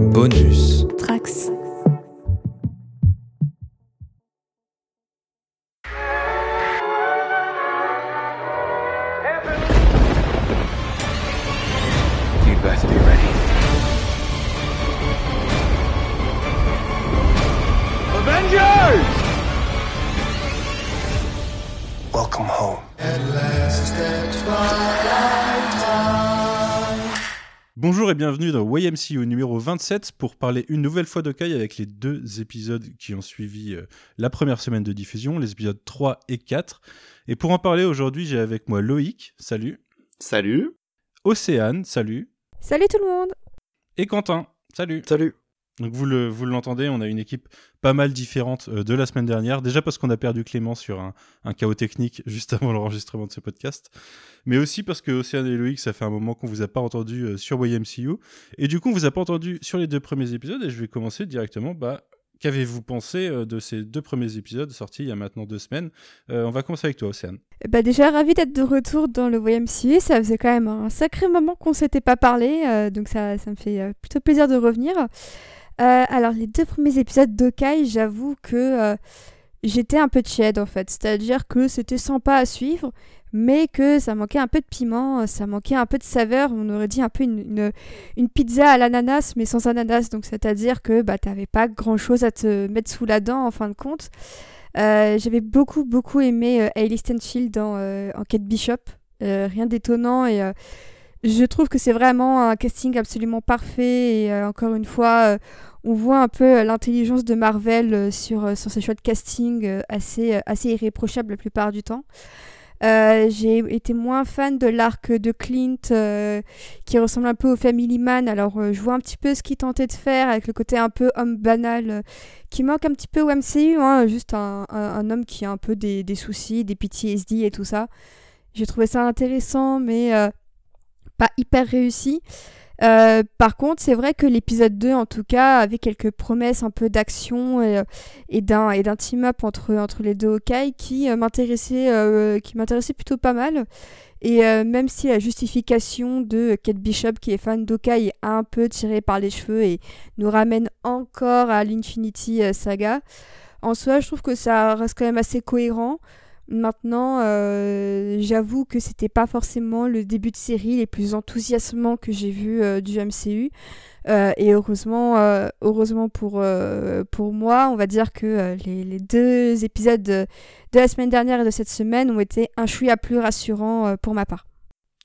Bonus. YMCU numéro 27 pour parler une nouvelle fois de Kai avec les deux épisodes qui ont suivi euh, la première semaine de diffusion, les épisodes 3 et 4. Et pour en parler aujourd'hui, j'ai avec moi Loïc, salut. Salut. Océane, salut. Salut tout le monde Et Quentin, salut. Salut. Donc vous le vous l'entendez, on a une équipe pas mal différente euh, de la semaine dernière. Déjà parce qu'on a perdu Clément sur un, chaos technique juste avant l'enregistrement de ce podcast, mais aussi parce que Océane et Loïc, ça fait un moment qu'on vous a pas entendu euh, sur YMCU, et du coup on vous a pas entendu sur les deux premiers épisodes. Et je vais commencer directement. Bah, qu'avez-vous pensé euh, de ces deux premiers épisodes sortis il y a maintenant deux semaines? On va commencer avec toi, Océane. Bah déjà ravi d'être de retour dans le YMCA, ça faisait quand même un sacré moment qu'on s'était pas parlé, donc ça, ça me fait plutôt plaisir de revenir. Euh, alors les deux premiers épisodes d'Okai, j'avoue que euh, j'étais un peu tiède en fait, c'est-à-dire que c'était sympa à suivre, mais que ça manquait un peu de piment, ça manquait un peu de saveur, on aurait dit un peu une, une, pizza à l'ananas mais sans ananas, donc c'est-à-dire que bah, t'avais pas grand-chose à te mettre sous la dent en fin de compte. Euh, J'avais beaucoup beaucoup aimé euh, Hailey Stenfield dans euh, en Kate Bishop, Euh, rien d'étonnant et euh, je trouve que c'est vraiment un casting absolument parfait et euh, encore une fois euh, on voit un peu euh, l'intelligence de Marvel euh, sur, euh, sur ses choix de casting assez, assez irréprochables la plupart du temps. Euh, J'ai été moins fan de l'arc de Clint euh, qui ressemble un peu au Family Man. Alors euh, je vois un petit peu ce qu'il tentait de faire avec le côté un peu homme banal qui manque un petit peu au MCU, hein, juste un, un- homme qui a un peu des, des soucis, des PTSD et tout ça. J'ai trouvé ça intéressant mais pas hyper réussi. Euh, par contre, c'est vrai que l'épisode 2, en tout cas, avait quelques promesses un peu d'action et, euh, d'un et d'un team-up entre, entre les deux Hawkeye qui euh, m'intéressait qui m'intéressait plutôt pas mal. Et même si la justification de Kate Bishop, qui est fan d'Hawkeye, est un peu tirée par les cheveux et nous ramène encore à l'Infinity Saga, en soi, je trouve que ça reste quand même assez cohérent. Maintenant, euh, j'avoue que c'était pas forcément le début de série les plus enthousiasmants que j'ai vu euh, du MCU. Euh, et heureusement, euh, heureusement pour, euh, pour moi, on va dire que euh, les, les deux épisodes de, de la semaine dernière et de cette semaine ont été un chouïa plus rassurants euh, pour ma part.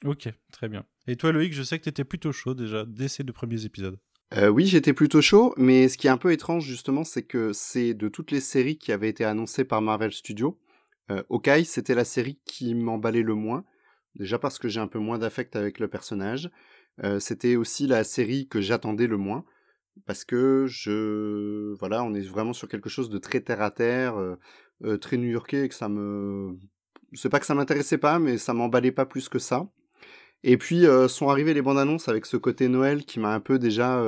Ok, très bien. Et toi, Loïc, je sais que tu étais plutôt chaud déjà dès ces deux premiers épisodes. Euh, oui, j'étais plutôt chaud, mais ce qui est un peu étrange justement, c'est que c'est de toutes les séries qui avaient été annoncées par Marvel Studios, euh, c'était la série qui m'emballait le moins. Déjà parce que j'ai un peu moins d'affect avec le personnage. Euh, c'était aussi la série que j'attendais le moins. Parce que je. Voilà, on est vraiment sur quelque chose de très terre à terre, euh, euh, très new-yorkais, et que ça me. C'est pas que ça m'intéressait pas, mais ça m'emballait pas plus que ça. Et puis sont arrivées les bandes annonces avec ce côté Noël qui m'a un peu déjà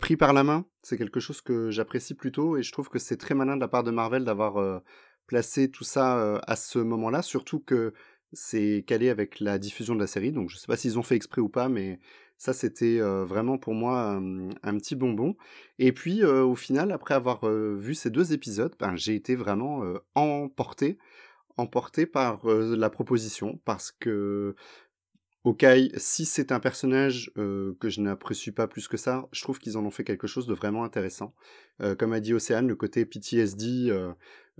pris par la main. C'est quelque chose que j'apprécie plutôt et je trouve que c'est très malin de la part de Marvel d'avoir placé tout ça à ce moment-là, surtout que c'est calé avec la diffusion de la série. Donc je sais pas s'ils ont fait exprès ou pas, mais ça c'était vraiment pour moi un, petit bonbon. Et puis au final, après avoir vu ces deux épisodes, ben, j'ai été vraiment emporté, emporté par la proposition parce que Hawkeye, si c'est un personnage euh, que je n'apprécie pas plus que ça, je trouve qu'ils en ont fait quelque chose de vraiment intéressant. Euh, comme a dit Océane, le côté PTSD, euh,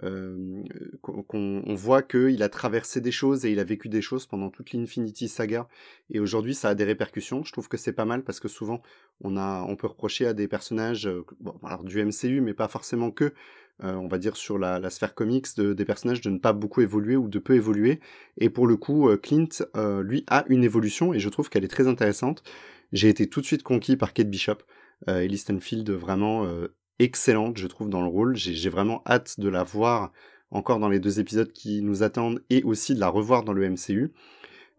euh, qu'on on voit qu'il a traversé des choses et il a vécu des choses pendant toute l'Infinity Saga. Et aujourd'hui, ça a des répercussions. Je trouve que c'est pas mal parce que souvent, on, a, on peut reprocher à des personnages bon, alors du MCU, mais pas forcément que, euh, on va dire sur la, sphère comics, de, des personnages de ne pas beaucoup évoluer ou de peu évoluer. Et pour le coup, euh, Clint, euh, lui, a une évolution et je trouve qu'elle est très intéressante. J'ai été tout de suite conquis par Kate Bishop. Euh, Ellie vraiment excellente, je trouve, dans le rôle. J'ai vraiment hâte de la voir encore dans les deux épisodes qui nous attendent et aussi de la revoir dans le MCU.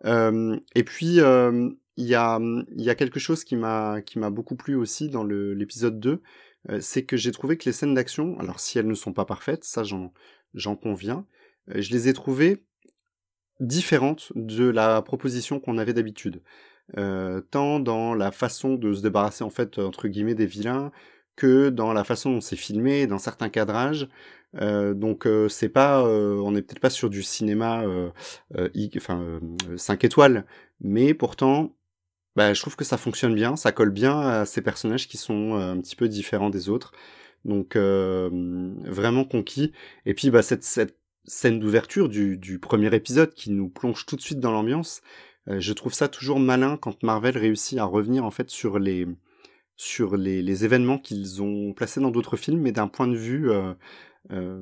Et puis, il y, a, il y a quelque chose qui m'a beaucoup plu aussi dans l'épisode 2, euh, c'est que j'ai trouvé que les scènes d'action, alors si elles ne sont pas parfaites, ça j'en conviens, euh, je les ai trouvées différentes de la proposition qu'on avait d'habitude. euh, tant dans la façon de se débarrasser en fait entre guillemets des vilains que dans la façon dont c'est filmé, dans certains cadrages. Euh, donc euh, c'est pas, euh, on n'est peut-être pas sur du cinéma, euh, euh, enfin 5 étoiles, mais pourtant, bah, je trouve que ça fonctionne bien, ça colle bien à ces personnages qui sont euh, un petit peu différents des autres. Donc euh, vraiment conquis. Et puis bah cette, cette scène d'ouverture du, du premier épisode qui nous plonge tout de suite dans l'ambiance, euh, je trouve ça toujours malin quand Marvel réussit à revenir en fait sur les sur les, les événements qu'ils ont placés dans d'autres films, mais d'un point de vue euh, euh,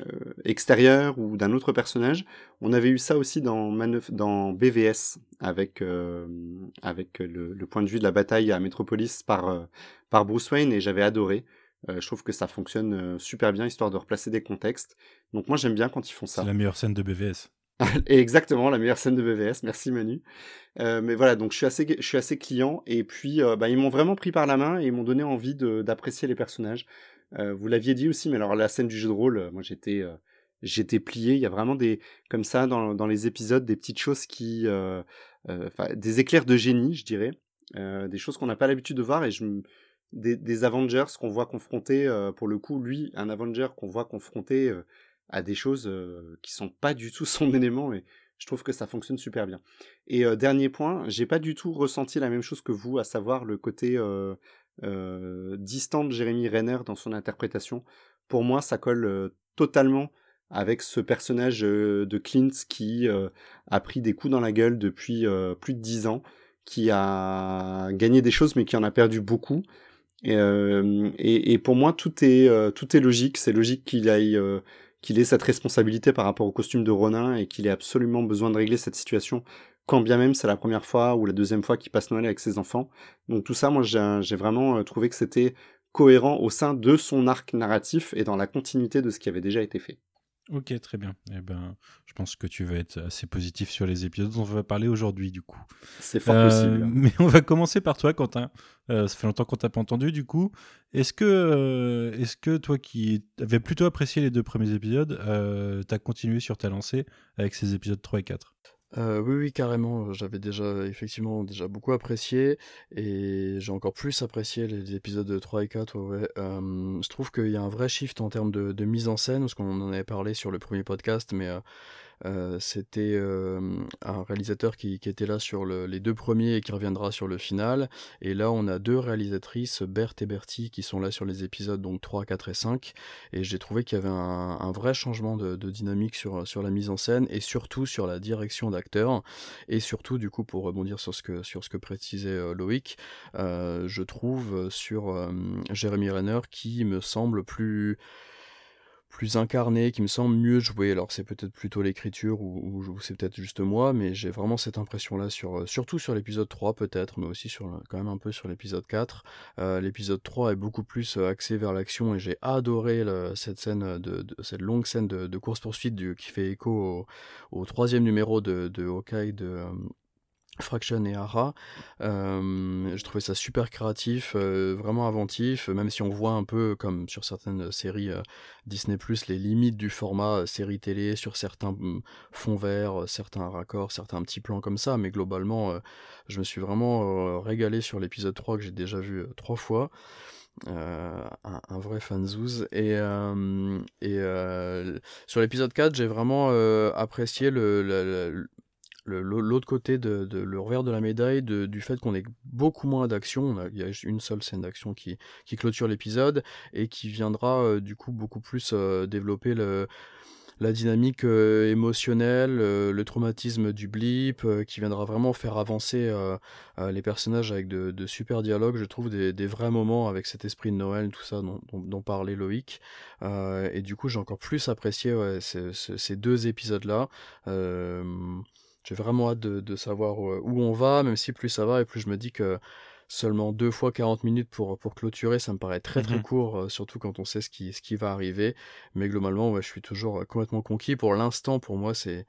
euh, extérieur ou d'un autre personnage. On avait eu ça aussi dans, Manœuvre- dans BVS avec, euh, avec le, le point de vue de la bataille à Metropolis par, par Bruce Wayne et j'avais adoré. Euh, je trouve que ça fonctionne super bien histoire de replacer des contextes. Donc moi j'aime bien quand ils font ça. C'est la meilleure scène de BVS. Et exactement, la meilleure scène de BVS. Merci Manu. Euh, mais voilà, donc je suis assez, je suis assez client. Et puis, euh, bah, ils m'ont vraiment pris par la main et ils m'ont donné envie d'apprécier les personnages. Euh, vous l'aviez dit aussi, mais alors la scène du jeu de rôle, euh, moi j'étais, euh, j'étais plié. Il y a vraiment des, comme ça, dans, dans les épisodes, des petites choses qui, euh, des éclairs de génie, je dirais, des choses qu'on n'a pas l'habitude de voir et je, des, Avengers qu'on voit confrontés, pour le coup, lui, un Avenger qu'on voit confronté à des choses qui sont pas du tout son élément et je trouve que ça fonctionne super bien. Et dernier point, j'ai pas du tout ressenti la même chose que vous, à savoir le côté euh, distant de Jérémy Renner dans son interprétation. Pour moi, ça colle euh, totalement avec ce personnage euh, de Clint qui euh, a pris des coups dans la gueule depuis plus de dix ans, qui a gagné des choses mais qui en a perdu beaucoup. Et, pour moi, tout est, tout est logique. C'est logique qu'il aille, qu'il ait cette responsabilité par rapport au costume de Ronin et qu'il ait absolument besoin de régler cette situation, quand bien même c'est la première fois ou la deuxième fois qu'il passe Noël avec ses enfants. Donc tout ça, moi, j'ai vraiment euh, trouvé que c'était cohérent au sein de son arc narratif et dans la continuité de ce qui avait déjà été fait. Ok, très bien. Eh ben, je pense que tu vas être assez positif sur les épisodes dont on va parler aujourd'hui, du coup. C'est fort Euh, possible. Mais on va commencer par toi, Quentin. Euh, ça fait longtemps qu'on t'a pas entendu, du coup. Est-ce que, euh, est-ce que toi qui avais plutôt apprécié les deux premiers épisodes, euh, t'as continué sur ta lancée avec ces épisodes 3 et 4 Oui, oui, carrément. J'avais déjà, effectivement, déjà beaucoup apprécié et j'ai encore plus apprécié les épisodes 3 et 4. Ouais, je trouve qu'il y a un vrai shift en termes de, mise en scène, parce qu'on en avait parlé sur le premier podcast, mais c'était euh, un réalisateur qui, était là sur le- les deux premiers et qui reviendra sur le final. Et là, on a deux réalisatrices, Berthe et Bertie, qui sont là sur les épisodes donc 3, 4 et 5. Et j'ai trouvé qu'il y avait un, vrai changement de, dynamique sur, la mise en scène et surtout sur la direction d'acteurs. Et surtout, du coup, pour rebondir sur ce que, précisait euh, Loïc, euh, je trouve euh, sur euh, Jérémy Renner qui me semble plus plus incarné, qui me semble mieux joué. Alors c'est peut-être plutôt l'écriture ou, c'est peut-être juste moi, mais j'ai vraiment cette impression-là, sur, euh, surtout sur l'épisode 3 peut-être, mais aussi sur, quand même un peu sur l'épisode 4. Euh, l'épisode 3 est beaucoup plus euh, axé vers l'action et j'ai adoré cette scène, de, cette longue scène de, course-poursuite qui fait écho au, troisième numéro de, de de... Fraction et Hara, euh, je trouvais ça super créatif, vraiment inventif, même si on voit un peu comme sur certaines séries euh, Disney les limites du format série télé sur certains mm, fonds verts, certains raccords, certains petits plans comme ça, mais globalement, je me suis vraiment régalé sur l'épisode 3 que j'ai déjà vu trois fois. Un, vrai fanzouz et, et sur l'épisode 4 j'ai vraiment apprécié le- l'autre côté de, le revers de la médaille du fait qu'on ait beaucoup moins d'action. Il y a une seule scène d'action qui, clôture l'épisode et qui viendra euh, du coup beaucoup plus euh, développer la dynamique euh, émotionnelle, le traumatisme du blip, qui viendra vraiment faire avancer les personnages avec de, super dialogues. Je trouve des, vrais moments avec cet esprit de Noël, tout ça dont, parlait Loïc. Et du coup, j'ai encore plus apprécié ces deux épisodes-là. J'ai vraiment hâte de, de savoir euh, où on va, même si plus ça va et plus je me dis que seulement deux fois 40 minutes pour, pour clôturer, ça me paraît très très Mhm. court, euh, surtout quand on sait ce qui, ce qui va arriver. Mais globalement, ouais, je suis toujours euh, complètement conquis. Pour l'instant, pour moi, c'est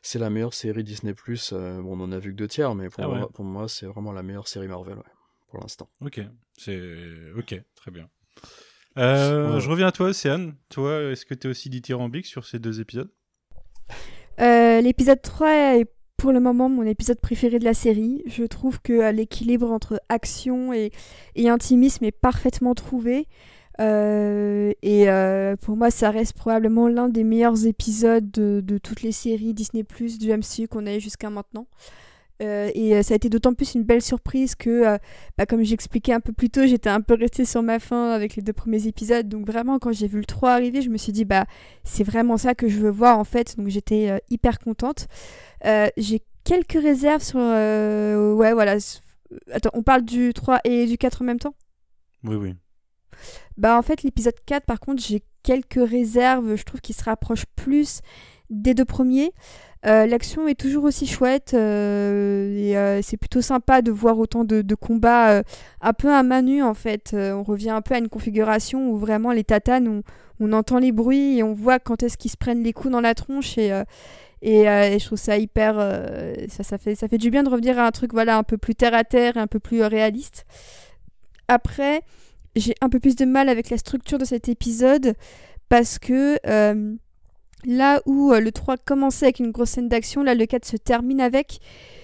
c'est la meilleure série Disney+. Euh, bon, on en a vu que deux tiers, mais pour Ah ouais. moi, pour moi c'est vraiment la meilleure série Marvel, ouais, pour l'instant. Ok, c'est ok, très bien. Euh, Ouais. Je reviens à toi, Océane. Toi, est-ce que tu es aussi dithyrambique sur ces deux épisodes? Euh, L'épisode 3 est pour le moment mon épisode préféré de la série. Je trouve que l'équilibre entre action et, intimisme est parfaitement trouvé. et pour moi, ça reste probablement l'un des meilleurs épisodes de, de, toutes les séries Disney du MCU qu'on a eu jusqu'à maintenant. Euh, et euh, ça a été d'autant plus une belle surprise que, euh, bah, comme j'expliquais un peu plus tôt, j'étais un peu restée sur ma faim avec les deux premiers épisodes. Donc vraiment, quand j'ai vu le 3 arriver, je me suis dit, bah, c'est vraiment ça que je veux voir en fait. Donc j'étais hyper contente. j'ai quelques réserves sur... ouais, voilà. Attends, on parle du 3 et du 4 en même temps? Oui, oui. Bah en fait, l'épisode 4, par contre, j'ai quelques réserves. Je trouve qu'il se rapproche plus des deux premiers. Euh, l'action est toujours aussi chouette euh, et euh, c'est plutôt sympa de voir autant de, combats un peu à main en fait. on revient un peu à une configuration où vraiment les tatanes, on, entend les bruits et on voit quand est-ce qu'ils se prennent les coups dans la tronche et, je trouve ça hyper... ça, ça, fait, ça fait du bien de revenir à un truc voilà, un peu plus terre à terre un peu plus réaliste. Après, j'ai un peu plus de mal avec la structure de cet épisode parce que Là où euh, le 3 commençait avec une grosse scène d'action, là le 4 se termine avec.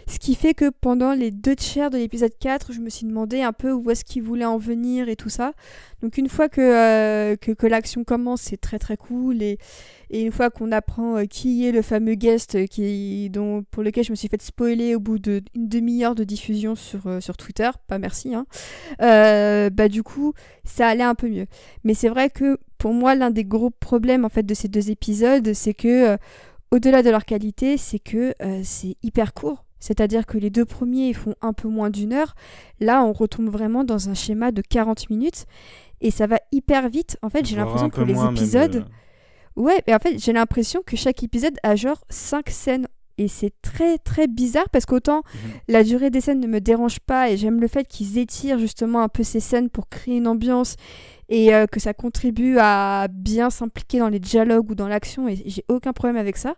Ce qui fait que pendant les deux tiers de l'épisode 4, je me suis demandé un peu où est-ce qu'il voulait en venir et tout ça. Donc une fois que, euh, que, l'action commence, c'est très très cool. Et, une fois qu'on apprend euh, qui est le fameux guest qui, dont, pour lequel je me suis fait spoiler au bout d'une demi-heure de diffusion sur, sur Twitter, pas merci, hein, bah du coup, ça allait un peu mieux. Mais c'est vrai que pour moi, l'un des gros problèmes en fait de ces deux épisodes, c'est que euh, au-delà de leur qualité, c'est que euh, c'est hyper court. C'est-à-dire que les deux premiers font un peu moins d'une heure. Là, on retombe vraiment dans un schéma de 40 minutes et ça va hyper vite. En fait, j'ai l'impression que les épisodes. Euh. Ouais, mais en fait, j'ai l'impression que chaque épisode a genre 5 scènes et c'est très très bizarre parce qu'autant mhm. la durée des scènes ne me dérange pas et j'aime le fait qu'ils étirent justement un peu ces scènes pour créer une ambiance et euh, que ça contribue à bien s'impliquer dans les dialogues ou dans l'action et j'ai aucun problème avec ça.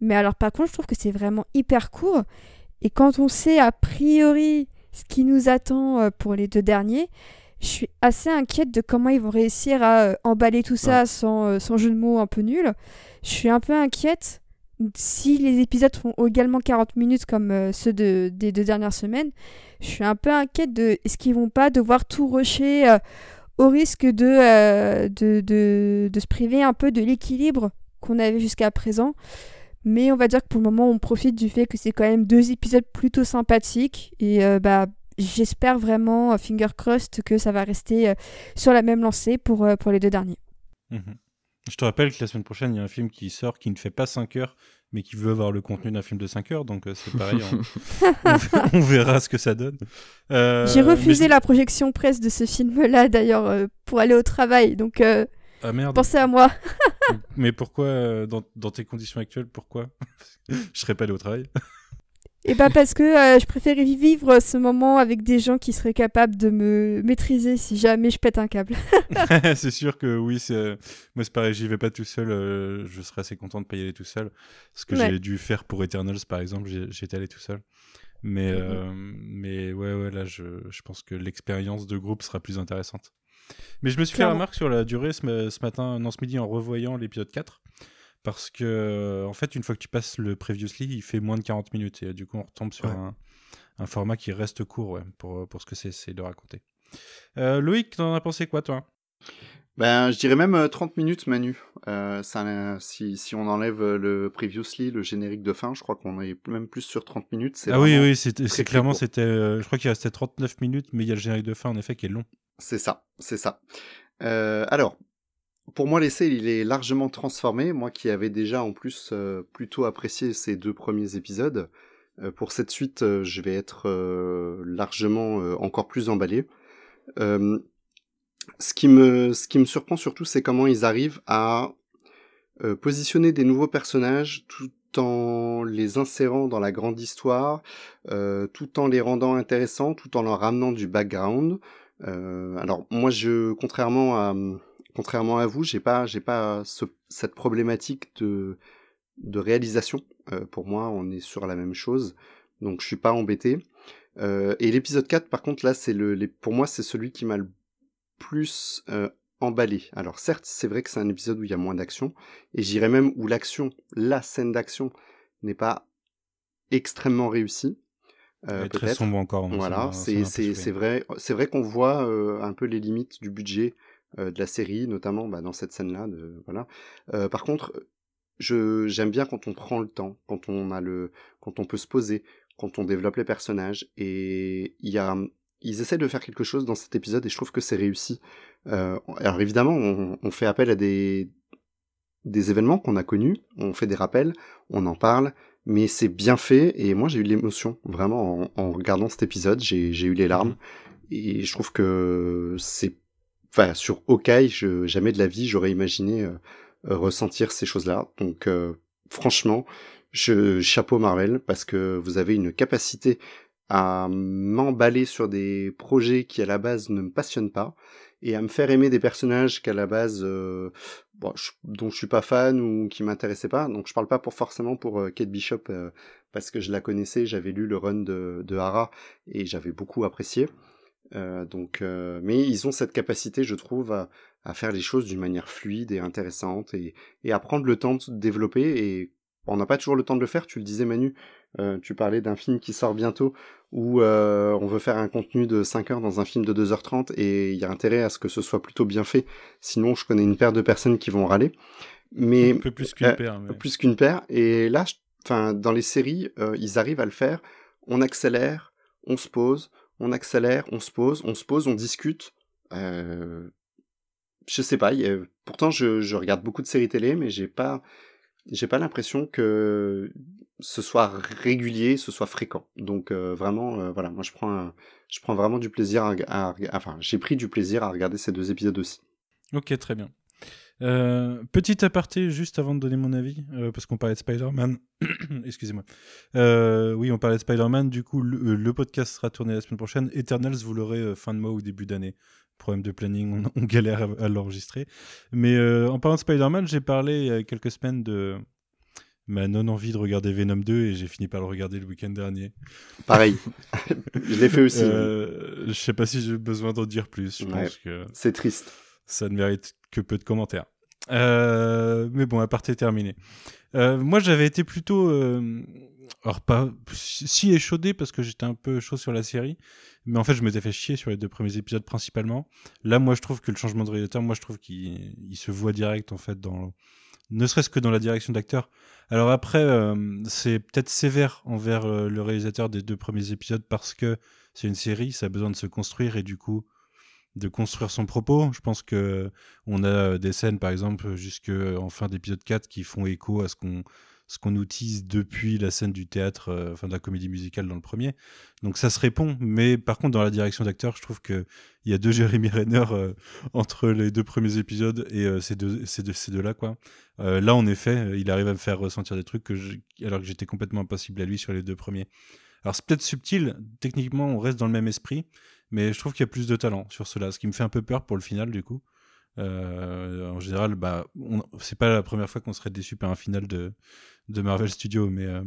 Mais alors par contre je trouve que c'est vraiment hyper court et quand on sait a priori ce qui nous attend euh, pour les deux derniers, je suis assez inquiète de comment ils vont réussir à euh, emballer tout ça sans, sans jeu de mots un peu nul. Je suis un peu inquiète si les épisodes font également 40 minutes comme ceux de, des deux dernières semaines, je suis un peu inquiète de est-ce qu'ils vont pas devoir tout rusher au risque euh, de, de, se priver un peu de l'équilibre qu'on avait jusqu'à présent. Mais on va dire que pour le moment, on profite du fait que c'est quand même deux épisodes plutôt sympathiques. Et euh, bah, j'espère vraiment, euh, finger crossed, que ça va rester sur la même lancée pour, pour les deux derniers. Mhm. Je te rappelle que la semaine prochaine, il y a un film qui sort qui ne fait pas 5 heures, mais qui veut avoir le contenu d'un film de 5 heures. Donc c'est pareil, on, verra ce que ça donne. J'ai refusé la projection presse de ce film-là, d'ailleurs, pour aller au travail. Donc ah, pensez à moi. mais pourquoi, dans, dans, tes conditions actuelles, pourquoi? Je serais pas allé au travail. Et bah parce que euh, je préférais vivre ce moment avec des gens qui seraient capables de me maîtriser si jamais je pète un câble. c'est sûr que oui, c'est euh, moi c'est pareil, j'y vais pas tout seul, euh, je serais assez content de pas y aller tout seul. Ce que j'ai dû faire pour Eternals par exemple, j'étais allé tout seul. Mais, mm-hmm. mais ouais, ouais, là je, je pense que l'expérience de groupe sera plus intéressante. Mais je me suis fait remarque sur la durée ce, ce matin, non ce midi en revoyant l'épisode 4 parce que en fait une fois que tu passes le previously il fait moins de 40 minutes et du coup on retombe sur un, format qui reste court ouais, pour, pour ce que c'est de raconter euh, Loïc t'en as pensé quoi toi? Ben, je dirais même 30 euh, minutes, Manu. Euh, ça, si, si, on enlève le previously, le générique de fin, je crois qu'on est même plus sur 30 minutes. Ah oui, oui, c'est clairement, c'était, je crois qu'il restait 39 minutes, mais il y a le générique de fin, en effet, qui est long. C'est ça, c'est ça. alors, pour moi, l'essai, il est largement transformé. Moi qui avais déjà en plus euh, plutôt apprécié ces deux premiers épisodes, euh, pour cette suite, euh, je vais être largement encore plus emballé. ce, qui me, ce qui me surprend surtout, c'est comment ils arrivent à positionner des nouveaux personnages tout en les insérant dans la grande histoire, tout en les rendant intéressants, tout en leur ramenant du background. alors moi, je, contrairement à contrairement à vous, j'ai pas, j'ai pas cette problématique de, de réalisation. Euh, pour moi, on est sur la même chose, donc je suis pas embêté. Euh, et l'épisode 4, par contre, là, c'est le, pour moi, c'est celui qui m'a le plus euh, emballé. Alors certes, c'est vrai que c'est un épisode où il y a moins d'action, et j'irais même où l'action, la scène d'action, n'est pas extrêmement réussi. Euh, très sombre encore. ça Voilà, c'est vrai c'est vrai qu'on voit euh, un peu les limites du budget de la série, notamment bah, dans cette scène-là. Voilà. Euh, par contre, je j'aime bien quand on prend le temps, quand on a le quand on peut se poser, quand on développe les personnages et il y a ils essaient de faire quelque chose dans cet épisode et je trouve que c'est réussi. Euh, alors évidemment, on, on fait appel à des des événements qu'on a connus, on fait des rappels, on en parle, mais c'est bien fait et moi j'ai eu l'émotion vraiment en, en regardant cet épisode, j'ai j'ai eu les larmes et je trouve que c'est enfin sur Hawkeye, je, jamais de la vie j'aurais imaginé euh, euh, ressentir ces choses-là. Donc euh, franchement, je chapeau Marvel parce que vous avez une capacité à m'emballer sur des projets qui à la base ne me passionnent pas et à me faire aimer des personnages qu'à la base euh, bon, je- dont je suis pas fan ou qui m'intéressaient pas. Donc je parle pas pour forcément pour Kate Bishop parce que je la connaissais, j'avais lu le run de, de Hara et j'avais beaucoup apprécié. Euh, donc, euh, mais ils ont cette capacité, je trouve, à, à faire les choses d'une manière fluide et intéressante et, et à prendre le temps de se développer. Et on n'a pas toujours le temps de le faire. Tu le disais, Manu. euh, tu parlais d'un film qui sort bientôt où euh, on veut faire un contenu de 5 heures dans un film de 2h30 et il y a intérêt à ce que ce soit plutôt bien fait. Sinon, je connais une paire de personnes qui vont râler. Mais Un peu plus qu'une euh, paire. mais- plus qu'une paire. Et là, je- enfin, dans les séries, euh, ils arrivent à le faire. On accélère, on se pose, on accélère, on se pose, on se pose, on discute. Euh, je sais pas. Pourtant, je, regarde beaucoup de séries télé, mais j'ai pas, j'ai pas l'impression que ce soit régulier, ce soit fréquent. Donc euh, vraiment, euh, voilà, moi je prends, je prends vraiment du plaisir à, à- enfin, j'ai pris du plaisir à regarder ces deux épisodes aussi. Ok, très bien. Euh, petit aparté, juste avant de donner mon avis, euh, parce qu'on parlait de Spider-Man. Excusez-moi. Euh, oui, on parlait de Spider-Man. Du coup, le, euh, le podcast sera tourné la semaine prochaine. Eternals, vous l'aurez fin de mois ou début d'année. Problème de planning, on, on galère à, à l'enregistrer. Mais en parlant de Spider-Man, j'ai parlé il y a quelques semaines de ma non-envie de regarder Venom 2 et j'ai fini par le regarder le week-end dernier. Pareil, je l'ai fait aussi. Je sais pas si j'ai besoin d'en dire plus. Je Ouais. pense que C'est triste. Ça ne mérite que peu de commentaires. Euh, mais bon, à parté terminé. Euh, moi, j'avais été plutôt, euh, alors pas si échaudé parce que j'étais un peu chaud sur la série, mais en fait, je m'étais fait chier sur les deux premiers épisodes principalement. Là, moi, je trouve que le changement de réalisateur, moi, je trouve qu'il il se voit direct en fait dans, ne serait-ce que dans la direction d'acteur. Alors après, c'est peut-être sévère envers le réalisateur des deux premiers épisodes parce que c'est une série, ça a besoin de se construire et du coup de construire son propos. Je pense que on a des scènes, par exemple, jusqu'en fin d'épisode 4 qui font écho à ce qu'on ce qu'on nous depuis la scène du théâtre, euh, enfin de la comédie musicale dans le premier. Donc ça se répond, mais par contre dans la direction d'acteur, je trouve que il y a deux Jeremy Renner euh, entre les deux premiers épisodes et euh, ces ces deux ces deux là quoi. Euh, là en effet, il arrive à me faire ressentir des trucs que alors que j'étais complètement impassible à lui sur les deux premiers. Alors c'est peut-être subtil, techniquement on reste dans le même esprit, mais je trouve qu'il y a plus de talent sur cela, ce qui me fait un peu peur pour le final du coup. Euh, en général, bah, c'est pas la première fois qu'on serait déçu par un final de, Marvel Studios, mais euh,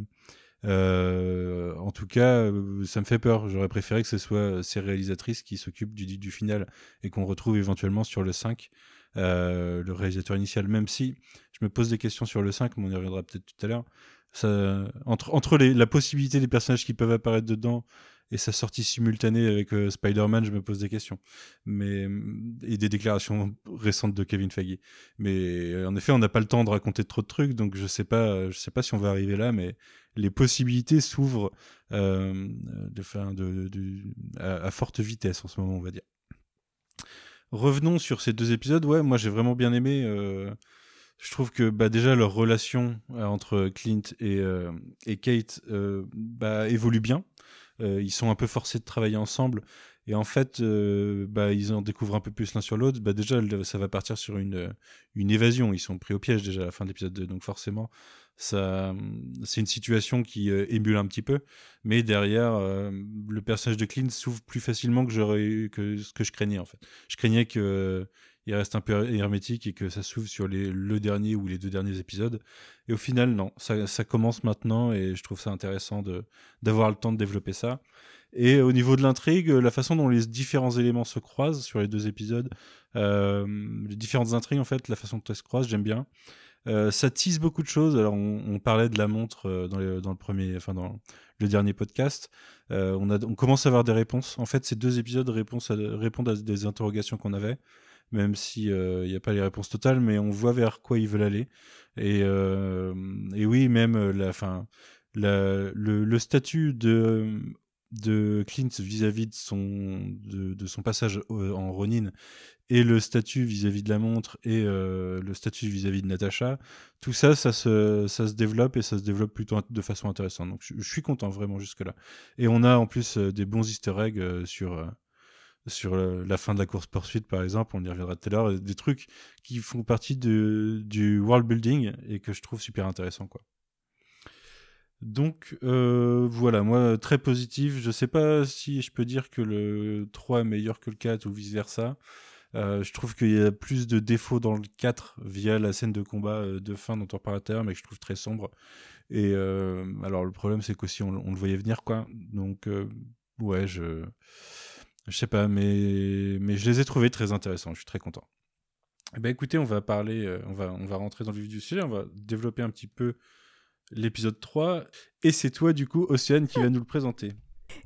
euh, en tout cas, ça me fait peur. J'aurais préféré que ce soit ces réalisatrices qui s'occupent du, final et qu'on retrouve éventuellement sur le 5 euh, le réalisateur initial, même si je me pose des questions sur le 5, mais on y reviendra peut-être tout à l'heure. Entre la possibilité des personnages qui peuvent apparaître dedans et sa sortie simultanée avec euh, Spider-Man, je me pose des questions. Mais, et des déclarations récentes de Kevin Feige. Mais euh, en effet, on n'a pas le temps de raconter trop de trucs, donc je sais sais pas si on va arriver là, mais les possibilités s'ouvrent euh, à, forte vitesse en ce moment, on va dire. Revenons sur ces deux épisodes. Ouais, moi j'ai vraiment bien aimé. je trouve que bah, déjà leur relation entre Clint et, Kate bah, évolue bien. Euh, ils sont un peu forcés de travailler ensemble. Et en fait, euh, bah, ils en découvrent un peu plus l'un sur l'autre. Bah, déjà, ça va partir sur une, une évasion. Ils sont pris au piège déjà à la fin de l'épisode 2. Donc forcément, ça, c'est une situation qui euh, émule un petit peu. Mais derrière, euh, le personnage de Clint s'ouvre plus facilement que, que ce que je craignais en fait. Je craignais que euh, il reste un peu hermétique et que ça s'ouvre sur les, le dernier ou les deux derniers épisodes. Et au final, non, ça, commence maintenant et je trouve ça intéressant d'avoir le temps de développer ça. Et au niveau de l'intrigue, la façon dont les différents éléments se croisent sur les deux épisodes, euh, les différentes intrigues en fait, la façon dont elles se croisent, j'aime bien. Euh, ça tease beaucoup de choses. Alors, on, parlait de la montre euh, dans, dans le premier, enfin dans le dernier podcast. Euh, on, commence à avoir des réponses. En fait, ces deux épisodes à- répondent à des interrogations qu'on avait, même si il n'y a pas les réponses totales, mais on voit vers quoi ils veulent aller. Et, euh, oui, même euh, la, fin, le, statut de de Clint vis-à-vis de son passage en Ronin et le statut vis-à-vis de la montre et euh, le statut vis-à-vis de Natacha, tout ça, ça se, développe et ça se développe plutôt de façon intéressante. Donc je, suis content vraiment jusque-là. Et on a en plus euh, des bons easter eggs euh, sur, euh, sur la fin de la course-poursuite, par exemple, on y reviendra tout à l'heure, des trucs qui font partie de, du world building et que je trouve super intéressant. Quoi. Donc euh, voilà, moi très positif. Je sais pas si je peux dire que le 3 est meilleur que le 4 ou vice-versa. Euh, je trouve qu'il y a plus de défauts dans le 4 via la scène de combat euh, de fin dont on mais que je trouve très sombre. Et alors le problème c'est qu'aussi on, on le voyait venir quoi. Donc ouais, je je sais pas, mais mais je les ai trouvés très intéressants. Je suis très content. Eh ben écoutez, on va parler, euh, on va on va rentrer dans le vif du sujet, on va développer un petit peu l'épisode 3 et c'est toi du coup Océane qui va nous le présenter.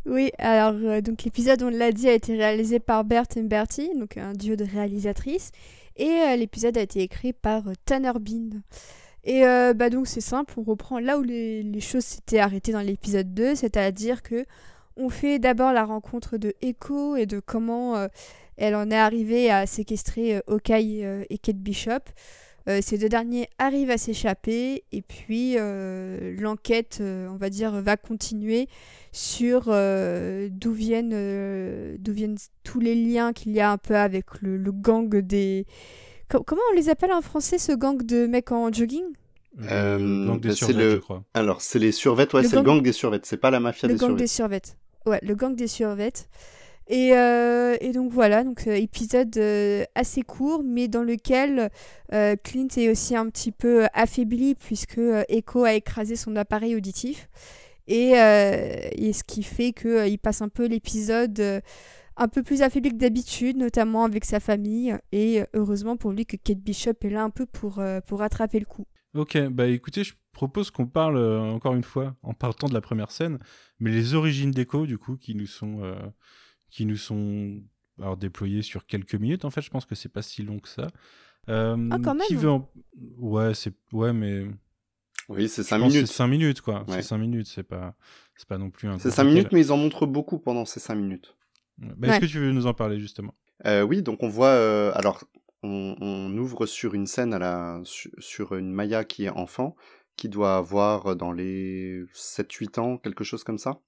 Oui, alors euh, donc l'épisode, on l'a dit, a été réalisé par Bert et Bertie, donc un duo de réalisatrices, et euh, l'épisode a été écrit par Tanner Bean. Et bah donc c'est simple, on reprend là où les, les choses s'étaient arrêtées dans l'épisode 2, c'est-à-dire que on fait d'abord la rencontre de Echo et de comment euh, elle en est arrivée à séquestrer euh, Hawkeye euh, et Kate Bishop. Euh, ces deux derniers arrivent à s'échapper et puis euh, l'enquête, euh, on va dire, va continuer sur euh, d'où viennent, euh, d'où viennent tous les liens qu'il y a un peu avec le, le gang des... Co- comment on les appelle en français, ce gang de mecs en jogging? Euh, Le gang des bah, le- je crois. Alors, c'est les survettes, ouais, Le c'est le gang- gang des survettes, c'est pas la mafia Le des gang survettes. des survettes. Ouais, le gang des survettes. Et, euh, et donc voilà, donc euh, épisode euh, assez court, mais dans lequel Clint est aussi un petit peu affaibli puisque Echo a écrasé son appareil auditif. Et, et ce qui fait qu'il passe un peu l'épisode un peu plus affaibli que d'habitude, notamment avec sa famille. Et heureusement pour lui que Kate Bishop est là un peu pour, pour rattraper le coup. Ok, bah écoutez, je propose qu'on parle euh, encore une fois, en partant de la première scène, mais les origines d'Echo, du coup, qui nous sont, euh, qui nous sont alors, déployées sur quelques minutes. En fait, je pense que c'est pas si long que ça. Euh, Ah, quand Qui même. veut en... Ouais, c'est ouais, mais Oui, c'est je 5 pense que minutes. C'est 5 minutes, quoi. Ouais. C'est 5 minutes, c'est pas, c'est pas non plus un. C'est gros 5 minutes, mais ils en montrent beaucoup pendant ces 5 minutes. Bah, Est-ce que tu veux nous en parler justement? Euh, oui, donc on voit. euh, alors, on, on ouvre sur une scène à la, su- sur une Maya qui est enfant, qui doit avoir dans les 7-8 ans, quelque chose comme ça,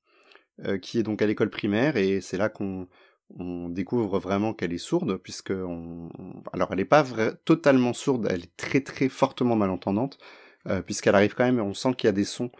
qui est donc à l'école primaire, et c'est là qu'on on découvre vraiment qu'elle est sourde, puisque alors elle n'est pas totalement sourde, elle est très très fortement malentendante, puisqu'elle arrive quand même, on sent qu'il y a des sons,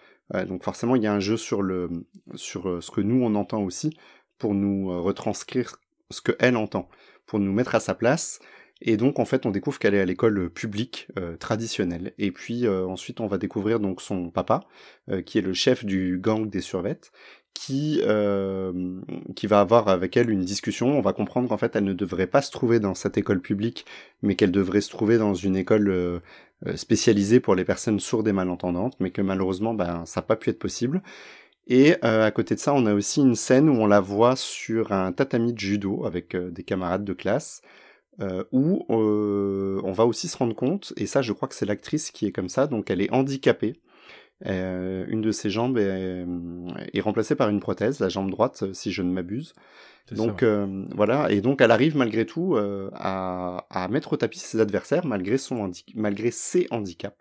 donc forcément il y a un jeu sur le sur ce que nous on entend aussi, pour nous retranscrire ce que elle entend, pour nous mettre à sa place. Et donc en fait on découvre qu'elle est à l'école publique euh, traditionnelle. Et puis euh, ensuite on va découvrir donc son papa, euh, qui est le chef du gang des survettes, qui euh, qui va avoir avec elle une discussion. On va comprendre qu'en fait elle ne devrait pas se trouver dans cette école publique, mais qu'elle devrait se trouver dans une école euh, euh, spécialisée pour les personnes sourdes et malentendantes, mais que malheureusement ben ça n'a pas pu être possible. Et euh, à côté de ça, on a aussi une scène où on la voit sur un tatami de judo avec euh, des camarades de classe, euh, où euh, on va aussi se rendre compte, et ça je crois que c'est l'actrice qui est comme ça, donc elle est handicapée. Euh, une de ses jambes est, est remplacée par une prothèse, la jambe droite, si je ne m'abuse. Donc euh, voilà, et donc elle arrive malgré tout euh, à, à mettre au tapis ses adversaires malgré, son malgré ses handicaps.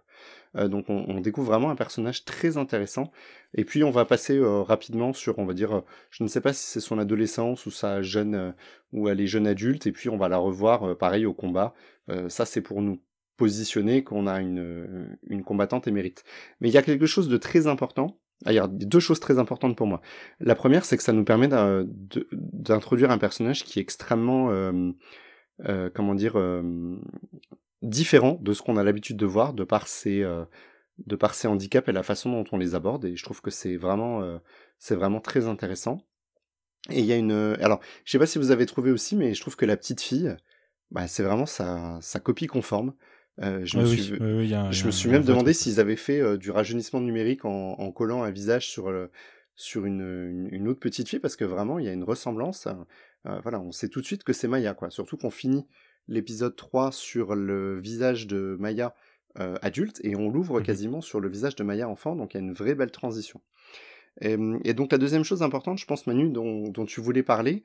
Euh, donc on, découvre vraiment un personnage très intéressant. Et puis on va passer euh, rapidement sur, on va dire, euh, je ne sais pas si c'est son adolescence ou sa jeune, ou elle est jeune adulte, et puis on va la revoir pareil au combat. Ça c'est pour nous positionner qu'on a une, une combattante émérite. Mais il y a quelque chose de très important. Ah, il y a deux choses très importantes pour moi. La première, c'est que ça nous permet d'introduire un personnage qui est extrêmement, comment dire, différent de ce qu'on a l'habitude de voir de par ses, euh, de par ses handicaps et la façon dont on les aborde. Et je trouve que c'est vraiment, euh, c'est vraiment très intéressant. Et il y a une, alors, je sais pas si vous avez trouvé aussi, mais je trouve que la petite fille, bah, c'est vraiment sa, sa copie conforme. Euh, je me suis, a je me suis même demandé s'ils avaient fait euh, du rajeunissement numérique en, en collant un visage sur, le, sur une, une, une autre petite fille, parce que vraiment, il y a une ressemblance. Euh, voilà, on sait tout de suite que c'est Maya, quoi. Surtout qu'on finit l'épisode 3 sur le visage de Maya euh, adulte, et on l'ouvre Mhm. quasiment sur le visage de Maya enfant, donc il y a une vraie belle transition. Et, et donc la deuxième chose importante, je pense, Manu, dont, dont tu voulais parler,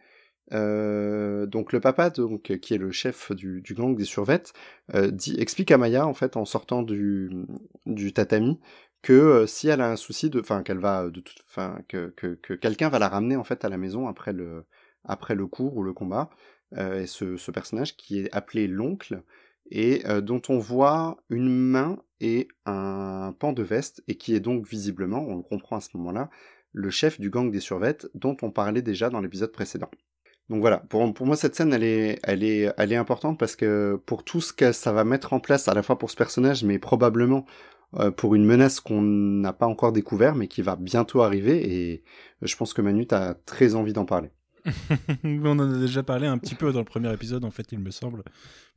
euh, donc le papa, donc, qui est le chef du, du gang des survettes, euh, dit, explique à Maya, en fait, en sortant du, du tatami, que euh, si elle a un souci de, enfin, qu'elle va, de toute, enfin, que, que, que quelqu'un va la ramener en fait à la maison après le, après le cours ou le combat, et ce, personnage qui est appelé l'oncle et euh, dont on voit une main et un pan de veste et qui est donc visiblement, on le comprend à ce moment-là, le chef du gang des survettes dont on parlait déjà dans l'épisode précédent. Donc voilà, pour, moi cette scène elle est importante parce que pour tout ce que ça va mettre en place à la fois pour ce personnage mais probablement euh, pour une menace qu'on n'a pas encore découvert mais qui va bientôt arriver et je pense que Manu t'as très envie d'en parler. On en a déjà parlé un petit peu dans le premier épisode, en fait, il me semble,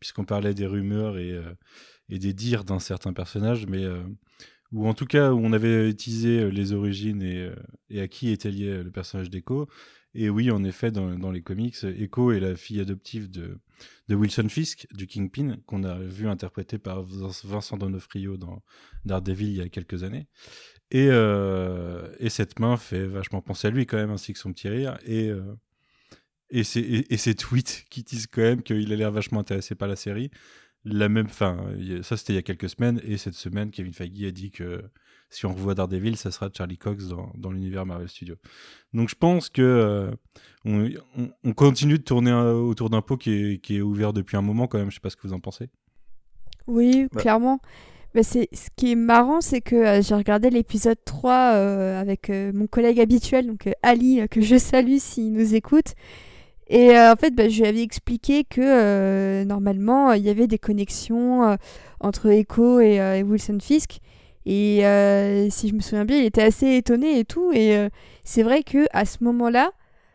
puisqu'on parlait des rumeurs et, euh, des dires d'un certain personnage, mais euh, ou en tout cas où on avait utilisé euh, les origines et, euh, et à qui était lié le personnage d'Echo. Et oui, en effet, dans, les comics, Echo est la fille adoptive de, de Wilson Fisk, du Kingpin, qu'on a vu interprété par Vincent Donofrio dans Daredevil il y a quelques années. Et, et cette main fait vachement penser à lui quand même, ainsi que son petit rire. Et, ces, et, et ces tweets qui disent quand même qu'il a l'air vachement intéressé par la série. La même, fin, ça c'était il y a quelques semaines, et cette semaine, Kevin Feige a dit que si on revoit Daredevil, ça sera Charlie Cox dans, dans l'univers Marvel Studios. Donc je pense que euh, on, on, on, continue de tourner un, autour d'un pot qui est, qui est, ouvert depuis un moment quand même. Je sais pas ce que vous en pensez. Oui, bah. clairement. Mais c'est ce qui est marrant, c'est que euh, j'ai regardé l'épisode 3 euh, avec euh, mon collègue habituel, donc Ali, que je salue s'il nous écoute. Et en fait, bah, je lui avais expliqué que normalement, il y avait des connexions entre Echo et, Wilson Fisk. Et si je me souviens bien, il était assez étonné et tout. Et c'est vrai que à ce moment-là,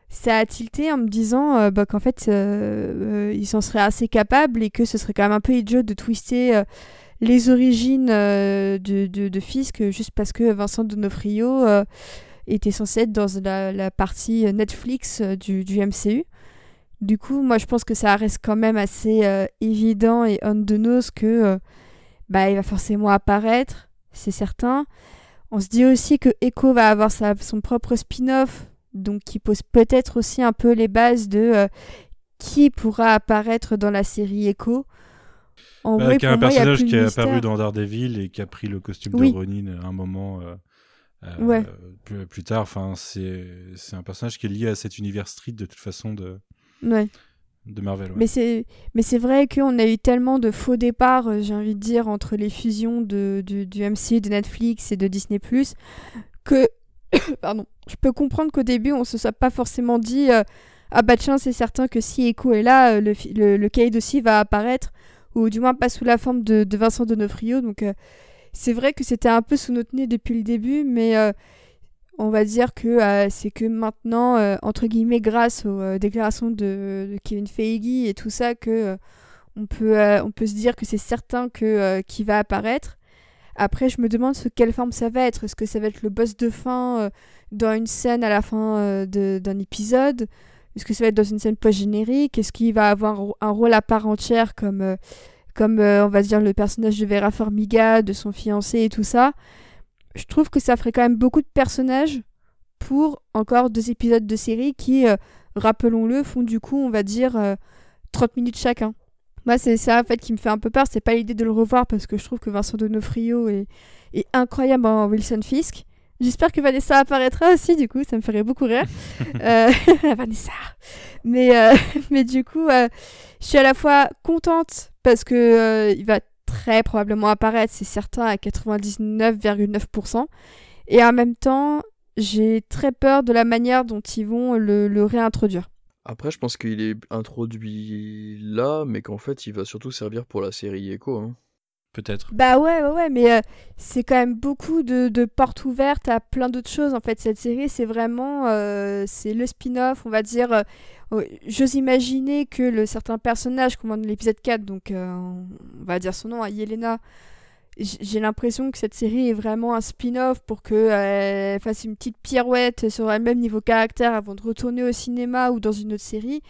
ça a tilté en me disant bah, qu'en fait, il s'en serait assez capable et que ce serait quand même un peu idiot de twister les origines euh, de, de, de, Fisk juste parce que Vincent Donofrio euh, était censé être dans la, la partie Netflix euh, du, du, MCU. Du coup, moi je pense que ça reste quand même assez euh, évident et on the nose que bah, il va forcément apparaître, c'est certain. On se dit aussi que Echo va avoir sa, son propre spin-off, donc qui pose peut-être aussi un peu les bases de qui pourra apparaître dans la série Echo. En bah, vrai, qui a un moi, personnage qui est apparu dans Daredevil et qui a pris le costume oui. de Ronin à un moment euh, euh, ouais. plus, plus, tard. Enfin, c'est un personnage qui est lié à cet univers street de toute façon de, ouais. de Marvel. Ouais. Mais c'est mais c'est vrai qu'on a eu tellement de faux départs, euh, j'ai envie de dire, entre les fusions de, du, du MCU, de Netflix et de Disney que pardon, je peux comprendre qu'au début on se soit pas forcément dit euh, ah bah tiens c'est certain que si Echo est là, euh, le, le, le Kaïd aussi va apparaître ou du moins pas sous la forme de, de Vincent Donofrio. Donc euh, c'est vrai que c'était un peu sous notre nez depuis le début, mais euh, on va dire que euh, c'est que maintenant, euh, entre guillemets, grâce aux euh, déclarations de, Kevin Feige et tout ça, que on, peut, se dire que c'est certain que qui va apparaître. Après, je me demande quelle forme ça va être. Est-ce que ça va être le boss de fin dans une scène à la fin d'un épisode? Est-ce que ça va être dans une scène post-générique? Est-ce qu'il va avoir un rôle à part entière comme, comme on va dire, le personnage de Vera Farmiga, de son fiancé et tout ça? Je trouve que ça ferait quand même beaucoup de personnages pour encore deux épisodes de série qui, euh, rappelons-le, font du coup, on va dire, 30 minutes chacun. Moi, c'est ça en fait qui me fait un peu peur. C'est pas l'idée de le revoir parce que je trouve que Vincent Donofrio est, est incroyable en Wilson Fisk. J'espère que Vanessa apparaîtra aussi, du coup, ça me ferait beaucoup rire. euh, Vanessa. Mais, euh, mais du coup, euh, je suis à la fois contente parce que euh, il va très probablement apparaître, c'est certain, à 99,9%. Et en même temps, j'ai très peur de la manière dont ils vont le, réintroduire. Après, je pense qu'il est introduit là, mais qu'en fait, il va surtout servir pour la série Echo. Hein. Peut-être. Bah ouais, ouais, mais euh, c'est quand même beaucoup de, de portes ouvertes à plein d'autres choses. En fait, cette série, c'est vraiment euh, c'est le spin-off, on va dire. euh, J'ose imaginer que le certain personnage voit dans l'épisode 4, donc on va dire son nom, hein, Yelena, j'ai l'impression que cette série est vraiment un spin-off pour qu'elle fasse une petite pirouette sur elle-même niveau caractère avant de retourner au cinéma ou dans une autre série.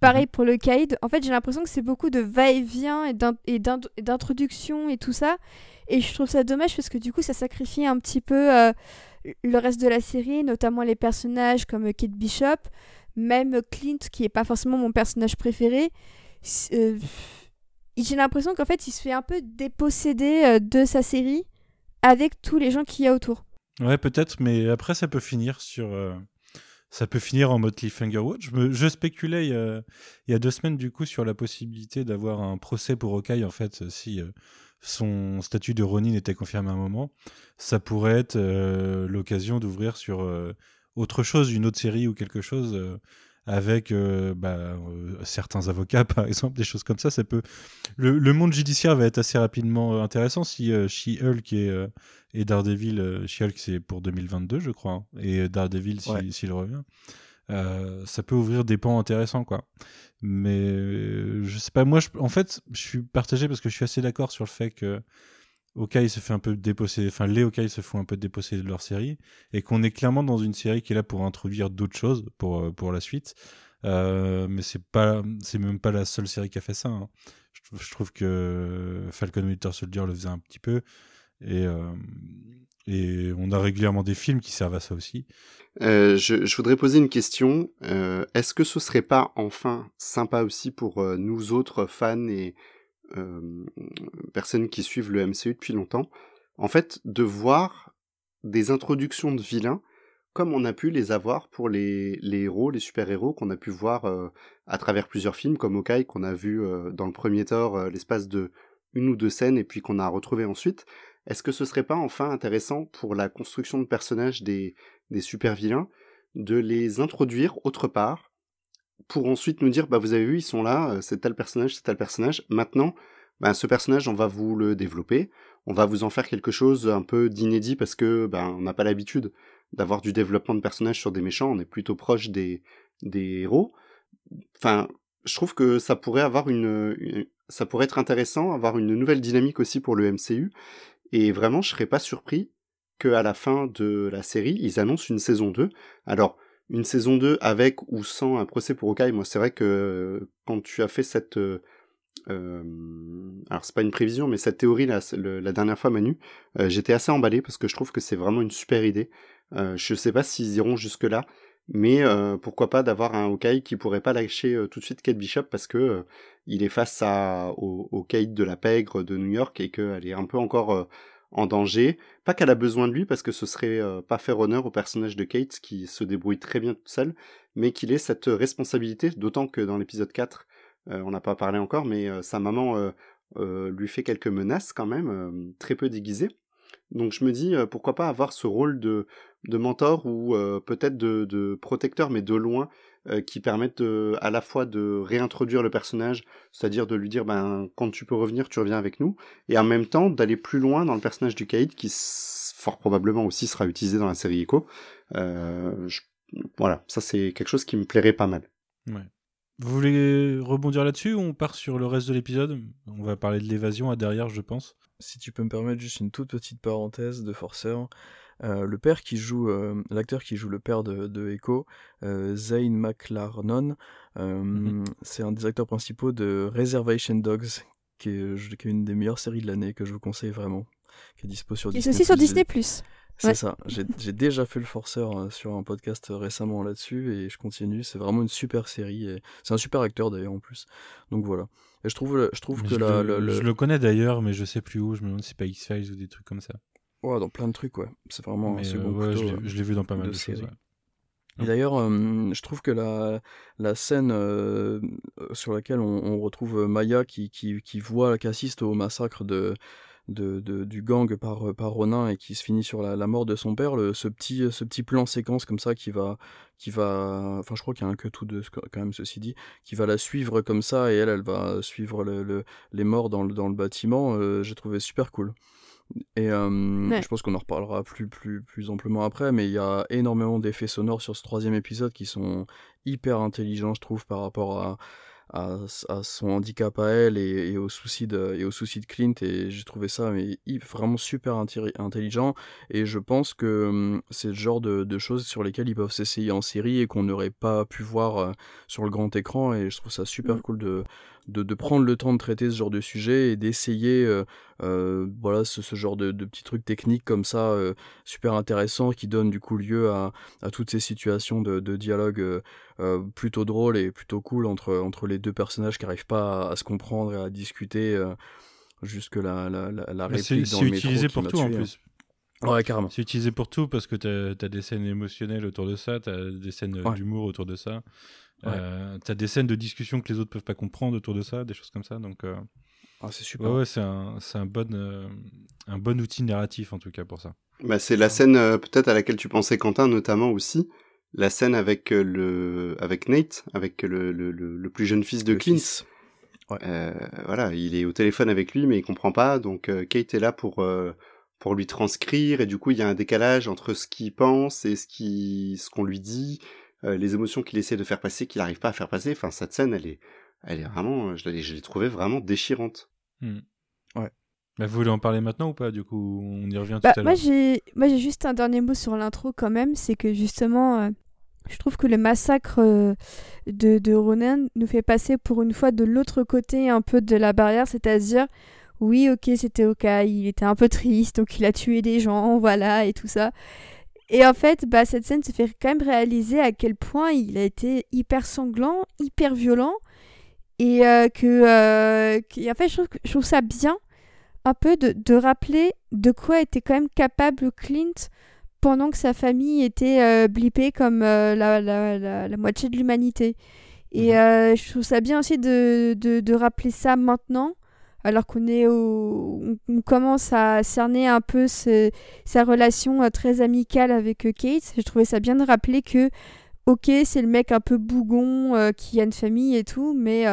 Pareil pour le Kaïd. En fait, j'ai l'impression que c'est beaucoup de va-et-vient et d'in- et d'in- et d'introduction et tout ça. Et je trouve ça dommage parce que du coup, ça sacrifie un petit peu euh, le reste de la série, notamment les personnages comme Kate Bishop, même Clint, qui est pas forcément mon personnage préféré. Euh, j'ai l'impression qu'en fait, il se fait un peu déposséder euh, de sa série avec tous les gens qu'il y a autour. Ouais, peut-être, mais après, ça peut finir sur. Ça peut finir en mode cliffhanger watch. Je, je spéculais il y, a, il y a deux semaines, du coup, sur la possibilité d'avoir un procès pour Hawkeye, en fait, si euh, son statut de Ronin était confirmé à un moment. Ça pourrait être euh, l'occasion d'ouvrir sur euh, autre chose, une autre série ou quelque chose. Avec euh, bah, euh, certains avocats, par exemple, des choses comme ça, ça peut. Le, le monde judiciaire va être assez rapidement euh, intéressant si euh, She-Hulk et, et Daredevil, She-Hulk c'est pour 2022, je crois, hein, et Daredevil Ouais. s'il revient, ça peut ouvrir des pans intéressants, quoi. Mais je sais pas, moi, je- en fait, je suis partagé parce que je suis assez d'accord sur le fait que Hawkeye se fait un peu déposséder, enfin les Hawkeye se font un peu déposséder de leur série, et qu'on est clairement dans une série qui est là pour introduire d'autres choses pour, euh, pour la suite. Euh, mais c'est pas, c'est même pas la seule série qui a fait ça. hein. Je, trouve- que Falcon Winter Soldier le faisait un petit peu, et, euh, et on a régulièrement des films qui servent à ça aussi. Je, je voudrais poser une question. Est-ce que ce serait pas enfin sympa aussi pour nous autres fans et personnes qui suivent le MCU depuis longtemps, en fait, de voir des introductions de vilains comme on a pu les avoir pour les, héros, les super-héros qu'on a pu voir euh, à travers plusieurs films, comme Hawkeye qu'on a vu euh, dans le premier Thor euh, l'espace de une ou deux scènes et puis qu'on a retrouvé ensuite. Est-ce que ce serait pas enfin intéressant pour la construction de personnages des, des super vilains de les introduire autre part pour ensuite nous dire bah vous avez vu ils sont là euh, c'est tel personnage c'est tel personnage. Maintenant bah, ce personnage on va vous le développer. On va vous en faire quelque chose un peu d'inédit parce que ben on n'a pas l'habitude d'avoir du développement de personnages sur des méchants. On est plutôt proche des des héros. Enfin je trouve que ça pourrait avoir une, ça pourrait être intéressant avoir une nouvelle dynamique aussi pour le MCU et vraiment je serais pas surpris qu'à la fin de la série, ils annoncent une saison 2. Alors, une saison 2 avec ou sans un procès pour Hawkeye, moi c'est vrai que quand tu as fait cette... euh, euh, alors c'est pas une prévision, mais cette théorie là, la dernière fois Manu, euh, j'étais assez emballé parce que je trouve que c'est vraiment une super idée. Je sais pas s'ils iront jusque là, mais pourquoi pas d'avoir un Hawkeye qui pourrait pas lâcher tout de suite Kate Bishop parce que il est face à, au, au Kate de la pègre de New York et qu'elle est un peu encore en danger. Pas qu'elle a besoin de lui parce que ce serait euh, pas faire honneur au personnage de Kate qui se débrouille très bien toute seule, mais qu'il ait cette responsabilité, d'autant que dans l'épisode 4, euh, on n'a pas parlé encore, mais euh, sa maman euh, euh, lui fait quelques menaces quand même, euh, très peu déguisées. Donc je me dis, euh, pourquoi pas avoir ce rôle de, mentor ou euh, peut-être de protecteur, mais de loin, euh, qui permettent de- à la fois de réintroduire le personnage, c'est-à-dire de lui dire, ben, quand tu peux revenir, tu reviens avec nous, et en même temps d'aller plus loin dans le personnage du Kaïd, qui fort probablement aussi sera utilisé dans la série Echo. Euh, je- Voilà, ça c'est quelque chose qui me plairait pas mal. Ouais. Vous voulez rebondir là-dessus ou on part sur le reste de l'épisode? On va parler de l'évasion à derrière, je pense. Si tu peux me permettre juste une toute petite parenthèse de forceur, euh, le père qui joue, euh, l'acteur qui joue le père de, de Echo, euh, Zane McLarnon, euh, Mhm. c'est un des acteurs principaux de Reservation Dogs, qui est, je- qui est une des meilleures séries de l'année que je vous conseille vraiment, qui est dispo sur est Disney+. aussi sur Disney+. Plus. C'est Ouais. ça. J'ai j'ai déjà fait le forceur euh, sur un podcast récemment là-dessus et je continue. C'est vraiment une super série. et C'est un super acteur d'ailleurs en plus. Donc voilà. Et je trouve, je trouve Mais que je, la, le, le- le- je le connais d'ailleurs, mais je sais plus où. Je me demande si c'est pas X-Files ou des trucs comme ça. Ouais, dans plein de trucs, ouais. C'est vraiment Mais, un second euh, ouais, couteau, je l'ai- euh, je l'ai vu dans pas mal de de, choses. séries. ouais. Et d'ailleurs, euh, je trouve que la, la scène euh, sur laquelle on, on retrouve Maya qui, qui, qui voit, qui assiste au massacre de, de, de- du gang par, par Ronin et qui se finit sur la, la mort de son père, le, ce, petit, ce petit plan séquence comme ça qui va, qui va, enfin je crois qu'il y a un cut ou deux quand même ceci dit, qui va la suivre comme ça et elle, elle va suivre le, le- les morts dans le, dans le bâtiment, euh, j'ai trouvé super cool. Et euh, Ouais. je pense qu'on en reparlera plus, plus, plus amplement après, mais il y a énormément d'effets sonores sur ce troisième épisode qui sont hyper intelligents, je trouve, par rapport à, à, à son handicap à elle et, et aux soucis de, et aux soucis de Clint. Et j'ai trouvé ça mais, vraiment super intelli- intelligent. Et je pense que hum, c'est le genre de, de choses sur lesquelles ils peuvent s'essayer en série et qu'on n'aurait pas pu voir euh, sur le grand écran. Et je trouve ça super Mm. cool de, de, de prendre le temps de traiter ce genre de sujet et d'essayer euh, euh, voilà, ce, ce genre de, de petits trucs techniques comme ça, euh, super intéressants, qui donnent du coup lieu à, à toutes ces situations de, de dialogue euh, euh, plutôt drôles et plutôt cool entre, entre les deux personnages qui n'arrivent pas à, à se comprendre et à discuter. euh, jusque la, la, la, la C'est réplique c'est utilisé pour tout en tué, hein. plus. Ouais, carrément. C'est utilisé pour tout parce que t'as as des scènes émotionnelles autour de ça, t'as des scènes Ouais. d'humour autour de ça, Ouais. euh, t'as des scènes de discussion que les autres peuvent pas comprendre autour de ça, des choses comme ça. Donc, euh, Ah, c'est super. ouais, ouais, c'est un, c'est un bon, euh, un bon outil narratif en tout cas pour ça. Bah, c'est la scène euh, peut-être à laquelle tu pensais Quentin notamment aussi la scène avec euh, le avec Nate avec le le, le, le plus jeune fils de Le Clint fils. Euh, voilà il est au téléphone avec lui mais il comprend pas donc euh, Kate est là pour euh, pour lui transcrire et du coup il y a un décalage entre ce qu'il pense et ce qui ce qu'on lui dit euh, les émotions qu'il essaie de faire passer qu'il n'arrive pas à faire passer enfin cette scène elle est elle est vraiment je l'ai je l'ai trouvée vraiment déchirante Hmm. Ouais. Bah, vous voulez en parler maintenant ou pas Du coup, on y revient Bah, tout à moi l'heure. j'ai moi j'ai juste un dernier mot sur l'intro quand même, c'est que justement euh, je trouve que le massacre euh, de, de Ronan nous fait passer pour une fois de l'autre côté un peu de la barrière, c'est-à-dire oui ok c'était ok, il était un peu triste donc il a tué des gens, voilà et tout ça. Et en fait bah, cette scène se fait quand même réaliser à quel point il a été hyper sanglant, hyper violent et euh, que, euh, en fait je trouve, que- je trouve ça bien un peu de, de rappeler de quoi était quand même capable Clint pendant que sa famille était euh, blippée comme la, la, la, la moitié de l'humanité. Et Mhm. je trouve ça bien aussi de, de, de rappeler ça maintenant, alors qu'on est au, on, commence à cerner un peu sa relation euh, très amicale avec euh, Kate. Je trouvais ça bien de rappeler que, ok, c'est le mec un peu bougon euh, qui a une famille et tout, mais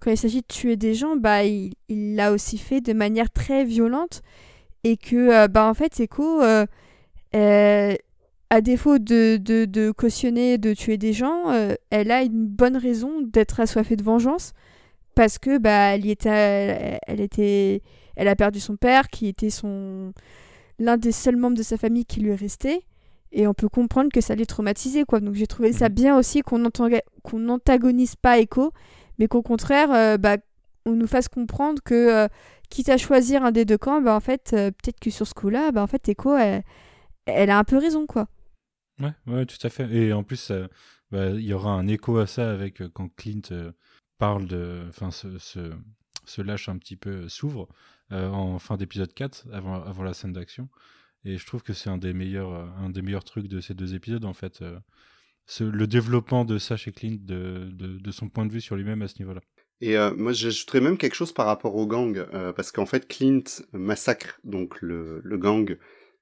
quand il s'agit de tuer des gens, bah, il l'a aussi fait de manière très violente et que, bah, en fait, Echo, à défaut de, de, de cautionner de tuer des gens, elle a une bonne raison d'être assoiffée de vengeance parce que, bah, elle y était, elle, était, elle a perdu son père qui était son l'un des seuls membres de sa famille qui lui est resté. Et on peut comprendre que ça l'ait traumatisé, quoi. Donc j'ai trouvé ça Mhm. bien aussi qu'on qu'on n'antagonise pas Echo, mais qu'au contraire, euh, bah, on nous fasse comprendre que, euh, quitte à choisir un des deux camps, bah, en fait, euh, peut-être que sur ce coup-là, bah, en fait, Echo, elle, elle a un peu raison, quoi. Ouais, ouais, tout à fait. Et en plus, bah, il y aura un écho à ça avec quand Clint parle de. Enfin, se, se, lâche un petit peu, euh, s'ouvre euh, en fin d'épisode 4, avant, avant la scène d'action. Et je trouve que c'est un, des meilleurs, euh, un des meilleurs trucs de ces deux épisodes, en fait. le développement de ça chez Clint, de, de, de son point de vue sur lui-même à ce niveau-là. Et moi, j'ajouterais même quelque chose par rapport au gang, parce qu'en fait, Clint massacre donc le, le gang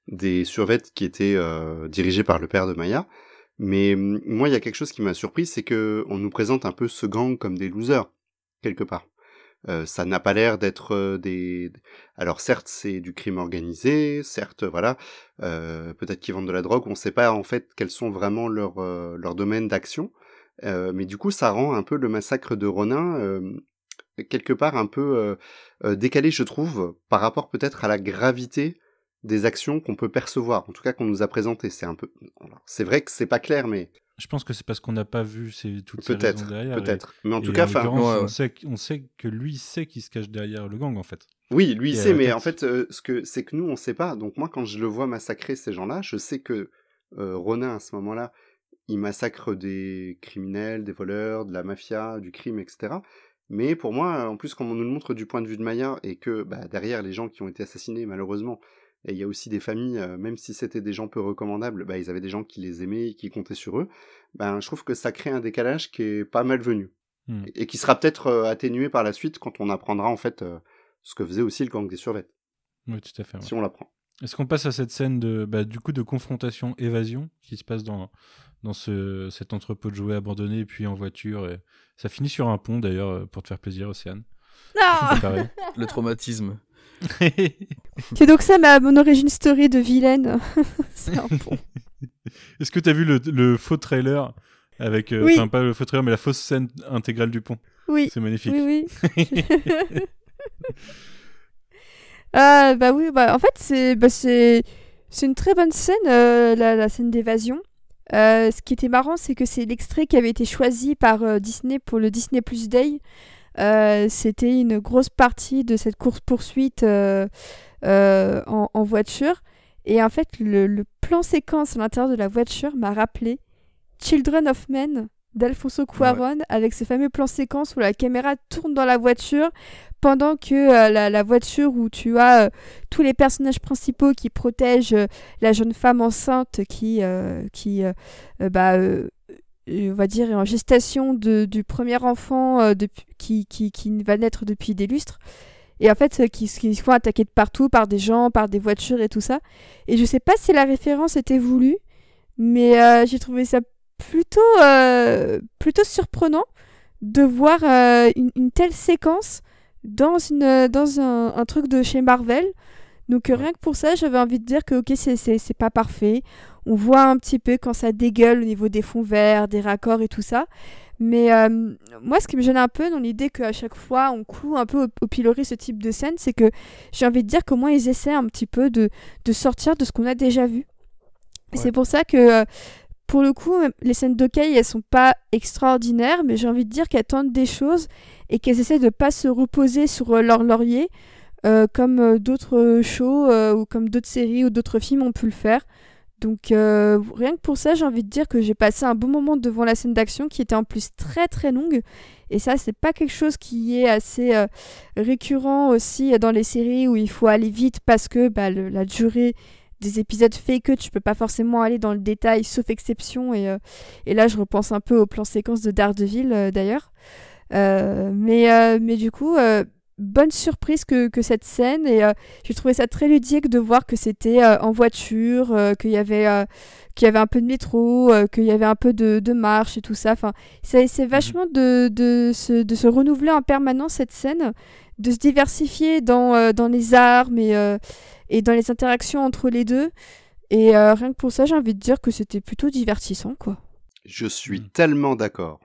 des survettes qui était euh, dirigé par le père de Maya. Mais hum, moi, il y a quelque chose qui m'a surpris, c'est que on nous présente un peu ce gang comme des losers quelque part. Euh, ça n'a pas l'air d'être euh, des. Alors certes, c'est du crime organisé, certes, voilà. euh, Peut-être qu'ils vendent de la drogue. On ne sait pas en fait quels sont vraiment leurs euh, leurs domaines d'action. Euh, mais du coup, ça rend un peu le massacre de Ronin quelque part un peu décalé, je trouve, par rapport peut-être à la gravité des actions qu'on peut percevoir, en tout cas qu'on nous a présentées. C'est un peu, c'est vrai que c'est pas clair, mais Je pense que c'est parce qu'on n'a pas vu ces, toutes ces peut-être, raisons derrière. peut-être. Mais en tout cas, enfin, l'occurrence, Ouais, ouais. on, sait, qu- on sait que lui sait qu'il se cache derrière le gang, en fait. Oui, lui il sait, la mais tête. en fait, euh, ce que c'est que nous on sait pas. Donc moi, quand je le vois massacrer ces gens-là, je sais que euh, Ronin à ce moment-là, il massacre des criminels, des voleurs, de la mafia, du crime, etc. Mais pour moi, en plus, comme on nous le montre du point de vue de Maya et que bah, derrière les gens qui ont été assassinés, malheureusement, et il y a aussi des familles, euh, même si c'était des gens peu recommandables, bah, ils avaient des gens qui les aimaient et qui comptaient sur eux. Ben, je trouve que ça crée un décalage qui est pas malvenu Hmm. et qui sera peut-être euh, atténué par la suite quand on apprendra en fait euh, ce que faisait aussi le gang des survettes. Oui, tout à fait. ouais. si on la prend. Est-ce qu'on passe à cette scène de, bah, du coup, de confrontation évasion qui se passe dans dans ce, cet entrepôt de jouets abandonné, puis en voiture. Et ça finit sur un pont d'ailleurs pour te faire plaisir, Océane? Non. Le traumatisme. C'est donc ça ma mon origin story de vilaine. C'est un pont. Est-ce que tu as vu le, le faux trailer avec, euh, Oui. enfin pas le faux trailer, mais la fausse scène intégrale du pont? Oui. C'est magnifique. Oui, oui. Ah, bah oui, bah en fait, c'est bah, c'est c'est une très bonne scène, euh, la, la scène d'évasion. Euh, ce qui était marrant, c'est que c'est l'extrait qui avait été choisi par Disney pour le Disney Plus Day. Euh, C'était une grosse partie de cette course-poursuite euh, euh, en, en voiture. Et en fait, le, le plan séquence à l'intérieur de la voiture m'a rappelé Children of Men d'Alfonso Cuaron avec ce fameux plan séquence où la caméra tourne dans la voiture pendant que la, la voiture où tu as tous les personnages principaux qui protègent la jeune femme enceinte qui, qui bah, on va dire, en gestation de, du premier enfant euh, depuis- qui, qui, qui va naître depuis des lustres. Et en fait, euh, qui, qui se font attaquer de partout par des gens, par des voitures et tout ça. Et je sais pas si la référence était voulue, mais euh, j'ai trouvé ça plutôt, euh, plutôt surprenant de voir euh, une, une telle séquence dans, une, dans un, un truc de chez Marvel. Donc rien que pour ça, j'avais envie de dire que ok, c'est pas parfait. On voit un petit peu quand ça dégueule au niveau des fonds verts, des raccords et tout ça. Mais euh, moi, ce qui me gêne un peu dans l'idée qu'à chaque fois on cloue un peu au, au pilori ce type de scène, c'est que j'ai envie de dire qu'au moins ils essaient un petit peu de, de sortir de ce qu'on a déjà vu. Ouais. C'est pour ça que, euh, pour le coup, les scènes d'Okai, elles sont pas extraordinaires, mais j'ai envie de dire qu'elles tentent des choses et qu'elles essaient de pas se reposer sur euh, leur laurier, euh, comme d'autres shows ou comme d'autres séries ou d'autres films ont pu le faire. Donc euh, rien que pour ça, j'ai envie de dire que j'ai passé un bon moment devant la scène d'action qui était en plus très très longue. Et ça, c'est pas quelque chose qui est assez euh, récurrent aussi dans les séries où il faut aller vite parce que bah, la durée des épisodes fait que tu peux pas forcément aller dans le détail, sauf exception. Et, euh, là, je repense un peu au plan séquence de Daredevil d'ailleurs. Mais, du coup, bonne surprise que, que cette scène. Et euh, j'ai trouvé ça très ludique de voir que c'était euh, en voiture, euh, qu'il y avait. euh, qu'il y avait un peu de métro, euh, qu'il y avait un peu de, de marche et tout ça. Enfin, c'est c'est vachement de, de, se, de se renouveler en permanence cette scène, de se diversifier dans, euh, dans les armes et, euh, et dans les interactions entre les deux. Et euh, rien que pour ça, j'ai envie de dire que c'était plutôt divertissant, quoi. Je suis Mm. tellement d'accord.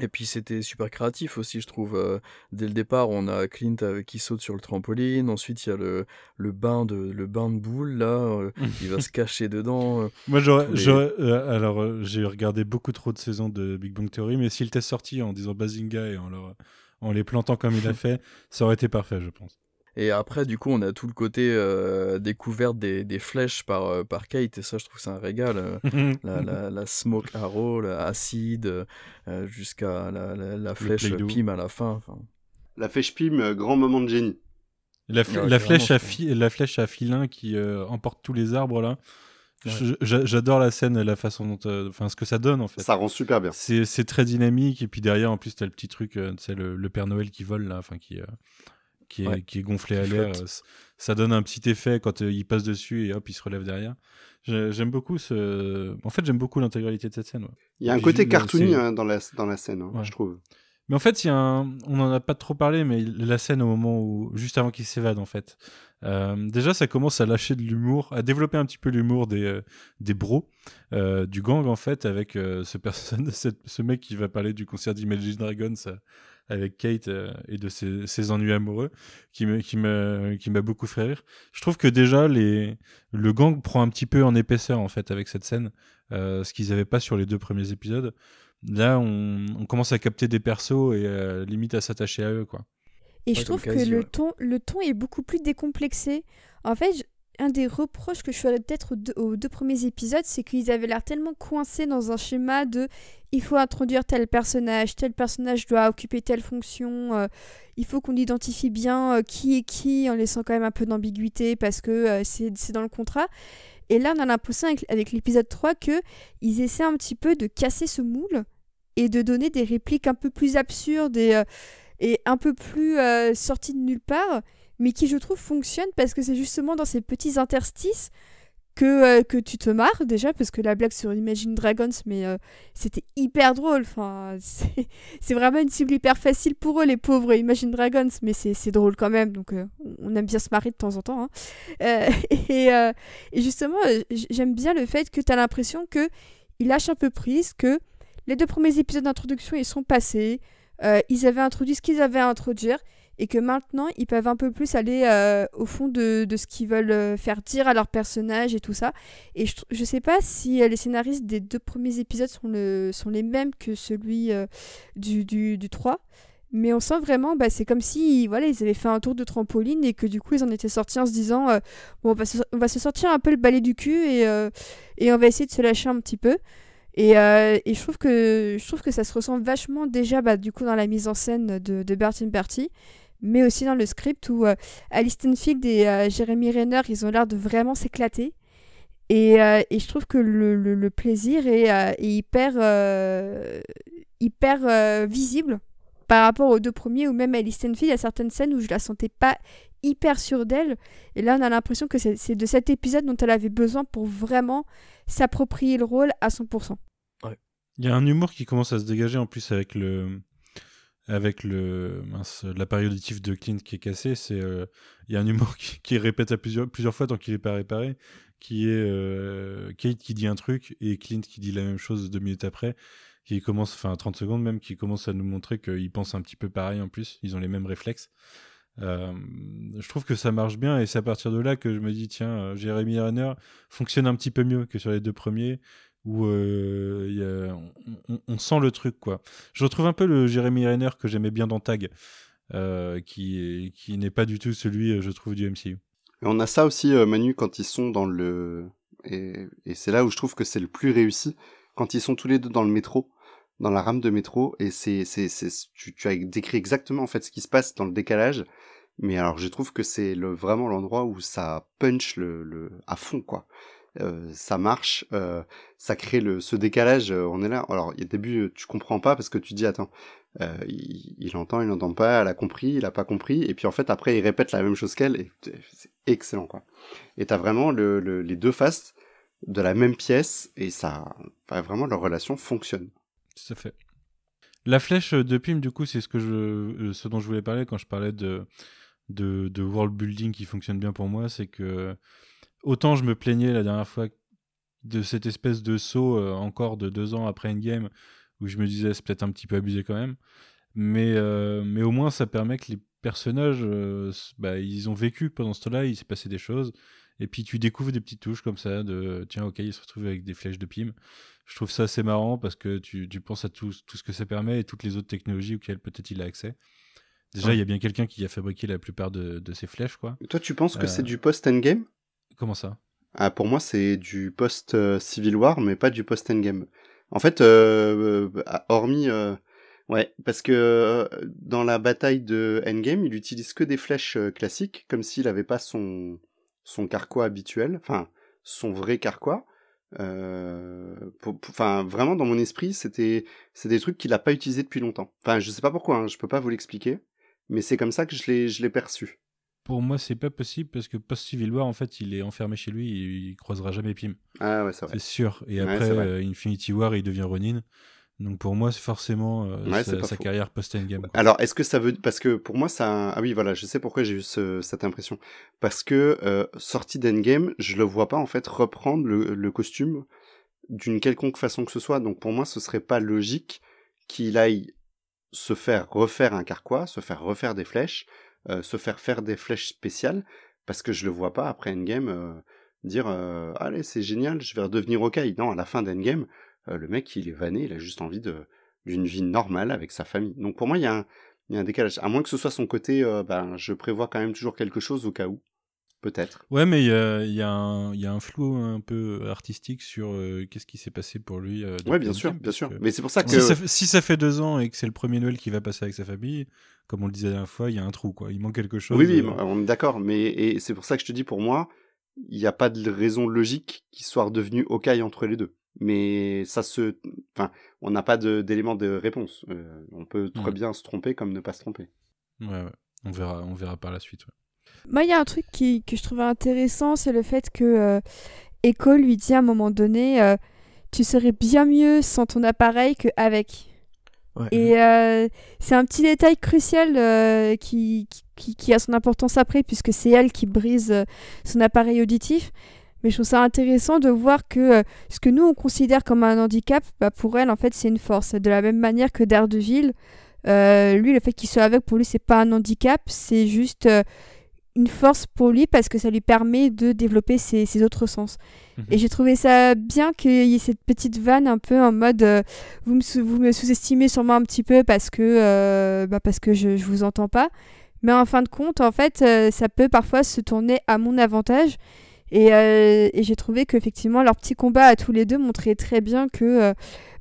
Et puis c'était super créatif aussi, je trouve. euh, dès le départ, on a Clint euh, qui saute sur le trampoline. Ensuite, il y a le, le bain de le bain de boule là. euh, il va se cacher dedans. euh. Moi, j'aurais, les- alors, j'ai regardé beaucoup trop de saisons de Big Bang Theory, mais s'il était sorti en disant Bazinga et en, leur- en les plantant comme il a fait, ça aurait été parfait, je pense. Et après, du coup, on a tout le côté euh, découverte des, des flèches par, euh, par Kate. Et ça, je trouve que c'est un régal. euh, la, la, la smoke arrow, la acide, euh, jusqu'à la, la, la flèche pime à la fin. La fèche pime, euh, grand moment de génie. La, fl- Ouais, la c'est flèche à fi- la flèche à filin qui euh, emporte tous les arbres là. Ouais. J'adore la scène, la façon dont, euh, enfin, ce que ça donne en fait. Ça rend super bien. C'est c'est très dynamique et puis derrière en plus t'as le petit truc, euh, tu sais le, le Père Noël qui vole là, enfin qui euh, qui est Ouais. qui est gonflé à l'air. euh, Ça donne un petit effet quand euh, il passe dessus et hop il se relève derrière. J'ai- J'aime beaucoup ce. En fait j'aime beaucoup l'intégralité de cette scène. ouais. Il y a un Puis côté je- cartoony hein, dans, la, dans la scène, hein, Ouais. je trouve. Mais en fait, il y a un... on n'en a pas trop parlé, mais la scène au moment où, juste avant qu'il s'évade, en fait. Euh, déjà, ça commence à lâcher de l'humour, à développer un petit peu l'humour des, euh, des bros, euh, du gang, en fait, avec euh, ce, personne, cette- ce mec qui va parler du concert d'Imagine Dragons euh, avec Kate euh, et de ses, ses ennuis amoureux, qui me- qui m'a qui m'a beaucoup fait rire. Je trouve que déjà, les, le gang prend un petit peu en épaisseur, en fait, avec cette scène, euh, ce qu'ils n'avaient pas sur les deux premiers épisodes. Là, on, on commence à capter des persos et euh, limite à s'attacher à eux, quoi. Et Ouais, je trouve que quasi, le, ouais. ton, le ton est beaucoup plus décomplexé. En fait, je- un des reproches que je ferais peut-être aux deux, premiers épisodes, c'est qu'ils avaient l'air tellement coincés dans un schéma de il faut introduire tel personnage, tel personnage doit occuper telle fonction, euh, il faut qu'on identifie bien euh, qui est qui en laissant quand même un peu d'ambiguïté parce que euh, c'est dans le contrat. Et là, on a l'impression avec, l'épisode 3 que ils essaient un petit peu de casser ce moule et de donner des répliques un peu plus absurdes et, un peu plus sorties de nulle part, mais qui je trouve fonctionne parce que c'est justement dans ces petits interstices que, euh, que tu te marres déjà, parce que la blague sur Imagine Dragons, mais euh, c'était hyper drôle. Enfin, c'est vraiment une cible hyper facile pour eux, les pauvres Imagine Dragons, mais c'est drôle quand même, donc euh, on aime bien se marrer de temps en temps. Hein. Et, justement, j'aime bien le fait que tu as l'impression que il lâche un peu prise, que les deux premiers épisodes d'introduction, ils sont passés, ils avaient introduit ce qu'ils avaient à introduire, et que maintenant ils peuvent un peu plus aller euh, au fond de, de ce qu'ils veulent euh, faire dire à leur personnage et tout ça. Et je, je sais pas si euh, les scénaristes des deux premiers épisodes sont, le, sont les mêmes que celui du, du, du, 3. Mais on sent vraiment, bah, c'est comme si voilà, ils avaient fait un tour de trampoline et que du coup ils en étaient sortis en se disant bon, on va, se, on va se sortir un peu le balai du cul et, et on va essayer de se lâcher un petit peu. Et, et, je, trouve que, je trouve que ça se ressent vachement déjà bah, du coup dans la mise en scène de, de Bertin Bertie mais aussi dans le script où euh, Alice Stenfield et euh, Jeremy Renner, ils ont l'air de vraiment s'éclater. Et, euh, et, je trouve que le, plaisir est, est hyper, hyper visible par rapport aux deux premiers, ou même Alice Stenfield, il y a certaines scènes où je la sentais pas hyper sûre d'elle. Et là, on a l'impression que c'est de cet épisode dont elle avait besoin pour vraiment s'approprier le rôle à 100%. Il y a un humour qui commence à se dégager en plus avec le, avec le mince, l'appareil de Clint qui est cassé, c'est euh, il y a un humour qui, répète à plusieurs plusieurs fois tant qu'il est pas réparé, qui est euh, Kate qui dit un truc et Clint qui dit la même chose deux minutes après, qui commence, enfin 30 secondes même, qui commence à nous montrer qu'ils pensent un petit peu pareil en plus, ils ont les mêmes réflexes. Euh, je trouve que ça marche bien et c'est à partir de là que je me dis tiens, Jeremy Renner fonctionne un petit peu mieux que sur les deux premiers où euh, on, sent le truc quoi. Je retrouve un peu le Jeremy Renner que j'aimais bien dans Tag, euh, qui, qui n'est pas du tout celui, euh, je trouve, du MCU. on a ça aussi, Manu, quand ils sont dans le... Et, c'est là où je trouve que c'est le plus réussi, quand ils sont tous les deux dans le métro, dans la rame de métro, et c'est, c'est, tu, tu as décrit exactement en fait ce qui se passe dans le décalage, mais alors je trouve que c'est vraiment l'endroit où ça punch le, à fond quoi. Euh, ça marche, euh, ça crée le, ce décalage. Euh, on est là. Alors, au début, tu comprends pas parce que tu dis attends, il, entend, il n'entend pas, elle a compris, il a pas compris, et puis en fait après il répète la même chose qu'elle, et c'est excellent quoi. Et t'as vraiment le, les deux faces de la même pièce, et ça, vraiment leur relation fonctionne. Tout à fait. La flèche de Pim, du coup, c'est ce dont je voulais parler quand je parlais de, de, de world building qui fonctionne bien pour moi, c'est que autant je me plaignais la dernière fois de cette espèce de saut euh, encore de deux ans après Endgame où je me disais c'est peut-être un petit peu abusé quand même. Mais euh, mais au moins ça permet que les personnages euh, bah, ils ont vécu pendant ce temps-là il s'est passé des choses. Et puis tu découvres des petites touches comme ça de tiens ok ils se retrouvent avec des flèches de pim. Je trouve ça assez marrant parce que tu, tu penses à tout, tout ce que ça permet et toutes les autres technologies auxquelles peut-être il a accès. Déjà il y a bien quelqu'un qui a fabriqué la plupart de, de ces flèches quoi. Toi tu penses que c'est du post-endgame? Comment ça? Ah, Pour moi, c'est du post-Civil War, mais pas du post-Endgame. En fait, euh, euh hormis... Euh, ouais, parce que euh, dans la bataille de Endgame, il utilise que des flèches classiques, comme s'il n'avait pas son, son carquois habituel, enfin, son vrai carquois. Enfin, vraiment, dans mon esprit, c'était c'est des trucs qu'il n'a pas utilisés depuis longtemps. Enfin, je sais pas pourquoi, hein, je peux pas vous l'expliquer, mais c'est comme ça que je l'ai perçu. Pour moi, c'est pas possible parce que post-Civil War, en fait, il est enfermé chez lui et il croisera jamais Pym. Ah ouais, c'est vrai. C'est sûr. Et après, euh, Infinity War, il devient Ronin. Donc pour moi, c'est forcément euh, sa, carrière post-endgame. Alors, est-ce que ça veut... Parce que pour moi, ça... Ah oui, voilà, je sais pourquoi j'ai eu cette impression. Parce que, euh, sorti d'endgame, je le vois pas, en fait, reprendre le, le costume d'une quelconque façon que ce soit. Donc pour moi, ce serait pas logique qu'il aille se faire refaire un carquois, se faire refaire des flèches, se faire faire des flèches spéciales parce que je le vois pas après Endgame euh, dire euh, allez c'est génial je vais redevenir ok non à la fin d'Endgame le mec il est vanné il a juste envie d'une vie normale avec sa famille. Donc pour moi il y y a un décalage. À moins que ce soit son côté ben je prévois quand même toujours quelque chose au cas où peut-être. Ouais, mais il y a, y, a y a, un flou un peu artistique sur euh, qu'est-ce qui s'est passé pour lui. Euh, ouais, bien sûr, bien sûr. Mais c'est pour ça que. Si ça, fait, deux ans et que c'est le premier Noël qui va passer avec sa famille, comme on le disait la dernière fois, il y a un trou, quoi. Il manque quelque chose. Oui, oui, euh. on est d'accord. Mais c'est pour ça que je te dis, pour moi, il n'y a pas de raison logique qu'il soit redevenu Hawkeye entre les deux. Mais ça se. Enfin, on n'a pas d'élément de, réponse. on peut très bien se tromper comme ne pas se tromper. Ouais, ouais. On verra, on verra par la suite. Ouais. Moi, il y a un truc qui, que je trouvais intéressant, c'est le fait que euh, Echo lui dit à un moment donné euh, Tu serais bien mieux sans ton appareil qu'avec. Ouais. Et euh, c'est un petit détail crucial euh, qui, qui, qui a son importance après, puisque c'est elle qui brise son appareil auditif. Mais je trouve ça intéressant de voir que ce que nous on considère comme un handicap, bah, pour elle en fait c'est une force. De la même manière que Daredevil, lui le fait qu'il soit aveugle pour lui c'est pas un handicap, c'est juste une force pour lui parce que ça lui permet de développer ses, ses autres sens. Mhm. Et j'ai trouvé ça bien qu'il y ait cette petite vanne un peu en mode euh, vous, me sous- vous me sous-estimez sûrement un petit peu parce que, euh, bah, parce que je, je vous entends pas. Mais en fin de compte, en fait, euh, ça peut parfois se tourner à mon avantage. Et, et j'ai trouvé qu'effectivement, leur petit combat à tous les deux montrait très bien que,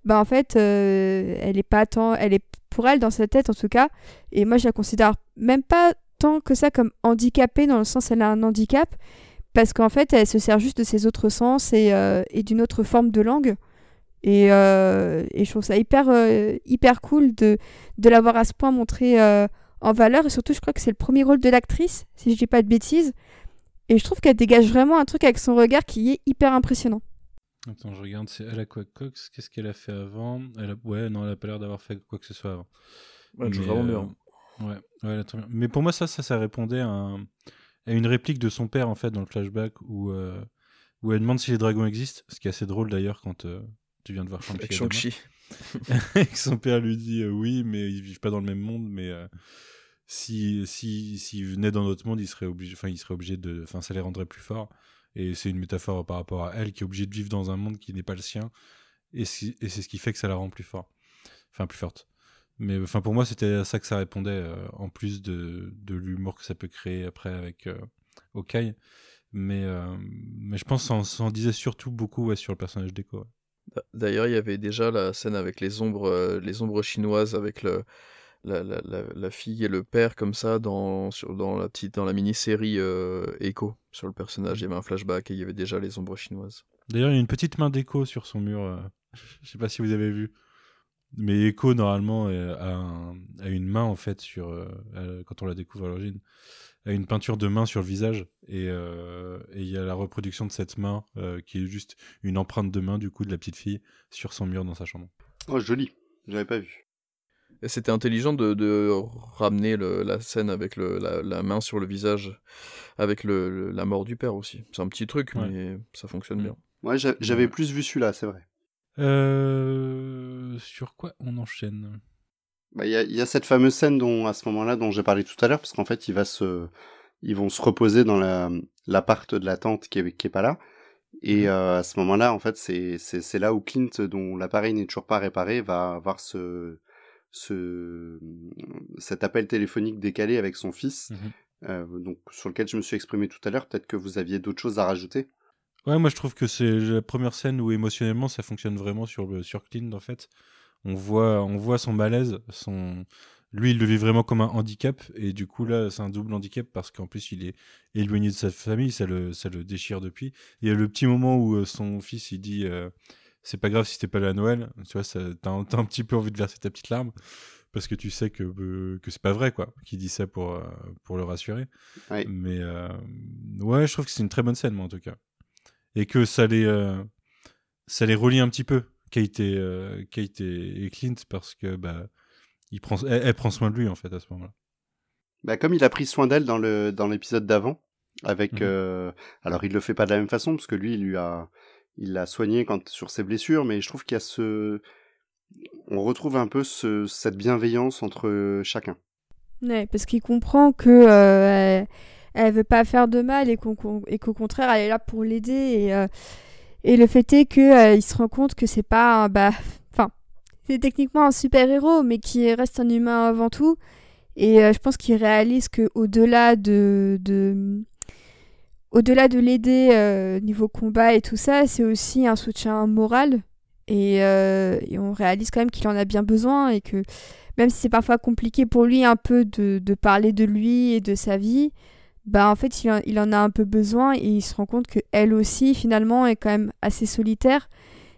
bah, en fait, elle est pas tant. Elle est pour elle, dans sa tête en tout cas. Et moi, je la considère même pas tant que ça comme handicapée, dans le sens elle a un handicap. Parce qu'en fait, elle se sert juste de ses autres sens et, euh, et d'une autre forme de langue. Et, euh, et je trouve ça hyper, euh, hyper cool de, de l'avoir à ce point montré euh, en valeur. Et surtout, je crois que c'est le premier rôle de l'actrice, si je dis pas de bêtises. Et je trouve qu'elle dégage vraiment un truc avec son regard qui est hyper impressionnant. Attends, je regarde, c'est Ella Cox? Qu'est-ce qu'elle a fait avant? Elle a... Ouais, non, elle a pas l'air d'avoir fait quoi que ce soit avant. Elle joue vraiment bien. Ouais, ouais, bien. Mais pour moi, ça, ça, ça répondait à, un- à une réplique de son père, en fait, dans le flashback, où, euh, où elle demande si les dragons existent. Ce qui est assez drôle, d'ailleurs, quand euh, tu viens de voir Shang-Chi. Que son père lui dit euh, oui, mais ils vivent pas dans le même monde, mais si si s'ils venaient dans notre monde, ils seraient obligés, enfin ils seraient obligés de, enfin ça les rendrait plus forts. Et c'est une métaphore par rapport à elle qui est obligée de vivre dans un monde qui n'est pas le sien, et, si- et c'est ce qui fait que ça la rend plus fort, enfin plus forte. Mais enfin pour moi c'était à ça que ça répondait, euh, en plus de, de l'humour que ça peut créer après avec euh, Hawkeye. Mais euh, mais je pense que ça en- disait surtout beaucoup ouais, sur le personnage d'Echo. ouais. D'ailleurs, il y avait déjà la scène avec les ombres, euh, les ombres chinoises, avec le, la, la, la, la fille et le père comme ça dans, sur, dans la petite, dans la mini-série Echo sur le personnage. Il y avait un flashback et il y avait déjà les ombres chinoises. D'ailleurs, il y a une petite main d'Echo sur son mur. Je sais pas si vous avez vu. Mais Echo, normalement, euh, a, un- a une main, en fait, sur, euh, euh, quand on la découvre à l'origine, a une peinture de main sur le visage. Et euh, et il y a la reproduction de cette main, euh, qui est juste une empreinte de main, du coup, de la petite fille, sur son mur dans sa chambre. Oh, joli. J'avais pas vu. Et c'était intelligent de, de ramener le- la scène avec le, la, la main sur le visage, avec le, le- la mort du père aussi. C'est un petit truc, Ouais. mais ça fonctionne Mm. bien. Ouais, j'a- j'avais Ouais. plus vu celui-là, c'est vrai. Euh, sur quoi on enchaîne? Bah, Il y, a, y a cette fameuse scène dont, à ce moment-là dont j'ai parlé tout à l'heure, parce qu'en fait, il va se, ils vont se reposer dans la, l'appart de la tante qui est, qui est pas là. Et euh, à ce moment-là, en fait, c'est, là où Clint, dont l'appareil n'est toujours pas réparé, va avoir ce, ce, cet appel téléphonique décalé avec son fils, Mhm. euh, donc sur lequel je me suis exprimé tout à l'heure. Peut-être que vous aviez d'autres choses à rajouter? Ouais, moi je trouve que c'est la première scène où émotionnellement ça fonctionne vraiment sur le sur Clint en fait. On voit on voit son malaise, son lui il le vit vraiment comme un handicap et du coup là c'est un double handicap parce qu'en plus il est éloigné de sa famille, ça le ça le déchire depuis. Il y a le petit moment où euh, son fils il dit euh, c'est pas grave si t'es pas là à Noël, tu vois t'as un, un petit peu envie de verser ta petite larme parce que tu sais que euh, que c'est pas vrai quoi, qu'il dit ça pour euh, pour le rassurer. Mais euh, ouais, je trouve que c'est une très bonne scène moi en tout cas et que ça les euh, ça les relie un petit peu Kate et euh, Kate et, et Clint parce que bah il prend elle, elle prend soin de lui en fait à ce moment-là. Bah, comme il a pris soin d'elle dans le dans l'épisode d'avant, avec Mhm. euh, alors il le fait pas de la même façon parce que lui il lui a il l'a soigné quand sur ses blessures, mais je trouve qu'il y a ce on retrouve un peu ce, cette bienveillance entre chacun. Ouais, parce qu'il comprend que euh, elle, veut pas faire de mal et qu'au contraire elle est là pour l'aider et, euh, le fait est que euh, il se rend compte que c'est pas un, bah c'est techniquement un super héros mais qui reste un humain avant tout. Et euh, je pense qu'il réalise que au-delà de, de l'aider niveau combat et tout ça c'est aussi un soutien moral. Et, on réalise quand même qu'il en a bien besoin et que même si c'est parfois compliqué pour lui un peu de parler de lui et de sa vie, bah en fait il en, il en a un peu besoin et il se rend compte que elle aussi finalement est quand même assez solitaire.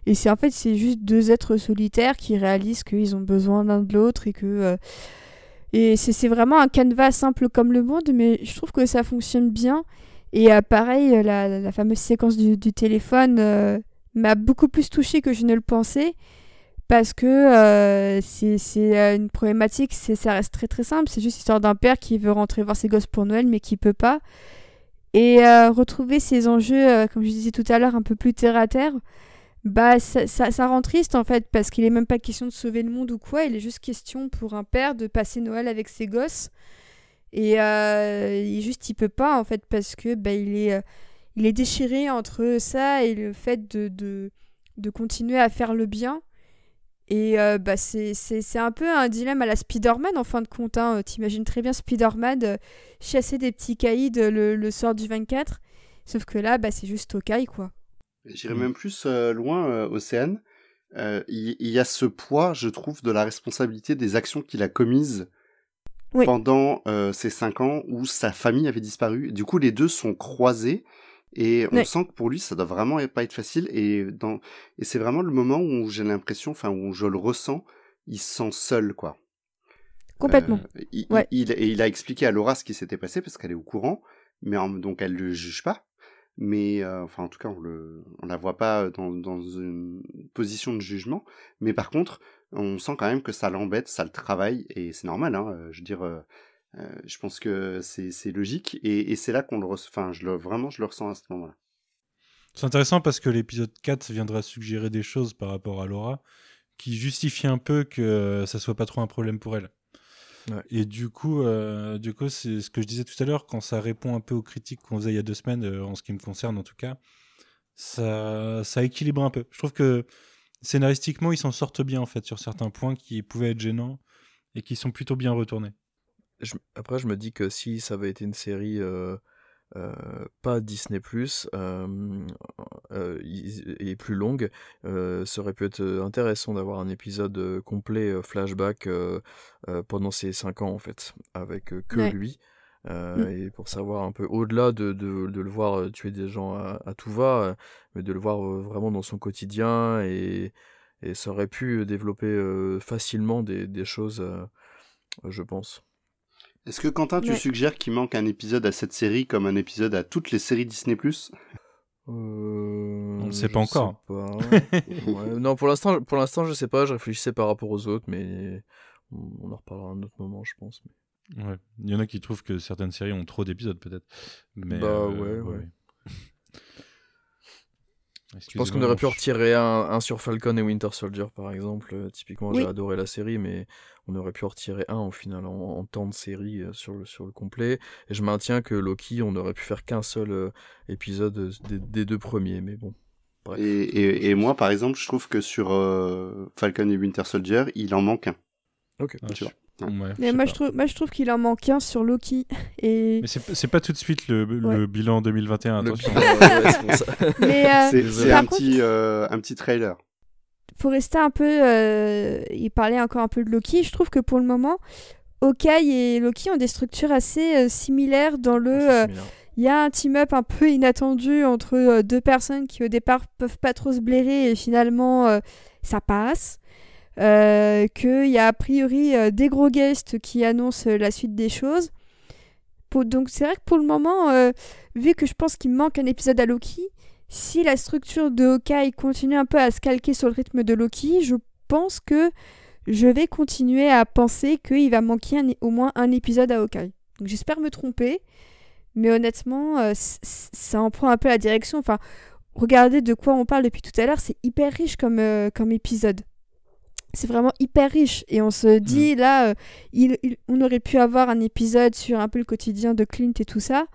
Et c'est en fait c'est juste deux êtres solitaires qui réalisent qu'ils ont besoin l'un de l'autre et que euh, Et c'est vraiment un canevas simple comme le monde, mais je trouve que ça fonctionne bien. Et euh, pareil, la, la, fameuse séquence du, téléphone euh, m'a beaucoup plus touchée que je ne le pensais. Parce que euh, c'est une problématique, ça reste très très simple. C'est juste l'histoire d'un père qui veut rentrer voir ses gosses pour Noël, mais qui peut pas. Et retrouver ces enjeux, comme je disais tout à l'heure, un peu plus terre à terre, bah ça, ça, rend triste en fait, parce qu'il est même pas question de sauver le monde ou quoi. Il est juste question pour un père de passer Noël avec ses gosses. Et euh, il, juste, il peut pas, en fait, parce que bah, il, est, euh, il est déchiré entre ça et le fait de, de, de continuer à faire le bien. Et euh, bah, c'est un peu un dilemme à la Spider-Man, en fin de compte. Hein. T'imagines très bien Spider-Man euh, chasser des petits caïds le, le, soir du 24. Sauf que là, bah, c'est juste Hawkeye, quoi. J'irais même plus loin, Océane. Il, y a ce poids, je trouve, de la responsabilité des actions qu'il a commises pendant euh, ces cinq ans où sa famille avait disparu. Du coup, les deux sont croisés et on sent que pour lui, ça doit vraiment pas être facile. Et, dans... et c'est vraiment le moment où j'ai l'impression, enfin, où je le ressens, il se sent seul, quoi. Complètement. Euh, il, il, et il a expliqué à Laura ce qui s'était passé parce qu'elle est au courant, mais donc elle le juge pas. Mais euh, enfin, en tout cas, on le, on la voit pas dans, dans une position de jugement. Mais par contre, on sent quand même que ça l'embête, ça le travaille, et c'est normal, hein, euh, je veux dire, euh, euh, je pense que c'est logique, et, et c'est là qu'on le ressent, enfin, je le, vraiment, je le ressens à ce moment-là. C'est intéressant parce que l'épisode 4 viendra suggérer des choses par rapport à Laura qui justifient un peu que ça soit pas trop un problème pour elle. Ouais. Et du coup, euh, du coup, c'est ce que je disais tout à l'heure, quand ça répond un peu aux critiques qu'on faisait il y a deux semaines, en ce qui me concerne en tout cas, ça, ça équilibre un peu. Je trouve que scénaristiquement, ils s'en sortent bien en fait sur certains points qui pouvaient être gênants et qui sont plutôt bien retournés. Après, je me dis que si ça avait été une série euh, euh, pas Disney Plus euh, et plus longue, ça aurait pu être intéressant d'avoir un épisode complet flashback pendant ces 5 ans en fait, avec que lui. Mmh. Et pour savoir un peu au-delà de, de, de, le voir tuer des gens à, à tout va, mais de le voir vraiment dans son quotidien et, et ça aurait pu développer facilement des, des choses, je pense. Est-ce que Quentin, tu suggères qu'il manque un épisode à cette série comme un épisode à toutes les séries Disney Plus? Euh, On ne sait pas encore. ouais, non, pour l'instant, pour l'instant, je sais pas. Je réfléchissais par rapport aux autres, mais on en reparlera à un autre moment, je pense. Mais... Ouais. Il y en a qui trouvent que certaines séries ont trop d'épisodes, peut-être. Mais bah euh, ouais, ouais. Je pense qu'on aurait pu retirer un, un, sur Falcon et Winter Soldier, par exemple. Euh, typiquement, j'ai adoré la série, mais on aurait pu en retirer un au final en, temps de série euh, sur, le, sur le complet. Et je maintiens que Loki, on aurait pu faire qu'un seul épisode des, deux premiers, mais bon. Et, et, et, moi, par exemple, je trouve que sur Falcon et Winter Soldier, il en manque un. Ok, ah, tu vois mais moi je, trouve, moi je trouve qu'il en manque un sur Loki. Et... Mais c'est pas tout de suite le, le bilan 2021, attention. c'est un, petit, euh, un petit trailer. Pour rester un peu. Euh, il parlait encore un peu de Loki. Je trouve que pour le moment, Hawkeye et Loki ont des structures assez euh, similaires dans le. Il y a un team-up un peu inattendu entre deux personnes qui au départ peuvent pas trop se blairer et finalement ça passe. Euh, qu'il y a a priori euh, des gros guests qui annoncent euh, la suite des choses. donc c'est vrai que pour le moment, vu que je pense qu'il manque un épisode à Loki, si la structure de Hawkeye continue un peu à se calquer sur le rythme de Loki, je pense que je vais continuer à penser qu'il va manquer au moins un épisode à Hawkeye. Donc j'espère me tromper, mais honnêtement, ça en prend un peu la direction. Enfin, regardez de quoi on parle depuis tout à l'heure, c'est hyper riche comme épisode c'est vraiment hyper riche. Et on se dit, là, euh, il, on aurait pu avoir un épisode sur un peu le quotidien de Clint et tout ça.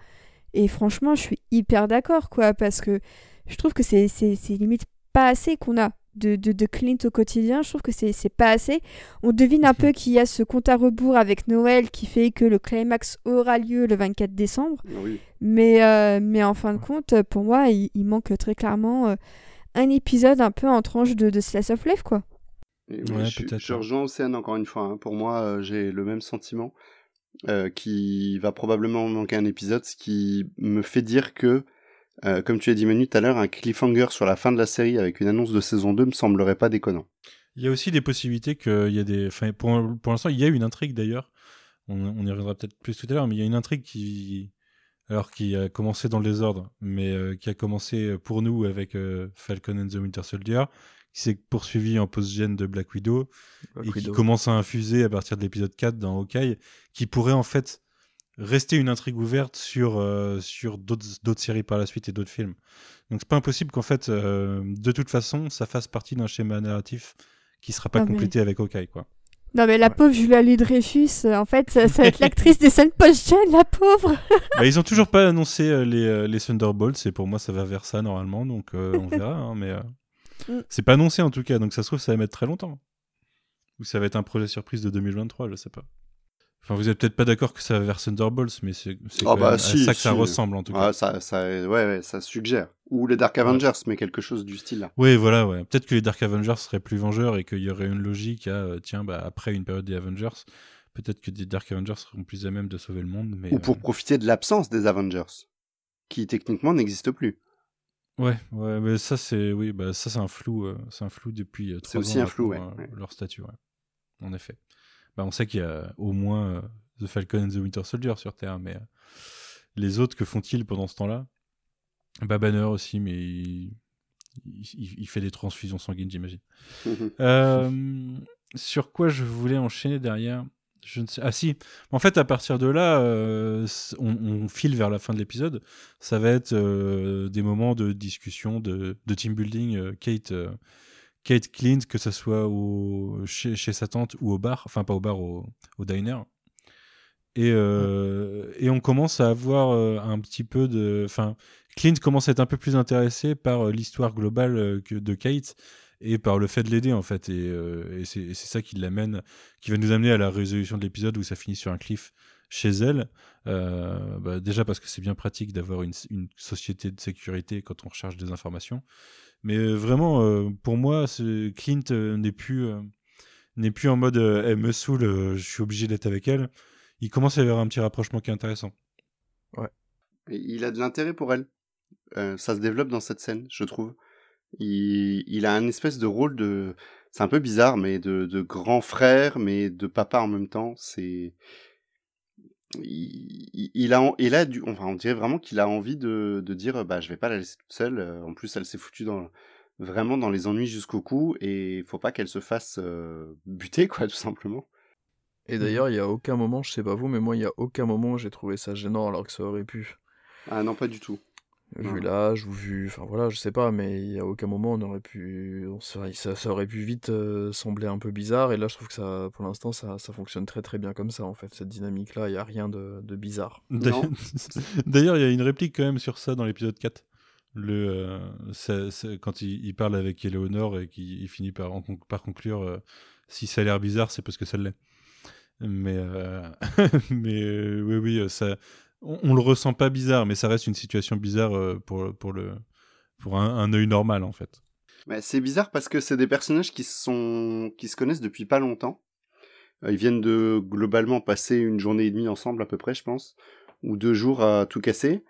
Et franchement, je suis hyper d'accord, quoi, parce que je trouve que c'est limite pas assez qu'on a de, de, Clint au quotidien. Je trouve que c'est pas assez. On devine un peu qu'il y a ce compte à rebours avec Noël qui fait que le climax aura lieu le 24 décembre. Mais, euh, mais en fin de compte, pour moi, il, manque très clairement euh, un épisode un peu en tranche de, de Slice of Life, quoi je, rejoins Océane encore une fois. Hein. Pour moi, euh, j'ai le même sentiment euh, qui va probablement manquer un épisode, ce qui me fait dire que, euh, comme tu as dit Manu tout à l'heure, un cliffhanger sur la fin de la série avec une annonce de saison 2 me semblerait pas déconnant. Il y a aussi des possibilités qu'il y a des. Enfin, pour, pour l'instant, il y a une intrigue d'ailleurs on, on y reviendra peut-être plus tout à l'heure, mais il y a une intrigue qui, alors qui a commencé dans le désordre, mais qui a commencé pour nous avec Falcon and the Winter Soldier, qui s'est poursuivi en post-gène de Black Widow, Black et qui commence à infuser à partir de l'épisode 4 dans Hawkeye, qui pourrait en fait rester une intrigue ouverte sur, euh, sur d'autres d'autres séries par la suite et d'autres films. Donc c'est pas impossible qu'en fait, euh, de toute façon, ça fasse partie d'un schéma narratif qui sera pas Ah, mais- complété avec Hawkeye, quoi. Non, mais la Ouais. pauvre Julia Louis-Dreyfus, euh, en fait, ça, ça va être l'actrice des scènes post-gen, la pauvre. Bah, ils ont toujours pas annoncé euh, les, euh, les Thunderbolts, et pour moi, ça va vers ça normalement, donc euh, on verra, hein, mais euh, Mm. c'est pas annoncé en tout cas, donc ça se trouve, ça va mettre très longtemps. Ou ça va être un projet surprise de 2023, je sais pas. Enfin, vous êtes peut-être pas d'accord que ça va vers Thunderbolts, mais c'est Ah bah même si, à ça que ça ressemble en tout cas. Ah, ça, ça, ouais, ouais, ça suggère. Ou les Dark Avengers, mais quelque chose du style là. Oui, voilà, ouais. Peut-être que les Dark Avengers seraient plus vengeurs et qu'il y aurait une logique à, euh, tiens, bah, après une période des Avengers, peut-être que des Dark Avengers seront plus à même de sauver le monde. Mais, Ou pour profiter de l'absence des Avengers, qui techniquement n'existent plus. Ouais, ouais, mais ça, c'est, oui, bah, ça, c'est un flou, euh, c'est un flou depuis euh, trois aussi ans un flou, ouais, euh, ouais. leur statut, ouais. En effet. Bah, on sait qu'il y a au moins euh, The Falcon and the Winter Soldier sur Terre, mais euh, les autres, que font-ils pendant ce temps-là? Bah, Banner aussi, mais il, il- il fait des transfusions sanguines, j'imagine. Euh, sur quoi je voulais enchaîner derrière? Je ne sais... Ah si, en fait à partir de là, euh, on, on file vers la fin de l'épisode. Ça va être euh, des moments de discussion, de, de team building. euh, Kate, Kate Clint, que ce soit au, chez, chez sa tante ou au bar, enfin pas au bar, au, au diner. Et, et on commence à avoir un petit peu de... Enfin, Clint commence à être un peu plus intéressé par l'histoire globale que de Kate et par le fait de l'aider en fait. Et, euh, et c'est ça qui l'amène, qui va nous amener à la résolution de l'épisode où ça finit sur un cliff chez elle. Euh, bah, déjà parce que c'est bien pratique d'avoir une, société de sécurité quand on recherche des informations. Mais euh, vraiment, pour moi, Clint n'est plus, n'est plus en mode elle me saoule, je suis obligé d'être avec elle. Il commence à y avoir un petit rapprochement qui est intéressant. Et il a de l'intérêt pour elle. Ça se développe dans cette scène, je trouve. Il, il a un espèce de rôle de, c'est un peu bizarre, mais de, de grand frère, mais de papa en même temps. C'est, il, a, il a du, enfin, on dirait vraiment qu'il a envie de, de dire, bah, je vais pas la laisser toute seule. Euh, En plus, elle s'est foutue dans, vraiment dans les ennuis jusqu'au cou, et il faut pas qu'elle se fasse euh, buter, quoi, tout simplement. Et d'ailleurs, il y a aucun moment, je sais pas vous, mais moi, il y a aucun moment où j'ai trouvé ça gênant alors que ça aurait pu. Ah non, pas du tout. Vu Ouais. l'âge ou vu, enfin voilà, je sais pas, mais a aucun moment on aurait pu, on ça, ça aurait pu vite euh, sembler un peu bizarre. Et là, je trouve que ça, pour l'instant, ça, ça fonctionne très très bien comme ça en fait. Cette dynamique-là, il y a rien de, de bizarre. D'ailleurs, Non. D'ailleurs, il y a une réplique quand même sur ça dans l'épisode 4. Le, euh, ça- ça- quand il, il parle avec Eleonore et qu'il il finit par, en con- par conclure euh, si ça a l'air bizarre, c'est parce que ça l'est. Mais, euh, mais euh, oui, oui, ça, on, on le ressent pas bizarre, mais ça reste une situation bizarre euh, pour, pour, le, pour un, un œil normal en fait. C'est bizarre parce que c'est des personnages qui sont qui se connaissent depuis pas longtemps. Euh, Ils viennent de globalement passer une journée et demie ensemble à peu près, je pense, ou deux jours à tout casser.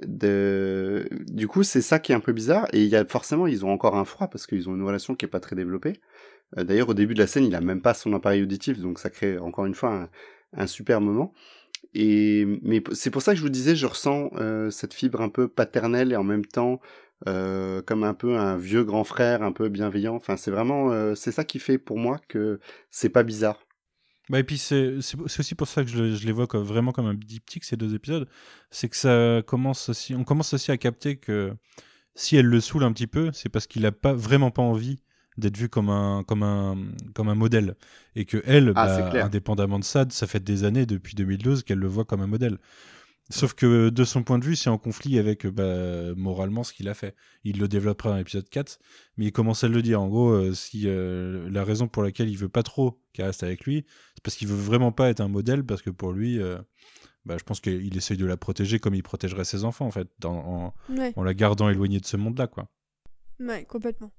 Du coup, c'est ça qui est un peu bizarre. Et il y a forcément, ils ont encore un froid parce qu'ils ont une relation qui est pas très développée. Euh, D'ailleurs, au début de la scène, il a même pas son appareil auditif, donc ça crée encore une fois un super moment. Mais c'est pour ça que je vous disais, je ressens euh, cette fibre un peu paternelle et en même temps euh, comme un peu un vieux grand frère, un peu bienveillant. Enfin, c'est vraiment, euh, c'est ça qui fait pour moi que c'est pas bizarre. Bah et puis c'est aussi pour ça que je, le- je les vois vraiment comme un diptyque ces deux épisodes, c'est que ça commence aussi, on commence aussi à capter que si elle le saoule un petit peu, c'est parce qu'il a pas vraiment pas envie d'être vu comme un comme un comme un modèle et que elle, Ah, bah, indépendamment de ça, ça fait des années depuis 2012 qu'elle le voit comme un modèle. Sauf que de son point de vue, c'est en conflit avec bah, moralement ce qu'il a fait. Il le développera dans l'épisode 4, mais il commence à le dire. En gros, euh, si euh, la raison pour laquelle il veut pas trop qu'elle reste avec lui, c'est parce qu'il veut vraiment pas être un modèle, parce que pour lui, euh, bah, je pense qu'il essaye de la protéger comme il protégerait ses enfants, en fait, dans- en, Ouais, en la gardant éloignée de ce monde-là, quoi. ouais, complètement.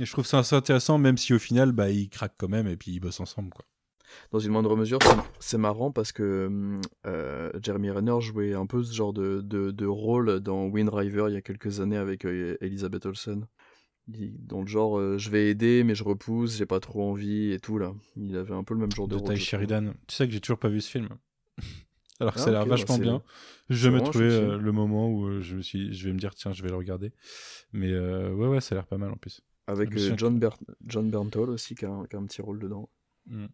Et je trouve ça assez intéressant, même si au final, bah, ils craquent quand même et puis ils bossent ensemble, quoi. Dans une moindre mesure, c'est- marrant parce que hum, euh, Jeremy Renner jouait un peu ce genre de, de, de rôle dans Wind River il y a quelques années avec euh, Elizabeth Olsen. il- dans le genre euh, je vais aider mais je repousse, j'ai pas trop envie et tout là. Il avait un peu le même genre de, de rôle. Sheridan. Tu sais que j'ai toujours pas vu ce film. Alors que Ah, ça a l'air bah, vachement c'est- bien. Je vais me chouette euh, le moment où je me suis, je vais me dire tiens, je vais le regarder. Mais euh, ouais, ouais, ça a l'air pas mal en plus. Avec euh, John, Ber- John Bernthal aussi qui a, un, qui a un petit rôle dedans. Mm.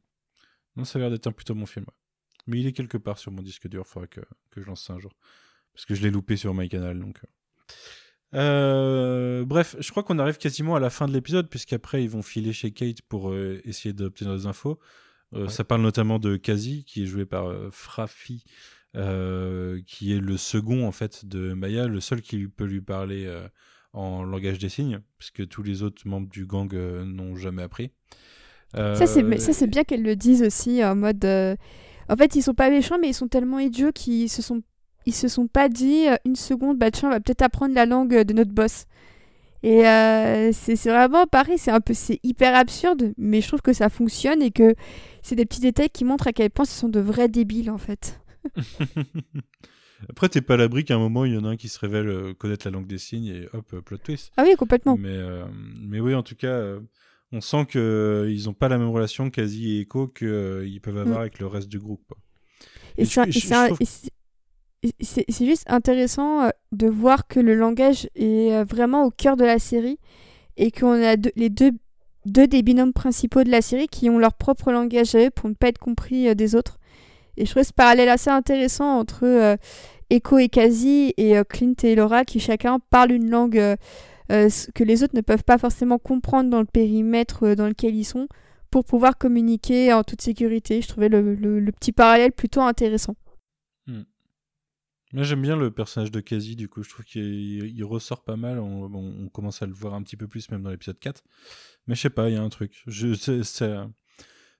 Non, ça a l'air d'être un plutôt bon film. ouais. Mais il est quelque part sur mon disque dur. Faudrait que, que je lance ça un jour. Parce que je l'ai loupé sur MyCanal. Donc. euh. Euh, bref, je crois qu'on arrive quasiment à la fin de l'épisode, puisqu'après ils vont filer chez Kate pour euh, essayer d'obtenir des infos. Euh, Ça parle notamment de Kazi, qui est joué par Frafi, qui est le second en fait de Maya, le seul qui peut lui parler en langage des signes, puisque tous les autres membres du gang euh, n'ont jamais appris. Ça, c'est Euh, ça, c'est bien qu'elles le disent aussi en mode. euh, En fait, ils sont pas méchants, mais ils sont tellement idiots qu'ils se sont, ils se sont pas dit une seconde, bah tiens, on va peut-être apprendre la langue de notre boss. Et c'est c'est vraiment pareil, c'est un peu, c'est hyper absurde, mais je trouve que ça fonctionne et que c'est des petits détails qui montrent à quel point ce sont de vrais débiles en fait. Après, t'es pas à l'abri qu'à un moment, il y en a un qui se révèle euh, connaître la langue des signes et hop, euh, plot twist. Ah oui, complètement. Mais, euh, mais oui, en tout cas, on sent qu'ils n'ont pas la même relation, et Echo, qu'ils peuvent avoir Mm. avec le reste du groupe. quoi. Et Et c'est c'est juste intéressant de voir que le langage est vraiment au cœur de la série et qu'on a deux- les deux, deux des binômes principaux de la série qui ont leur propre langage à eux pour ne pas être compris des autres. Et je trouve ce parallèle assez intéressant entre euh, Echo et Kazi et euh, Clint et Laura qui chacun parlent une langue euh, euh, que les autres ne peuvent pas forcément comprendre dans le périmètre dans lequel ils sont pour pouvoir communiquer en toute sécurité. Je trouvais le, le- petit parallèle plutôt intéressant. Moi, j'aime bien le personnage de Kazi, du coup, je trouve qu'il il ressort pas mal. On, commence à le voir un petit peu plus, même dans l'épisode 4. Mais je sais pas, il y a un truc. Je, ça,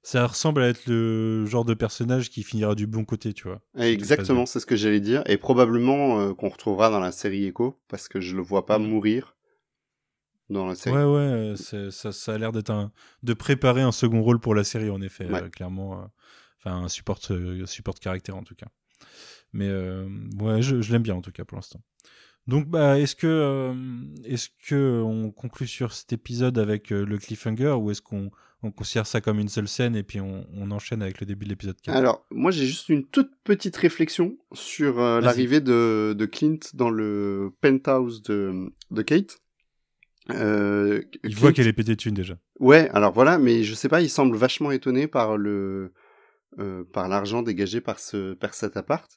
ça ressemble à être le genre de personnage qui finira du bon côté, tu vois. Exactement, c'est ce que j'allais dire. Et probablement euh, qu'on retrouvera dans la série Echo, parce que je le vois pas Mm. mourir dans la série. Ouais, ouais, ça, ça a l'air d'être un. de préparer un second rôle pour la série, en effet, Ouais. euh, clairement. euh, Enfin, un support, support caractère, en tout cas. Mais ouais, je, je l'aime bien, en tout cas, pour l'instant. Donc, bah, est-ce que, euh, est-ce que on conclut sur cet épisode avec euh, le cliffhanger ou est-ce qu'on on considère ça comme une seule scène et puis on, on enchaîne avec le début de l'épisode 4 Alors, moi j'ai juste une toute petite réflexion sur euh, l'arrivée de, de Clint dans le penthouse de, de Kate. Il Clint- voit qu'elle est pétée de thunes déjà. Ouais, alors voilà, mais je sais pas, il semble vachement étonné par le par l'argent dégagé par ce par cet appart.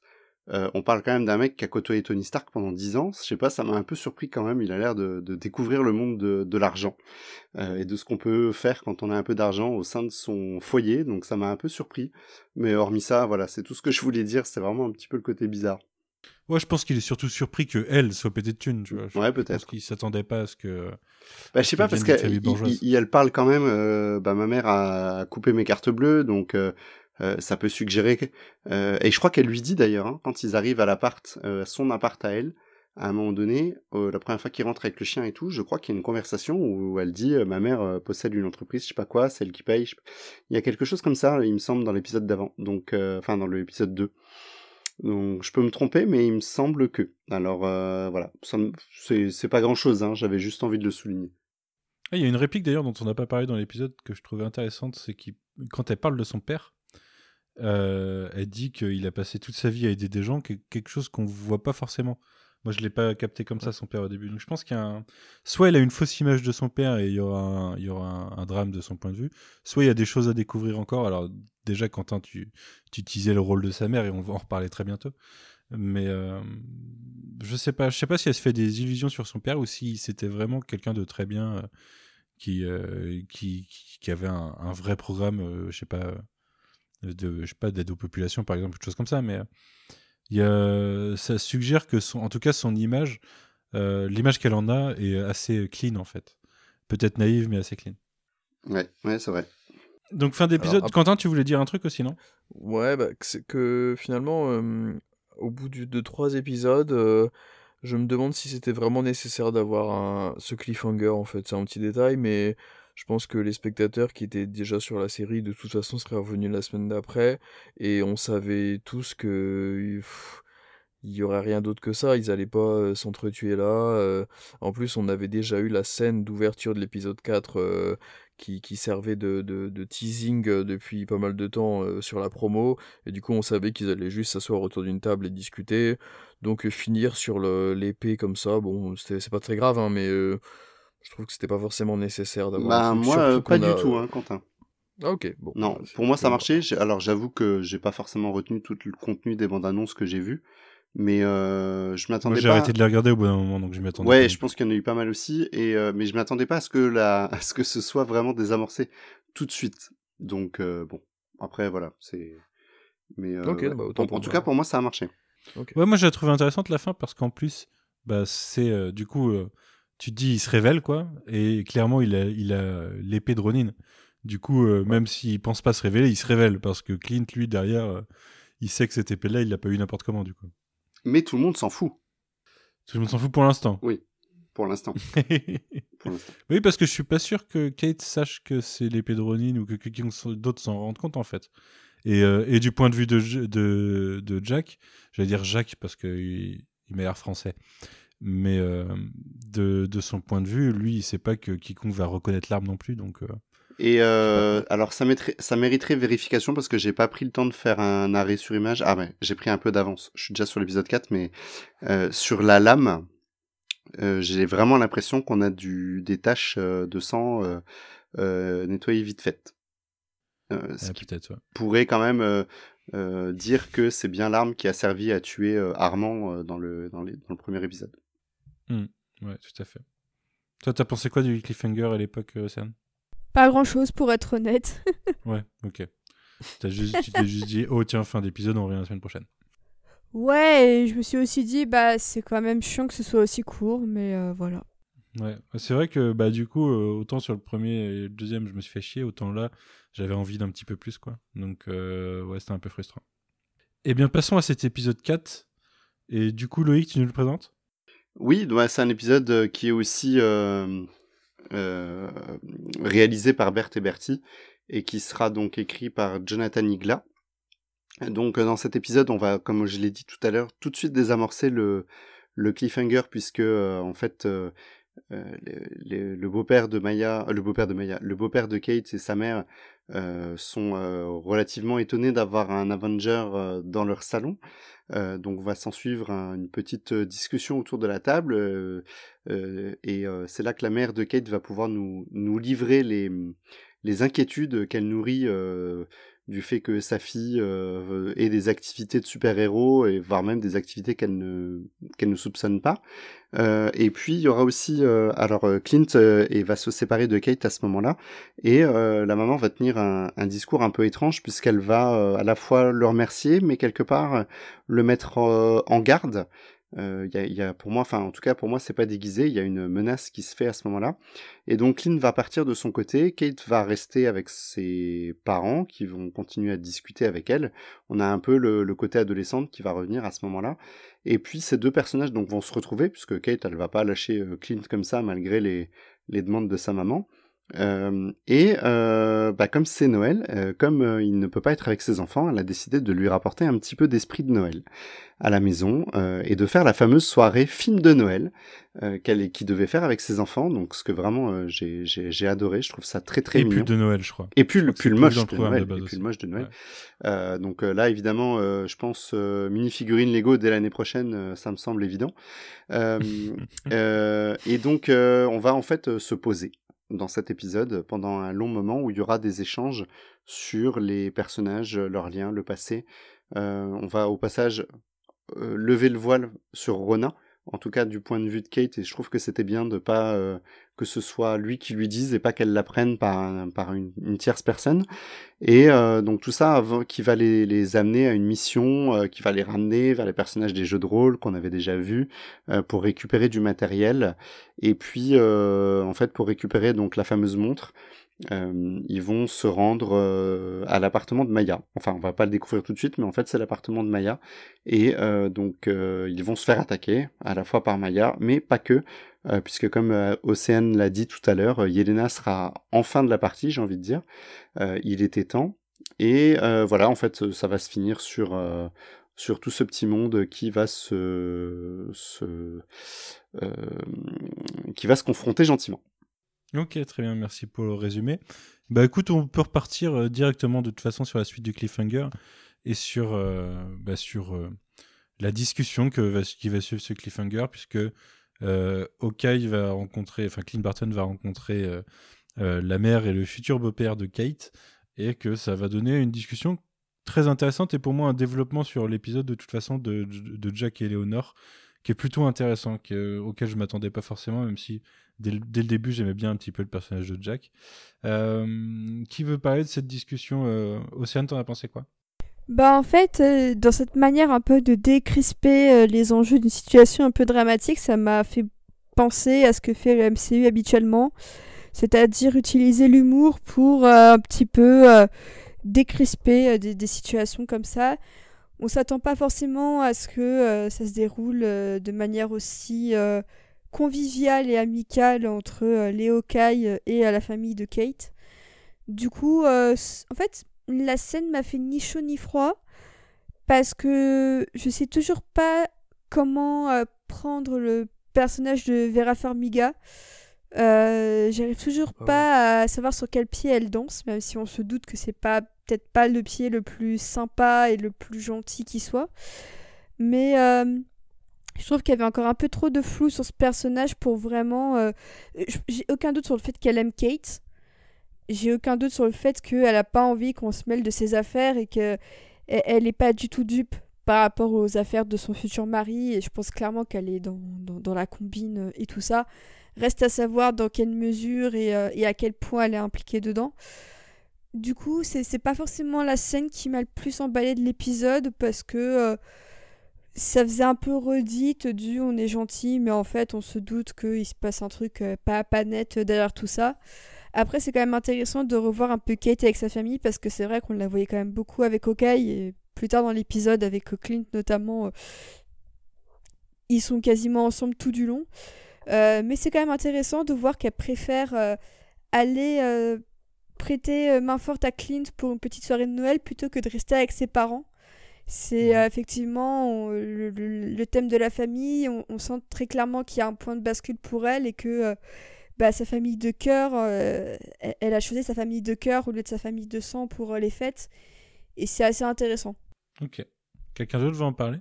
Euh, on parle quand même d'un mec qui a côtoyé Tony Stark pendant 10 ans. Je sais pas, ça m'a un peu surpris quand même. Il a l'air de, de découvrir le monde de, de l'argent euh, et de ce qu'on peut faire quand on a un peu d'argent au sein de son foyer. Donc ça m'a un peu surpris. Mais hormis ça, voilà, c'est tout ce que je voulais dire. C'est vraiment un petit peu le côté bizarre. Ouais, je pense qu'il est surtout surpris que elle soit pétée de thunes, tu vois. Je Ouais, peut-être. qu'il s'attendait pas à ce que. Bah, je sais pas, parce qu'elle elle parle quand même, euh, bah, ma mère a coupé mes cartes bleues, donc euh, euh, ça peut suggérer... euh, et je crois qu'elle lui dit d'ailleurs, hein, quand ils arrivent à l'appart, euh, son appart à elle, à un moment donné, la première fois qu'ils rentrent avec le chien et tout, je crois qu'il y a une conversation où elle dit ma mère possède une entreprise, je sais pas quoi, c'est elle qui paye. Il y a quelque chose comme ça, il me semble, dans l'épisode d'avant, donc enfin dans l'épisode 2. Donc je peux me tromper, mais il me semble que. Alors voilà, c'est pas grand chose, hein, j'avais juste envie de le souligner. Ah, il y a une réplique d'ailleurs dont on n'a pas parlé dans l'épisode que je trouvais intéressante, c'est quand elle parle de son père, euh, elle dit qu'il a passé toute sa vie à aider des gens, que- quelque chose qu'on voit pas forcément. Moi, je l'ai pas capté comme ça son père au début. Donc, je pense qu'il y a un... soit elle a une fausse image de son père et il y aura un, il y aura un, un drame de son point de vue, soit il y a des choses à découvrir encore. Alors déjà, Quentin, tu, tu utilisais le rôle de sa mère et on va en reparler très bientôt. Mais euh, je sais pas, je sais pas si elle se fait des illusions sur son père ou si c'était vraiment quelqu'un de très bien. euh, qui, euh, qui, qui, qui avait un, un vrai programme, je sais pas, de, je sais pas, d'aide aux populations, par exemple, quelque chose comme ça, mais euh, il y a, ça suggère que, son, en tout cas, son image, euh, l'image qu'elle en a est assez clean, en fait. Peut-être naïve, mais assez clean. Ouais, ouais, c'est vrai. Donc, fin d'épisode. Quentin, tu voulais dire un truc aussi, non? Ouais, bah, que c'est que finalement, euh, au bout du- de trois épisodes, euh, je me demande si c'était vraiment nécessaire d'avoir un, ce cliffhanger, en fait. C'est un petit détail, mais je pense que les spectateurs qui étaient déjà sur la série, de toute façon, seraient revenus la semaine d'après, et on savait tous que pff, il y aurait rien d'autre que ça. Ils allaient pas euh, s'entretuer là. euh. en plus, on avait déjà eu la scène d'ouverture de l'épisode 4 euh, qui, servait de, teasing depuis pas mal de temps sur la promo. Et du coup, on savait qu'ils allaient juste s'asseoir autour d'une table et discuter. Donc, finir sur l'épée comme ça, bon, c'est pas très grave, hein, mais je trouve que c'était pas forcément nécessaire d'avoir Bah, moi, euh, pas du a- tout, hein, Quentin. Ah, ok, bon. Non, bah, pour moi ça a plutôt- marché. J'ai- Alors j'avoue que j'ai pas forcément retenu tout le contenu des bandes annonces que j'ai vues, mais euh, je m'attendais j'ai arrêté de les regarder au bout d'un moment, donc je m'y attendais. Ouais, je pense qu'il y en a eu pas mal aussi, et euh, mais je m'attendais pas à ce que la, à ce que ce soit vraiment désamorcé tout de suite. Donc euh, bon, après voilà, c'est. Mais euh, ouais. bah, autant en, en tout cas pour moi ça a marché. Ok. Ouais, moi j'ai trouvé intéressante la fin parce qu'en plus, bah, c'est euh, du coup, euh, tu te dis, il se révèle quoi, et clairement il a, il a l'épée de Ronin. Du coup, euh, même s'il pense pas se révéler, il se révèle parce que Clint, lui, derrière, euh, il sait que cette épée-là, il l'a pas eu n'importe comment du coup. Mais tout le monde s'en fout Tout le monde s'en fout pour l'instant. l'instant. Pour l'instant. oui, parce que je suis pas sûr que Kate sache que c'est l'épée de Ronin ou que quelqu'un d'autre s'en rende compte en fait. Et, euh, et du point de vue de, de, de Jack, j'allais dire Jacques parce qu'il il m'a l'air français, mais euh, de, de son point de vue, lui, il sait pas que quiconque va reconnaître l'arme non plus, donc euh, Et euh, alors ça, mériterait vérification parce que j'ai pas pris le temps de faire un arrêt sur image. Ah ouais, j'ai pris un peu d'avance. Je suis déjà sur l'épisode 4, mais euh, sur la lame, euh, j'ai vraiment l'impression qu'on a du, des taches de sang nettoyées vite faites. Ce qui ouais. pourrait quand même dire que c'est bien l'arme qui a servi à tuer Armand dans, le, dans, les- dans le premier épisode. Ouais, tout à fait. Toi, t'as pensé quoi du cliffhanger à l'époque, euh, Océane Pas grand chose pour être honnête. Ouais, ok. Juste, tu t'es juste dit, oh tiens, fin d'épisode, on revient la semaine prochaine. Ouais, et je me suis aussi dit, bah c'est quand même chiant que ce soit aussi court, mais euh, voilà. Ouais, c'est vrai que bah du coup, euh, autant sur le premier et le deuxième, je me suis fait chier, autant là, j'avais envie d'un petit peu plus, quoi. Donc, euh, ouais, c'était un peu frustrant. Eh bien, passons à cet épisode 4. Et du coup, Loïc, tu nous le présentes? Oui, ouais, c'est un épisode euh, qui est aussi euh, euh, réalisé par Berthe et Bertie et qui sera donc écrit par Jonathan Igla. Donc dans cet épisode, on va, comme je l'ai dit tout à l'heure, tout de suite désamorcer le, le cliffhanger puisque en fait le, beau-père de Maya, le beau-père de Maya, le beau-père de Kate et sa mère euh, sont euh, relativement étonnés d'avoir un Avenger euh, dans leur salon. Euh, donc va s'en suivre un- une petite discussion autour de la table et c'est là que la mère de Kate va pouvoir nous, nous livrer les, les inquiétudes qu'elle nourrit du fait que sa fille euh, ait des activités de super-héros et voire même des activités qu'elle ne, qu'elle ne soupçonne pas. Euh, et puis il y aura aussi euh, alors Clint et va se séparer de Kate à ce moment-là et la maman va tenir un, discours un peu étrange puisqu'elle va à la fois le remercier mais quelque part le mettre en garde. Euh, y, a, y a pour moi, enfin en tout cas pour moi c'est pas déguisé, il y a une menace qui se fait à ce moment-là. Et donc Clint va partir de son côté, Kate va rester avec ses parents qui vont continuer à discuter avec elle. On a un peu le, le côté adolescente qui va revenir à ce moment-là. Et puis ces deux personnages donc vont se retrouver puisque Kate elle va pas lâcher euh, Clint comme ça malgré les, les demandes de sa maman. Euh, et euh, bah, comme c'est Noël, euh, comme il ne peut pas être avec ses enfants, elle a décidé de lui rapporter un petit peu d'esprit de Noël à la maison et de faire la fameuse soirée film de Noël qu'elle qui devait faire avec ses enfants. Donc ce que vraiment j'ai adoré, je trouve ça très très Et mignon. puis de Noël, je crois. Et le c'est moche de Noël. de et le moche de Noël. Ouais. Donc là, évidemment, je pense mini figurine Lego dès l'année prochaine, ça me semble évident. Et donc, on va en fait se poser dans cet épisode pendant un long moment où il y aura des échanges sur les personnages, leurs liens, le passé. Euh, on va au passage euh, lever le voile sur Ronin, en tout cas du point de vue de Kate, et je trouve que c'était bien de pas euh, que ce soit lui qui lui dise et pas qu'elle l'apprenne par, par une, tierce personne. Et euh, donc tout ça qui va les, amener à une mission, euh, qui va les ramener vers les personnages des jeux de rôle qu'on avait déjà vus, pour récupérer du matériel. Et puis en fait pour récupérer donc la fameuse montre, euh, ils vont se rendre euh, à l'appartement de Maya. Enfin, on va pas le découvrir tout de suite, mais en fait, c'est l'appartement de Maya. Et euh, donc, euh, ils vont se faire attaquer, à la fois par Maya, mais pas que, euh, puisque comme euh, Océane l'a dit tout à l'heure, euh, Yelena sera en fin de la partie, j'ai envie de dire. Euh, il était temps. Et euh, voilà, en fait, ça va se finir sur... euh, sur tout ce petit monde qui va se, se qui va se confronter gentiment. Ok, très bien, merci pour le résumé. Bah écoute, on peut repartir directement de toute façon sur la suite du cliffhanger et sur, bah, sur la discussion que qui va suivre ce cliffhanger, puisque euh, va rencontrer, enfin Clint Barton va rencontrer euh, euh, la mère et le futur beau-père de Kate, et que ça va donner une discussion très intéressante et pour moi un développement sur l'épisode de toute façon de, Jack et Eleanor qui est plutôt intéressant, auquel je m'attendais pas forcément, même si dès, le début j'aimais bien un petit peu le personnage de Jack. Euh, qui veut parler de cette discussion Océane, t'en as pensé quoi? Bah en fait, euh, dans cette manière un peu de décrisper euh, les enjeux d'une situation un peu dramatique, ça m'a fait penser à ce que fait le MCU habituellement, c'est-à-dire utiliser l'humour pour euh, un petit peu décrisper des, des, situations comme ça. On s'attend pas forcément à ce que ça se déroule de manière aussi conviviale et amicale entre les Hawkeye et la famille de Kate. Du coup, en fait, la scène m'a fait ni chaud ni froid parce que je sais toujours pas comment euh, prendre le personnage de Vera Farmiga. Euh, j'arrive toujours pas à savoir sur quel pied elle danse, même si on se doute que c'est pas peut-être pas le pied le plus sympa et le plus gentil qui soit. Mais euh, je trouve qu'il y avait encore un peu trop de flou sur ce personnage pour vraiment. J'ai aucun doute sur le fait qu'elle aime Kate j'ai aucun doute sur le fait qu'elle n'a pas envie qu'on se mêle de ses affaires et qu'elle n'est pas du tout dupe par rapport aux affaires de son futur mari. Et je pense clairement qu'elle est dans, dans, la combine et tout ça. Reste à savoir dans quelle mesure et, euh, et à quel point elle est impliquée dedans. Du coup, c'est pas forcément la scène qui m'a le plus emballé de l'épisode parce que euh, ça faisait un peu redite du on est gentil, mais en fait on se doute qu'il se passe un truc euh, pas, pas net derrière tout ça. Après, c'est quand même intéressant de revoir un peu Kate avec sa famille parce que c'est vrai qu'on la voyait quand même beaucoup avec Hawkeye et plus tard dans l'épisode avec Clint notamment, euh, ils sont quasiment ensemble tout du long. Euh, mais c'est quand même intéressant de voir qu'elle préfère aller prêter main forte à Clint pour une petite soirée de Noël plutôt que de rester avec ses parents. C'est effectivement le, thème de la famille. On, on sent très clairement qu'il y a un point de bascule pour elle et que bah, sa famille de cœur, euh, elle, a choisi sa famille de cœur au lieu de sa famille de sang pour euh, les fêtes. Et c'est assez intéressant. Ok. Quelqu'un d'autre veut en parler?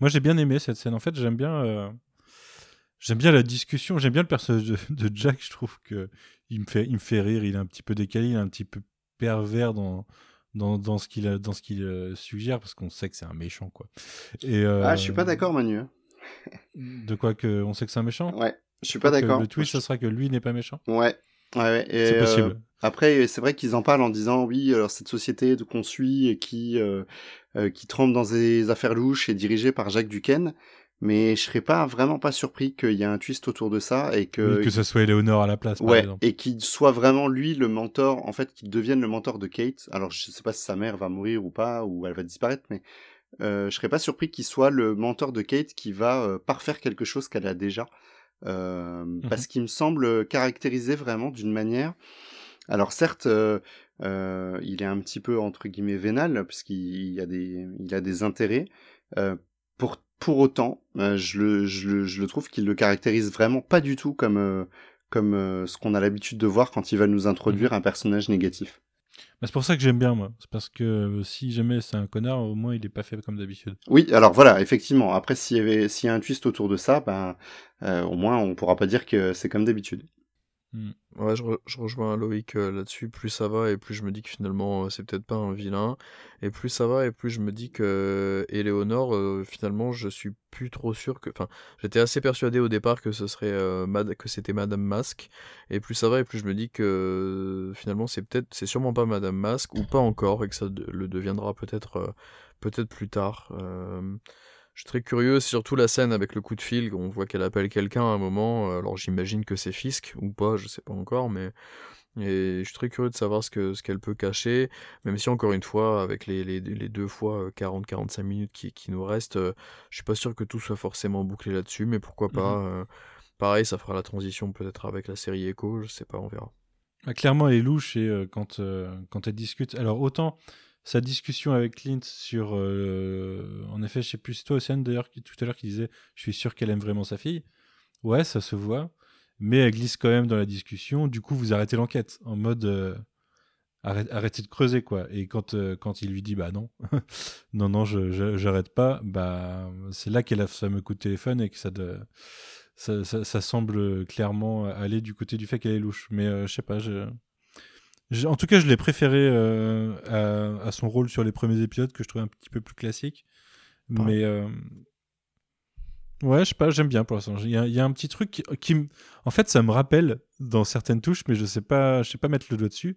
Moi j'ai bien aimé cette scène. En fait, j'aime bien, euh, j'aime bien la discussion. J'aime bien le personnage de, Jack. Je trouve que il me fait, il me fait rire. Il est un petit peu décalé, il est un petit peu pervers dans dans, dans ce qu'il dans ce qu'il suggère parce qu'on sait que c'est un méchant quoi. Et ah, je suis pas d'accord Manu. Hein. De quoi que on sait que c'est un méchant? Ouais. Je suis pas d'accord. Le twist, ce sera que lui n'est pas méchant? Ouais. Ouais, c'est possible. Euh, après, c'est vrai qu'ils en parlent en disant oui, alors cette société qu'on suit et qui euh, euh, qui trempe dans des affaires louches est dirigée par Jacques Duquesne. Mais je serais pas vraiment pas surpris qu'il y ait un twist autour de ça et que que ce soit Eleonore à la place. Par ouais, et qu'il soit vraiment lui le mentor, en fait, qu'il devienne le mentor de Kate. Alors je sais pas si sa mère va mourir ou pas ou elle va disparaître, mais euh, je serais pas surpris qu'il soit le mentor de Kate qui va parfaire quelque chose qu'elle a déjà. Euh, mmh parce qu'il me semble caractérisé vraiment d'une manière. Alors certes, euh, euh, il est un petit peu entre guillemets vénal puisqu'il a des, il a des intérêts. pour pour autant, je le, je, le, je le trouve qu'il le caractérise vraiment pas du tout comme comme ce qu'on a l'habitude de voir quand il va nous mmh introduire un personnage négatif. Bah, c'est pour ça que j'aime bien, moi. C'est parce que euh, si jamais c'est un connard, au moins il est pas fait comme d'habitude. Oui, alors voilà, effectivement. Après, s'il y, avait, s'il y a un twist autour de ça, ben, euh, au moins on pourra pas dire que c'est comme d'habitude. Hmm. Ouais, je, rejoins Loïc euh, là-dessus. Plus ça va et plus je me dis que finalement euh, c'est peut-être pas un vilain. Et plus ça va et plus je me dis que Éléonore, euh, finalement, je suis plus trop sûr que. Enfin, j'étais assez persuadé au départ que c'était Madame Masque. Et plus ça va et plus je me dis que finalement c'est peut-être, c'est sûrement pas Madame Masque ou pas encore et que ça le deviendra peut-être, peut-être plus tard. Je suis très curieux, c'est surtout la scène avec le coup de fil, on voit qu'elle appelle quelqu'un à un moment, euh, alors j'imagine que c'est Fisk ou pas, je sais pas encore, mais et je suis très curieux de savoir ce que ce qu'elle peut cacher, même si encore une fois, avec les, les, les deux fois 40-45 euh, minutes qui, qui, nous restent, euh, je suis pas sûr que tout soit forcément bouclé là-dessus, mais pourquoi pas. Mmh pareil, ça fera la transition peut-être avec la série Echo, je sais pas, on verra. Bah, clairement, elle est louche et quand, quand elle discute, alors autant sa discussion avec Clint sur. en effet, je sais plus, c'est toi, Océane, d'ailleurs, tout à l'heure, qui disait Je suis sûr qu'elle aime vraiment sa fille. Ouais, ça se voit. Mais elle glisse quand même dans la discussion. Du coup, vous arrêtez l'enquête. En mode arrêtez de creuser quoi. Et quand, euh, quand il lui dit bah non, non, non, je, j'arrête pas, bah c'est là qu'elle a ce fameux coup de téléphone et que ça, ça, ça, semble clairement aller du côté du fait qu'elle est louche. Mais euh, je sais pas, je, en tout cas, je l'ai préféré euh, à, à, son rôle sur les premiers épisodes que je trouvais un petit peu plus classique. Mais ouais, je sais pas, j'aime bien pour l'instant. Il y, y, a un petit truc qui, qui, en fait, ça me rappelle dans certaines touches, mais je sais pas, je sais pas mettre le doigt dessus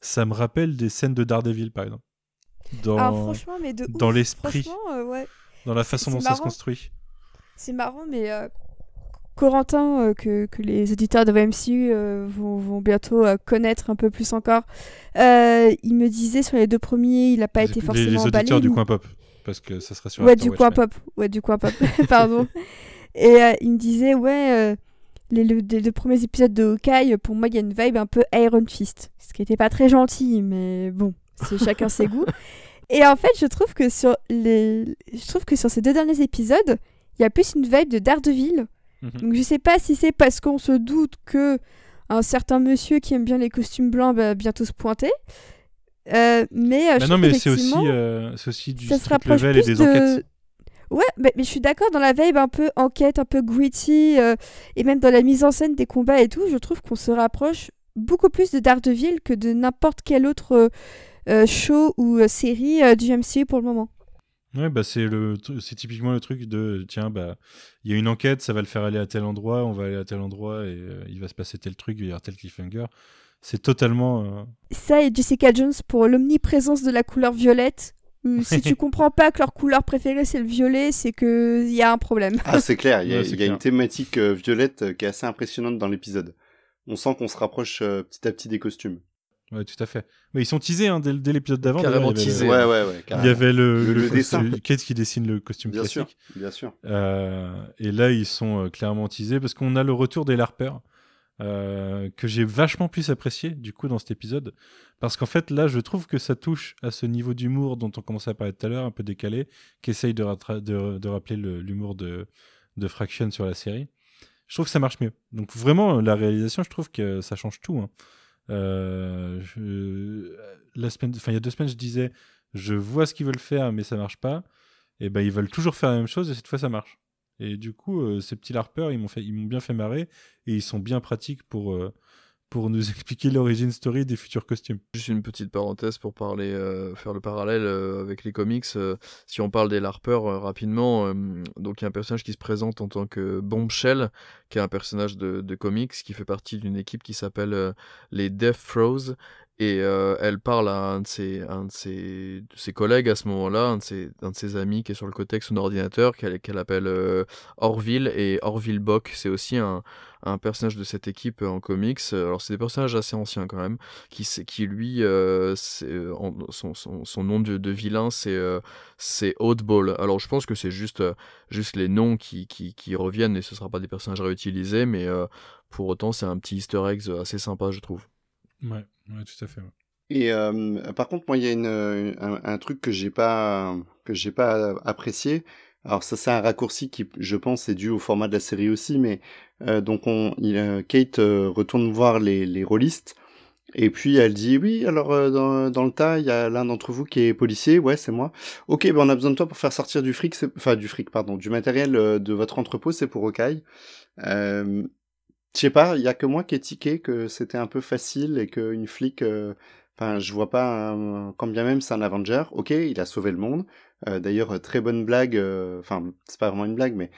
ça me rappelle des scènes de Daredevil, par exemple. Dans, dans l'esprit, euh, dans la façon dont ça se construit. C'est marrant, mais euh, Corentin, euh, que, que, les auditeurs de VMCU vont, vont, bientôt connaître un peu plus encore, il me disait sur les deux premiers, il n'a pas été forcément Les, les auditeurs du coin pop, parce que ça sera sur Ouais, du coin pop. Ouais, du coin pop. Pardon. Et il me disait, ouais les, deux premiers épisodes de Hawkeye, pour moi, il y a une vibe un peu Iron Fist. Ce qui n'était pas très gentil, mais bon, c'est chacun ses goûts. Et en fait, je trouve que sur les, je trouve que sur ces deux derniers épisodes, il y a plus une vibe de Daredevil. Mhm. Donc je sais pas si c'est parce qu'on se doute que un certain monsieur qui aime bien les costumes blancs va bientôt se pointer. Euh, mais, euh, bah non, mais c'est aussi, euh, aussi du street level et des enquêtes. Ouais, mais, je suis d'accord dans la vibe un peu enquête, un peu gritty, euh, et même dans la mise en scène des combats et tout, je trouve qu'on se rapproche beaucoup plus de Daredevil que de n'importe quel autre euh, show ou série du MCU pour le moment. Ouais, bah c'est le, c'est typiquement le truc de tiens bah il y a une enquête, ça va le faire aller à tel endroit, on va aller à tel endroit et il va se passer tel truc, il va y avoir tel cliffhanger. C'est totalement. Ça et Jessica Jones pour l'omniprésence de la couleur violette si tu comprends pas que leur couleur préférée c'est le violet, c'est qu'il y a un problème. Ah, c'est clair, il y a, une thématique euh, violette euh, qui est assez impressionnante dans l'épisode. On sent qu'on se rapproche euh, petit à petit des costumes. Ouais, tout à fait. Mais ils sont teasés hein, dès, l'épisode d'avant. Carrément teasés. Ouais, ouais, ouais. Il y avait le, le, dessin. Kate qui dessine le costume bien classique. Sûr, bien sûr. et là, ils sont clairement teasés parce qu'on a le retour des LARPers. que j'ai vachement plus apprécié du coup dans cet épisode parce qu'en fait, là, je trouve que ça touche à ce niveau d'humour dont on commençait à parler tout à l'heure, un peu décalé, qui essaye de, de, rappeler l'humour de, de Fraction sur la série. Je trouve que ça marche mieux. Donc vraiment, la réalisation, je trouve que ça change tout. Hein. Euh, la semaine, il y a deux semaines, je disais, je vois ce qu'ils veulent faire, mais ça marche pas. Et ben, ils veulent toujours faire la même chose, et cette fois, ça marche. Et du coup, euh, ces petits larpeurs, ils m'ont bien fait marrer, et ils sont bien pratiques pour euh, pour nous expliquer l'origine story des futurs costumes. Juste une petite parenthèse pour parler, euh, faire le parallèle euh, avec les comics. Euh, si on parle des LARPers rapidement, donc il y a un personnage qui se présente en tant que Bombshell, qui est un personnage de, comics qui fait partie d'une équipe qui s'appelle les Death Throws et elle parle à un de ses, collègues à ce moment-là, un, de ses, amis qui est sur le côté avec son ordinateur, qu'elle qu'elle appelle euh, Orville. Et Orville Bock, c'est aussi un, un personnage de cette équipe en comics. Alors, c'est des personnages assez anciens quand même, qui, qui lui, euh, son, son, son, nom de, de vilain, c'est c'est Oddball. Alors, je pense que c'est juste, juste les noms qui, qui, qui, reviennent et ce ne sera pas des personnages réutilisés, mais pour autant, c'est un petit easter egg assez sympa, je trouve. Ouais. Ouais, tout à fait. Et euh, par contre, moi, il y a une, un, un, truc que j'ai pas que j'ai pas apprécié. Alors ça, c'est un raccourci qui, je pense, est dû au format de la série aussi. Mais euh, donc, on, il, euh, Kate euh, retourne voir les, les rôlistes. Et puis elle dit oui, alors euh, dans, dans, le tas, il y a l'un d'entre vous qui est policier, ouais, c'est moi. Ok, ben on a besoin de toi pour faire sortir du fric, enfin du fric, pardon, du matériel de votre entrepôt, c'est pour Okai. Euh, je sais pas, il y a que moi qui ai tiqué que c'était un peu facile et qu'une flic, euh, enfin, je vois pas, quand bien même c'est un Avenger, ok, il a sauvé le monde. Euh, d'ailleurs, très bonne blague, euh, enfin, c'est pas vraiment une blague, mais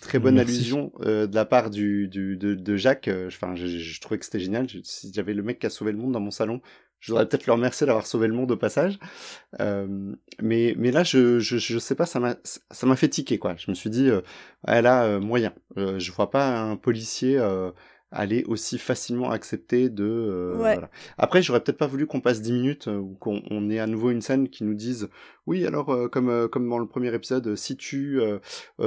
très bonne allusion de la part du, du de, de Jacques. Enfin, je, trouvais que c'était génial. si j'avais le mec qui a sauvé le monde dans mon salon, je voudrais peut-être le remercier d'avoir sauvé le monde au passage. Euh, mais, mais là, je, je, je sais pas, ça m'a, ça m'a fait tiquer, quoi. Je me suis dit, euh, elle a euh, moyen. Euh, je vois pas un policier euh, aller aussi facilement accepter de. Euh, voilà. Après, j'aurais peut-être pas voulu qu'on passe 10 minutes ou qu'on on ait à nouveau une scène qui nous dise, oui, alors comme comme dans le premier épisode, si tu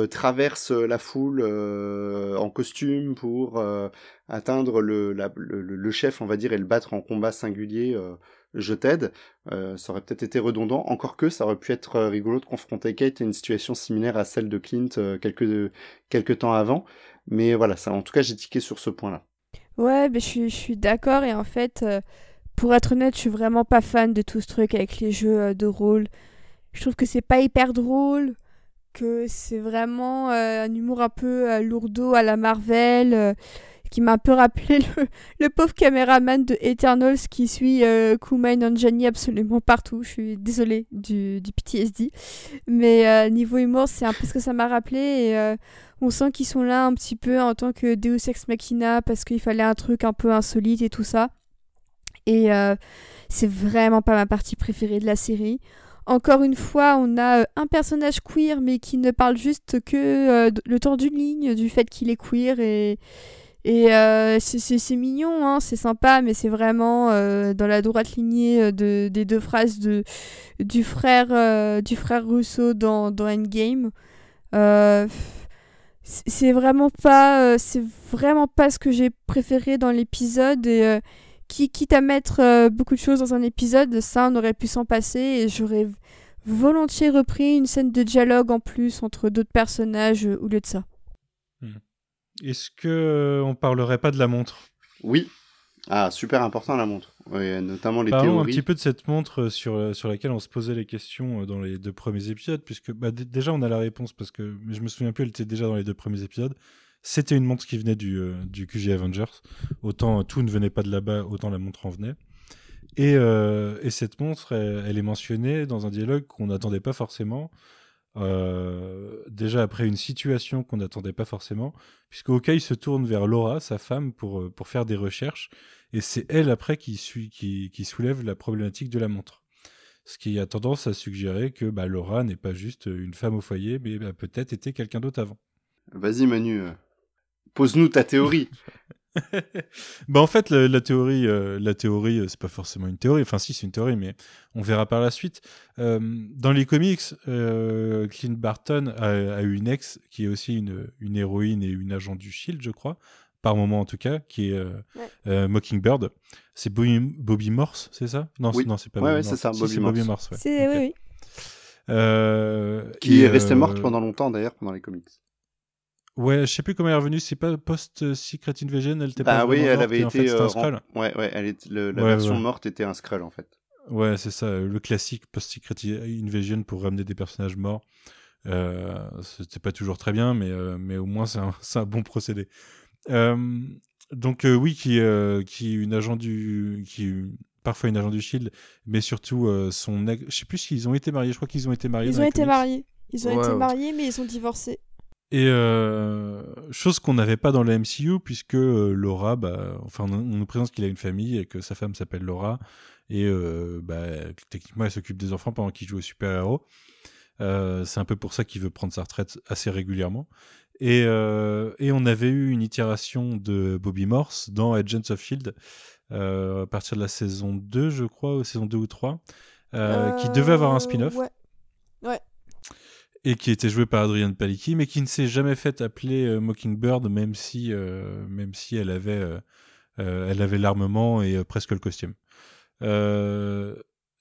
traverses la foule en costume pour atteindre le, la, le, le, chef, on va dire, et le battre en combat singulier, je t'aide, euh, ça aurait peut-être été redondant. Encore que ça aurait pu être euh, rigolo de confronter Kate à une situation similaire à celle de Clint euh, quelques, quelques temps avant. Mais voilà, ça, en tout cas, j'ai tiqué sur ce point-là. Ouais, mais je suis, je suis d'accord. Et en fait, euh, pour être honnête, je suis vraiment pas fan de tout ce truc avec les jeux euh, de rôle. Je trouve que c'est pas hyper drôle, que c'est vraiment euh, un humour un peu euh, lourdeau à la Marvel, qui m'a un peu rappelé le, pauvre caméraman de Eternals qui suit euh, Kumail Nanjiani absolument partout. Je suis désolée du, du PTSD. Mais euh, niveau humour, c'est un peu ce que ça m'a rappelé. Euh, on sent qu'ils sont là un petit peu en tant que Deus Ex Machina parce qu'il fallait un truc un peu insolite et tout ça. Et euh, c'est vraiment pas ma partie préférée de la série. Encore une fois, on a un personnage queer, mais qui ne parle juste que le temps d'une ligne du fait qu'il est queer. Et, et euh, c'est- mignon, hein, c'est sympa, mais c'est vraiment euh, dans la droite lignée euh, de, des deux phrases du, frère, euh, du frère Russo dans, Endgame. C'est vraiment pas vraiment pas ce que j'ai préféré dans l'épisode et qui quitte à mettre beaucoup de choses dans un épisode ça on aurait pu s'en passer et j'aurais volontiers repris une scène de dialogue en plus entre d'autres personnages au lieu de ça Est-ce que euh, on parlerait pas de la montre? Oui. Ah, super important la montre. Ouais, notamment les Parlons un théories. petit peu de cette montre euh, sur, euh, sur laquelle on se posait les questions dans les deux premiers épisodes, puisque bah, déjà on a la réponse, parce que mais je me souviens plus, elle était déjà dans les deux premiers épisodes. C'était une montre qui venait du, euh, du QG Avengers. Autant tout ne venait pas de là-bas, autant la montre en venait. Et, euh, et cette montre, elle, elle est mentionnée dans un dialogue qu'on n'attendait pas forcément. Euh, déjà après une situation qu'on n'attendait pas forcément, puisque Hawkeye se tourne vers Laura, sa femme, pour, euh, pour faire des recherches, et c'est elle après qui, suit, qui, qui soulève la problématique de la montre. Ce qui a tendance à suggérer que bah, Laura n'est pas juste une femme au foyer, mais a peut-être été quelqu'un d'autre avant. Vas-y Manu, euh, pose-nous ta théorie. bah en fait la, la théorie euh, la théorie euh, c'est pas forcément une théorie enfin si c'est une théorie mais on verra par la suite Euh, dans les comics euh, Clint Barton a, a eu une ex qui est aussi une, une héroïne et une agent du Shield je crois par moment en tout cas qui est euh, Ouais. euh, Mockingbird c'est Bobby, Bobby Morse c'est ça? Non Oui. non c'est pas Ouais, Bobby ouais, Morse. c'est ça, Bobby c'est Morse. Morse ouais. c'est Ok. oui oui Euh, Qui est restée euh, morte pendant longtemps d'ailleurs pendant les comics. Ouais, je sais plus comment elle est revenue. C'est pas post Secret Invasion, elle était Bah pas oui, vraiment elle morte, avait en été. fait, c'était euh, un Skrull. rem- Ouais, ouais, elle est... le- la Ouais, version ouais. morte était un Skrull en fait. Ouais, c'est ça, euh, le classique post-Secret Invasion pour ramener des personnages morts. Euh, C'était pas toujours très bien, mais, euh, mais au moins c'est un, c'est un bon procédé. Euh, donc euh, oui, qui, euh, qui est une agent du, qui parfois une agent du Shield, mais surtout euh, son, ex- je sais plus s'ils ont été mariés. Je crois qu'ils ont été mariés. ils ont été mariés ils ont Ouais, été ouais. mariés mais ils ont divorcé Et euh, chose qu'on n'avait pas dans la MCU, puisque euh, Laura, bah, enfin, on, nous présente qu'il a une famille et que sa femme s'appelle Laura, et euh, bah, techniquement, elle s'occupe des enfants pendant qu'il joue au super-héros. Euh, c'est un peu pour ça qu'il veut prendre sa retraite assez régulièrement. Et, euh, et on avait eu une itération de Bobby Morse dans Agents of Shield à partir de la saison 2, je crois, ou saison 2 ou 3, euh, qui devait avoir un spin-off ouais et qui était joué par Adrienne Palicki, mais qui ne s'est jamais fait appeler euh, Mockingbird, même si, euh, même si elle avait, euh, elle avait l'armement et presque le costume.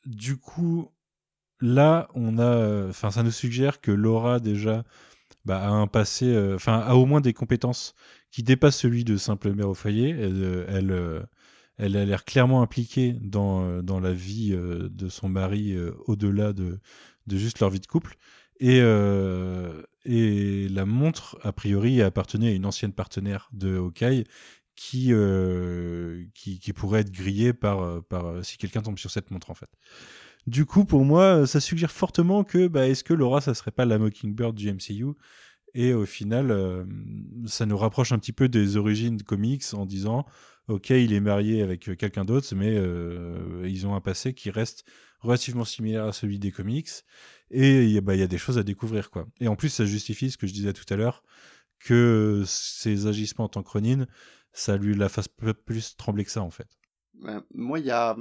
Du coup, là, on a, enfin, ça nous suggère que Laura déjà bah, a un passé, enfin, a au moins des compétences qui dépassent celui de simple mère au foyer. Elle, elle, a l'air clairement impliquée dans, dans la vie de son mari au-delà de, de juste leur vie de couple. Et, euh, et la montre, a priori, appartenait à une ancienne partenaire de Hawkeye qui, euh, qui, pourrait être grillée par, euh, par si quelqu'un tombe sur cette montre, en fait. Du coup, pour moi, ça suggère fortement que bah, est-ce que Laura, ça serait pas la Mockingbird du MCU Et au final, ça nous rapproche un petit peu des origines comics en disant Ok, il est marié avec quelqu'un d'autre, mais ils ont un passé qui reste relativement similaire à celui des comics. Et il y, a- bah, il y a des choses à découvrir. quoi. Et en plus, ça justifie ce que je disais tout à l'heure, que ses agissements en tant que Ronin, ça lui la fasse plus trembler que ça, en fait. Moi, il y a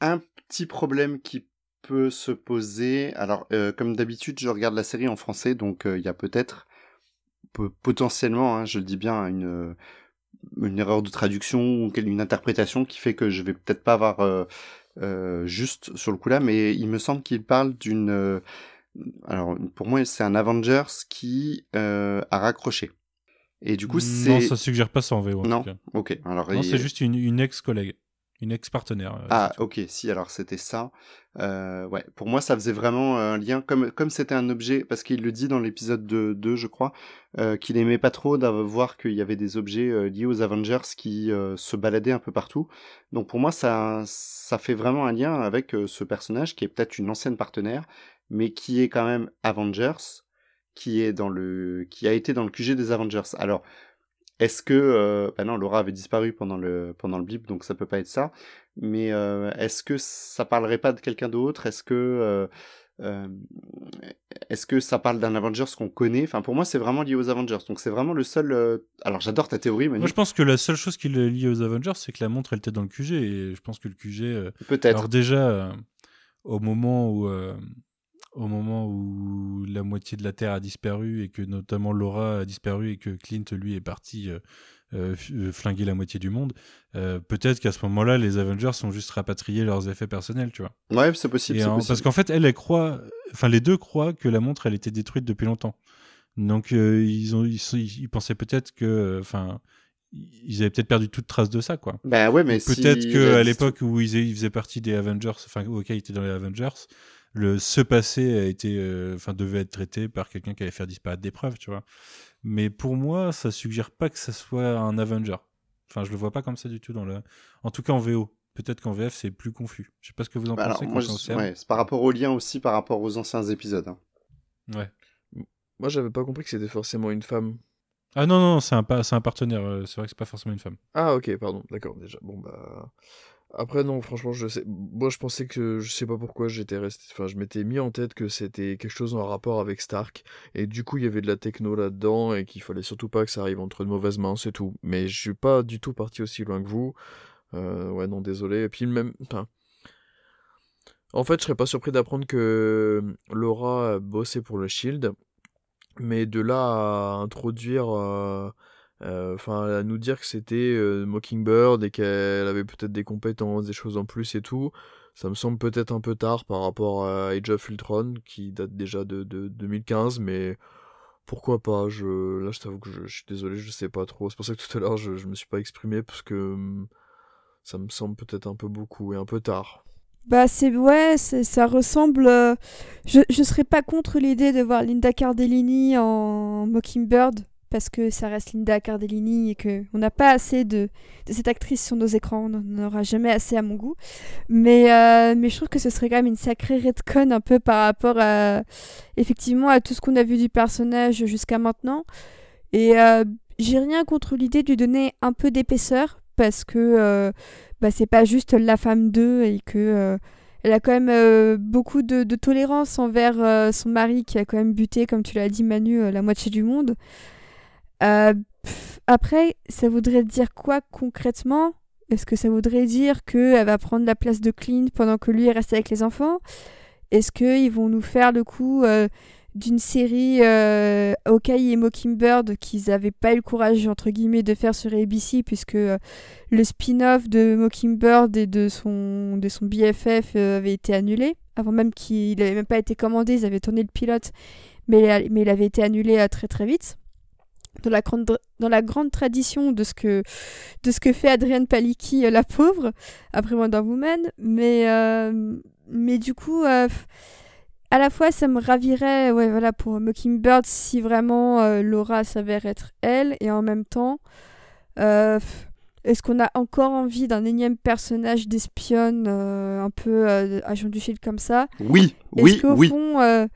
un petit problème qui peut se poser. Alors, euh, comme d'habitude, je regarde la série en français, donc euh, il y a peut-être, peu- potentiellement, hein, je le dis bien, une, une erreur de traduction ou une interprétation qui fait que je vais peut-être pas avoir euh, euh, juste sur le coup là, mais il me semble qu'il parle d'une. euh, alors pour moi, c'est un Avengers qui euh, a raccroché. Et du coup, c'est. Non, ça suggère pas ça en VO. en Non. tout cas. Ok. Alors Non, il- c'est juste une, une ex-collègue, une ex-partenaire. euh, Ah, ok, si, alors c'était ça. Euh, ouais, pour moi, ça faisait vraiment un lien, comme comme c'était un objet, parce qu'il le dit dans l'épisode 2, 2, je crois, euh, qu'il aimait pas trop d'avoir voir qu'il y avait des objets liés aux Avengers qui se baladaient un peu partout. Donc pour moi, ça, ça fait vraiment un lien avec ce personnage qui est peut-être une ancienne partenaire, mais qui est quand même Avengers, qui est dans le, qui a été dans le QG des Avengers. Alors, est-ce que, euh, bah non, Laura avait disparu pendant le pendant le blip, donc ça peut pas être ça. Mais euh, est-ce que ça parlerait pas de quelqu'un d'autre? Est-ce que euh, euh, est-ce que ça parle d'un Avengers qu'on connaît? Enfin, pour moi, c'est vraiment lié aux Avengers. Donc, c'est vraiment le seul. Alors, j'adore ta théorie, Manu. Moi, je pense que la seule chose qui le lie aux Avengers, c'est que la montre, elle était dans le QG. Et je pense que le QG. Peut-être. Alors, déjà, au moment où. Au moment où la moitié de la Terre a disparu et que notamment Laura a disparu et que Clint lui est parti euh, euh, euh, flinguer la moitié du monde, euh, peut-être qu'à ce moment-là les Avengers ont juste rapatrié leurs effets personnels, tu vois. Ouais, c'est possible. En- parce qu'en fait, elle, elle croit, enfin les deux croient que la montre, elle était détruite depuis longtemps. Donc euh, ils ont, ils, sont- ils pensaient peut-être que, enfin, ils avaient peut-être perdu toute trace de ça, quoi. Bah ouais, mais Peut-être il que à existe- l'époque où ils, ils faisaient partie des Avengers, enfin, ok, ils étaient dans les Avengers, le ce passé a été, euh, enfin, devait être traité par quelqu'un qui allait faire disparaître des preuves, tu vois. Mais pour moi, ça suggère pas que ça soit un Avenger. Enfin, je le vois pas comme ça du tout dans le. En tout cas en VO. Peut-être qu'en VF c'est plus confus. Je sais pas ce que vous en Bah alors, pensez. moi, Quentin je- Océane. ouais, c'est par rapport au lien aussi, par rapport aux anciens épisodes. hein. Ouais. Moi, j'avais pas compris que c'était forcément une femme. Ah non non, c'est un pa- c'est un partenaire. euh, C'est vrai que c'est pas forcément une femme. Ah, ok, pardon, d'accord, déjà. Bon, bah. Après, non, franchement, je sais. Moi, je pensais que. Je sais pas pourquoi j'étais resté. Enfin, je m'étais mis en tête que c'était quelque chose en rapport avec Stark. Et du coup, il y avait de la techno là-dedans et qu'il fallait surtout pas que ça arrive entre de mauvaises mains, c'est tout. Mais je suis pas du tout parti aussi loin que vous. Euh, ouais, non, désolé. Et puis, même. Enfin. En fait, je serais pas surpris d'apprendre que Laura bossé pour le Shield. Mais de là à introduire. euh, Enfin, à nous dire que c'était euh, Mockingbird et qu'elle avait peut-être des compétences, des choses en plus et tout, ça me semble peut-être un peu tard par rapport à Age of Ultron qui date déjà de, de 2015, mais pourquoi pas je... Là, je t'avoue que je, suis désolé, je sais pas trop. C'est pour ça que tout à l'heure, je, je me suis pas exprimé parce que hum, ça me semble peut-être un peu beaucoup et un peu tard. Bah c'est ouais, ça ressemble. euh, Je je serais pas contre l'idée de voir Linda Cardellini en Mockingbird parce que ça reste Linda Cardellini et que on n'a pas assez de, cette actrice sur nos écrans, on n'en aura jamais assez à mon goût. Mais euh, mais je trouve que ce serait quand même une sacrée redcon un peu par rapport à effectivement à tout ce qu'on a vu du personnage jusqu'à maintenant. Et euh, j'ai rien contre l'idée de lui donner un peu d'épaisseur parce que euh, bah, c'est pas juste la femme d'eux et que euh, elle a quand même beaucoup de, tolérance envers son mari qui a quand même buté, comme tu l'as dit Manu, la moitié du monde. Euh, après, ça voudrait dire quoi concrètement? Est-ce que ça voudrait dire qu'elle va prendre la place de Clint pendant que lui reste avec les enfants? Est-ce qu'ils vont nous faire le coup euh, d'une série euh, et Mockingbird qu'ils n'avaient pas eu le courage entre guillemets de faire sur ABC puisque euh, le spin-off de Mockingbird et de son, de son BFF avait été annulé? Avant même qu'il n'avait même pas été commandé ils avaient tourné le pilote mais, il avait été annulé très très vite dans la grande, dans la grande tradition de ce que, de ce que fait Adrienne Palicki, euh, la pauvre, après Wonder Woman. Mais, euh, mais du coup, euh, à la fois, ça me ravirait ouais, voilà, pour Mockingbird si vraiment euh, Laura s'avère être elle, et en même temps, est-ce qu'on a encore envie d'un énième personnage d'espionne un peu agent du Shield comme ça? Oui, oui, qu'au oui. fond,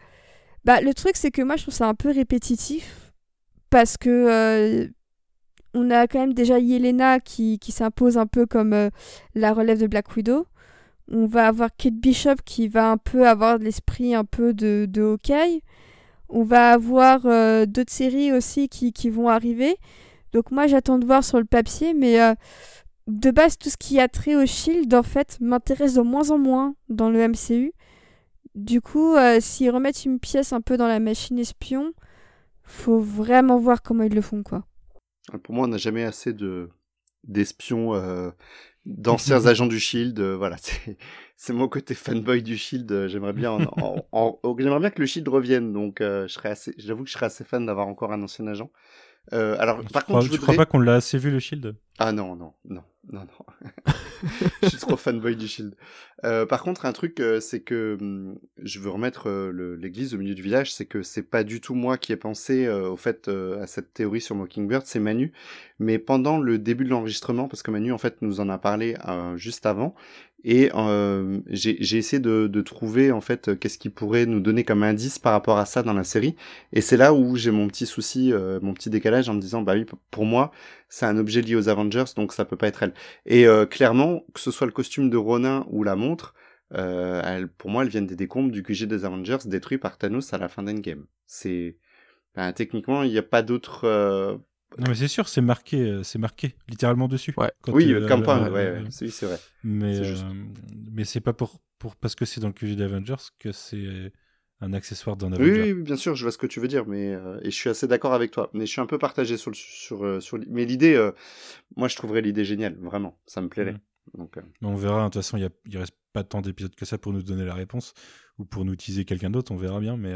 bah, le truc c'est que moi je trouve ça un peu répétitif parce que euh, on a quand même déjà Yelena qui, qui s'impose un peu comme euh, la relève de Black Widow. On va avoir Kate Bishop qui va un peu avoir l'esprit un peu de, de Hawkeye. On va avoir euh, d'autres séries aussi qui, qui vont arriver. Donc moi j'attends de voir sur le papier, mais de base tout ce qui a trait au Shield en fait m'intéresse de moins en moins dans le MCU. Du coup, s'ils remettent une pièce un peu dans la machine espion, faut vraiment voir comment ils le font quoi. Pour moi, on n'a jamais assez de d'espions, euh, d'anciens agents du Shield. euh, voilà, c'est c'est mon côté fanboy du Shield. euh, J'aimerais bien, en- en- en- en- j'aimerais bien que le Shield revienne. Donc, euh, je serais assez, j'avoue que je serais assez fan d'avoir encore un ancien agent. Euh, alors, Tu par crois, contre, je tu voudrais. crois pas qu'on l'a assez vu le Shield? Ah non, non, non, non, non. je suis trop fanboy du Shield. Euh, par contre, un truc, euh, c'est que hum, je veux remettre euh, l'église au milieu du village, c'est que c'est pas du tout moi qui ai pensé euh, au fait à cette théorie sur Mockingbird, c'est Manu. Mais pendant le début de l'enregistrement, parce que Manu en fait nous en a parlé juste avant, et j'ai essayé de, de trouver en fait qu'est-ce qui pourrait nous donner comme indice par rapport à ça dans la série. Et c'est là où j'ai mon petit souci, mon petit décalage en me disant bah oui pour moi c'est un objet lié aux Avengers donc ça peut pas être elle. Et euh, clairement que ce soit le costume de Ronin ou la montre, euh, elles, pour moi elles viennent des décombres du QG des Avengers détruit par Thanos à la fin d'Endgame. C'est ben, techniquement il n'y a pas d'autre. euh, Non, mais c'est sûr, c'est marqué, c'est marqué littéralement dessus. Ouais. Quand, Oui, euh, ouais, ouais, c'est- oui, c'est vrai. Mais, C'est juste. euh, mais c'est pas pour, pour parce que c'est dans le QG d'Avengers que c'est un accessoire d'un Avenger. oui, oui, bien sûr, je vois ce que tu veux dire, mais euh, et je suis assez d'accord avec toi. Mais je suis un peu partagé sur le sur euh, sur. Mais l'idée, euh, moi, je trouverais l'idée géniale, vraiment, ça me plairait. Mhm. Donc, euh, Mais on verra, de toute façon, il il reste pas tant d'épisodes que ça pour nous donner la réponse ou pour nous teaser quelqu'un d'autre, on verra bien. Mais,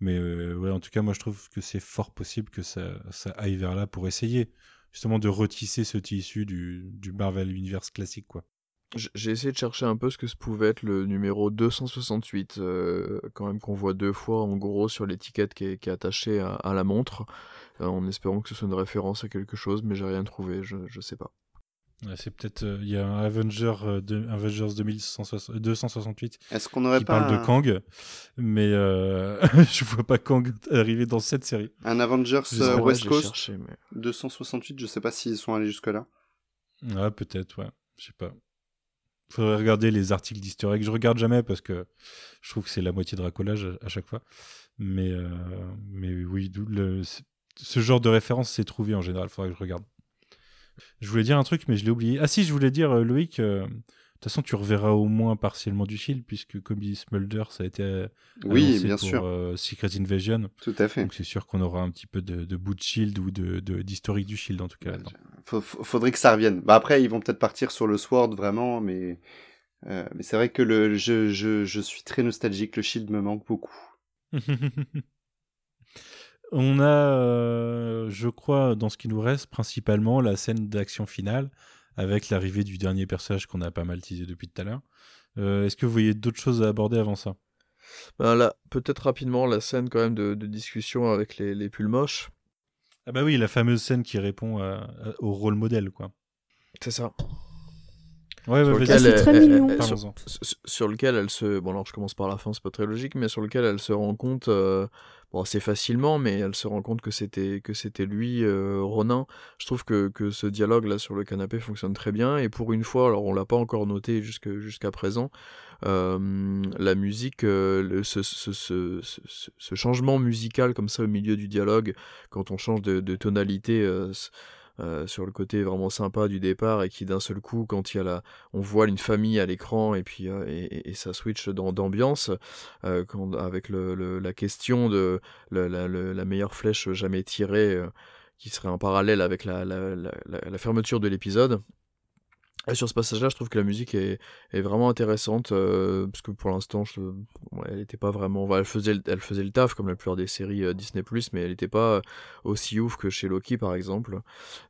mais ouais, en tout cas, moi je trouve que c'est fort possible que ça, ça aille vers là pour essayer justement de retisser ce tissu du, du Marvel Universe classique. quoi. J'ai essayé de chercher un peu ce que ce pouvait être le numéro 268, euh, quand même qu'on voit deux fois en gros sur l'étiquette qui est, qui est attachée à, à la montre, euh, en espérant que ce soit une référence à quelque chose, mais j'ai rien trouvé, je, je sais pas. Ouais, c'est peut-être. euh, Il y a un Avenger, euh, de, Avengers 2160 268 est-ce qu'on n'aurait qui pas parle de Kang, mais euh, je vois pas Kang arriver dans cette série. un Avengers West Coast cherché, mais- 268 Je sais pas s'ils sont allés jusque là. Ah, peut-être, ouais. Je sais pas. Faudrait regarder les articles egg. Je regarde jamais parce que je trouve que c'est la moitié de racolage à, chaque fois. Mais, euh, mais oui, ce genre de référence s'est trouvé en général. Faudrait que je regarde. Je voulais dire un truc, mais je l'ai oublié. Ah si, je voulais dire, euh, Loïc, euh, toute façon, tu reverras au moins partiellement du Shield, puisque dit Smulder, ça a été euh, Oui, bien pour sûr, euh, Secret Invasion. tout à fait. Donc c'est sûr qu'on aura un petit peu de, de bout de Shield ou de de- d'historique du Shield en tout cas. Faut- faudrait que ça revienne. Bah après, ils vont peut-être partir sur le Sword vraiment, mais euh, mais c'est vrai que le je, je je suis très nostalgique. Le Shield me manque beaucoup. On a, euh, je crois, dans ce qui nous reste, principalement la scène d'action finale avec l'arrivée du dernier personnage qu'on a pas mal teasé depuis tout à l'heure. Euh, Est-ce que vous voyez d'autres choses à aborder avant ça? Ben là, peut-être rapidement la scène quand même de, de discussion avec les, les pulls moches. Ah bah oui, la fameuse scène qui répond à- à- au rôle modèle, quoi. C'est ça. Ouais, Sur ouais, lequel vas-y. c'est très elle- elle- sur- sur lequel elle se. Bon, alors je commence par la fin, c'est pas très logique, mais sur lequel elle se rend compte, euh, bon, facilement, mais elle se rend compte que c'était que c'était lui, euh, Ronin. Je trouve que, que ce dialogue là sur le canapé fonctionne très bien, et pour une fois, alors on l'a pas encore noté jusqu'à présent, euh, la musique, euh, ce, ce- ce- changement musical comme ça au milieu du dialogue, quand on change de, de tonalité. Euh, sur le côté vraiment sympa du départ et qui d'un seul coup quand il y a la on voit une famille à l'écran et puis euh, et, ça switch dans d'ambiance euh, avec le, la question de la, meilleure flèche jamais tirée qui serait en parallèle avec la- la fermeture de l'épisode. Et sur ce passage-là, je trouve que la musique est, est vraiment intéressante euh, parce que pour l'instant, elle n'était pas vraiment. enfin, elle faisait, le- elle faisait le taf comme la plupart des séries euh, Disney+, mais elle n'était pas aussi ouf que chez Loki, par exemple.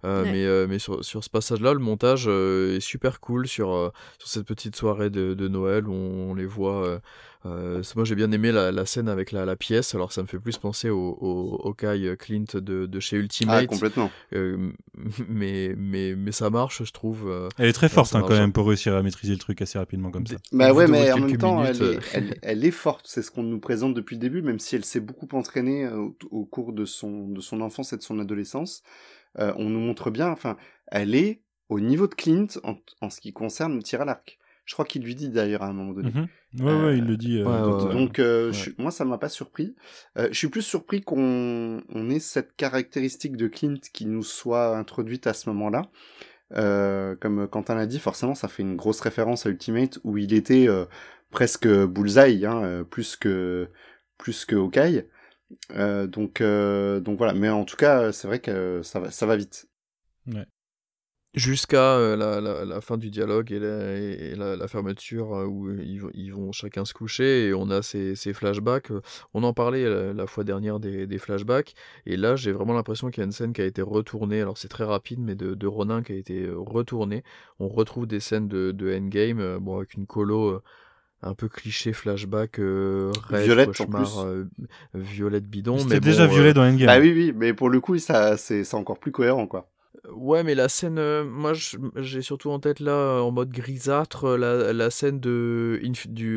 Euh, Ouais. Mais, euh, mais sur, sur ce passage-là, le montage euh, est super cool sur, euh, sur cette petite soirée de, de Noël où on, les voit. euh, euh, moi, j'ai bien aimé la, la scène avec la, la pièce. Alors, ça me fait plus penser au, au, au Kai Clint de, de chez Ah Ultimate. complètement. Euh, mais, mais, mais ça marche, je trouve. euh, Elle est très forte hein, quand même pour réussir à maîtriser le truc assez rapidement comme ça. Bah ouais, mais en même temps, minutes, elle, est, euh. elle, elle est forte. C'est ce qu'on nous présente depuis le début, même si elle s'est beaucoup entraînée euh, au, au cours de son, de son enfance et de son adolescence. Euh, on nous montre bien, enfin, elle est au niveau de Clint en, en ce qui concerne le tir à l'arc. Je crois qu'il lui dit d'ailleurs à un moment donné. Mhm. Ouais, Euh, ouais, il le dit. euh, ouais, ouais, Donc, euh, je Ouais. moi, ça m'a pas surpris. Euh, je suis plus surpris qu'on on ait cette caractéristique de Clint qui nous soit introduite à ce moment-là. Euh, comme Quentin l'a dit, forcément, ça fait une grosse référence à Ultimate où il était euh, presque bullseye, hein, euh, plus que plus que Hawkeye. Euh, donc, euh, donc voilà. Mais en tout cas, c'est vrai que ça va, ça va vite. Jusqu'à euh, la, la, la fin du dialogue et la, et la, la fermeture euh, où ils, vont- ils vont chacun se coucher et on a ces, ces flashbacks. Euh, On en parlait la, la fois dernière des, des flashbacks et là j'ai vraiment l'impression qu'il y a une scène qui a été retournée. Alors c'est très rapide mais de, de Ronin qui a été euh, retournée. On retrouve des scènes de, de Endgame, euh, bon avec une colo euh, un peu cliché flashback, euh, rêve, Violette, en cauchemar, plus. euh, violette bidon. C'était mais déjà bon, euh, violet dans Endgame. Ah oui, oui, mais pour le coup, ça, c'est encore plus cohérent, quoi. Ouais, mais la scène, euh, moi j'ai surtout en tête là, en mode grisâtre, euh, la, la scène de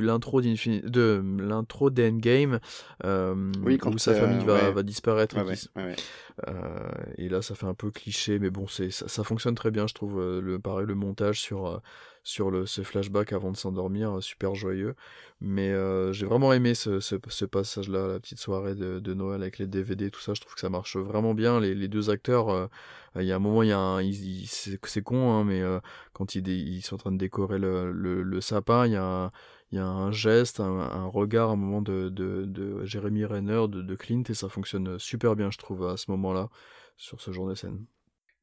l'intro de l'intro d'Endgame, euh, Oui, quand, où sa famille va, ouais. va disparaître. Ouais, ouais, et là, ça fait un peu cliché, mais bon, c'est ça, ça fonctionne très bien, je trouve. euh, Le pareil, le montage sur euh, sur le ce flashback avant de s'endormir, euh, super joyeux. Mais euh, j'ai vraiment aimé ce, passage-là, la petite soirée de, Noël avec les DVD, tout ça. Je trouve que ça marche vraiment bien. Les, deux acteurs, euh, il y a un moment, y a c'est con, hein, mais euh, quand ils, sont en train de décorer le, le, le sapin, il y a un, il y a un geste, un, un regard, un moment de, de, de Jeremy Renner, de, de Clint, et ça fonctionne super bien, je trouve, à ce moment-là, sur ce genre de scène.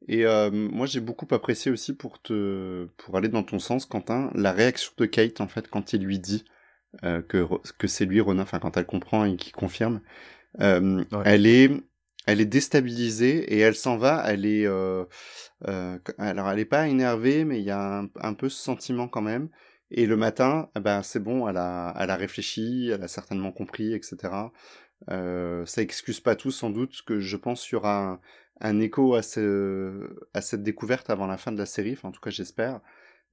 Et euh, moi, j'ai beaucoup apprécié aussi pour te, pour aller dans ton sens, Quentin, la réaction de Kate en fait quand il lui dit euh, que que c'est lui Ronin, enfin quand elle comprend et qu'il confirme, euh, Ouais. elle est, elle est déstabilisée et elle s'en va. Elle est, euh, euh, alors elle est pas énervée, mais il y a un, un peu ce sentiment quand même. Et le matin, eh ben c'est bon, elle a, elle a réfléchi, elle a certainement compris, etc. Euh, ça excuse pas tout, sans doute, que je pense qu'il y aura un, écho à, ce, à cette découverte avant la fin de la série, enfin en tout cas j'espère.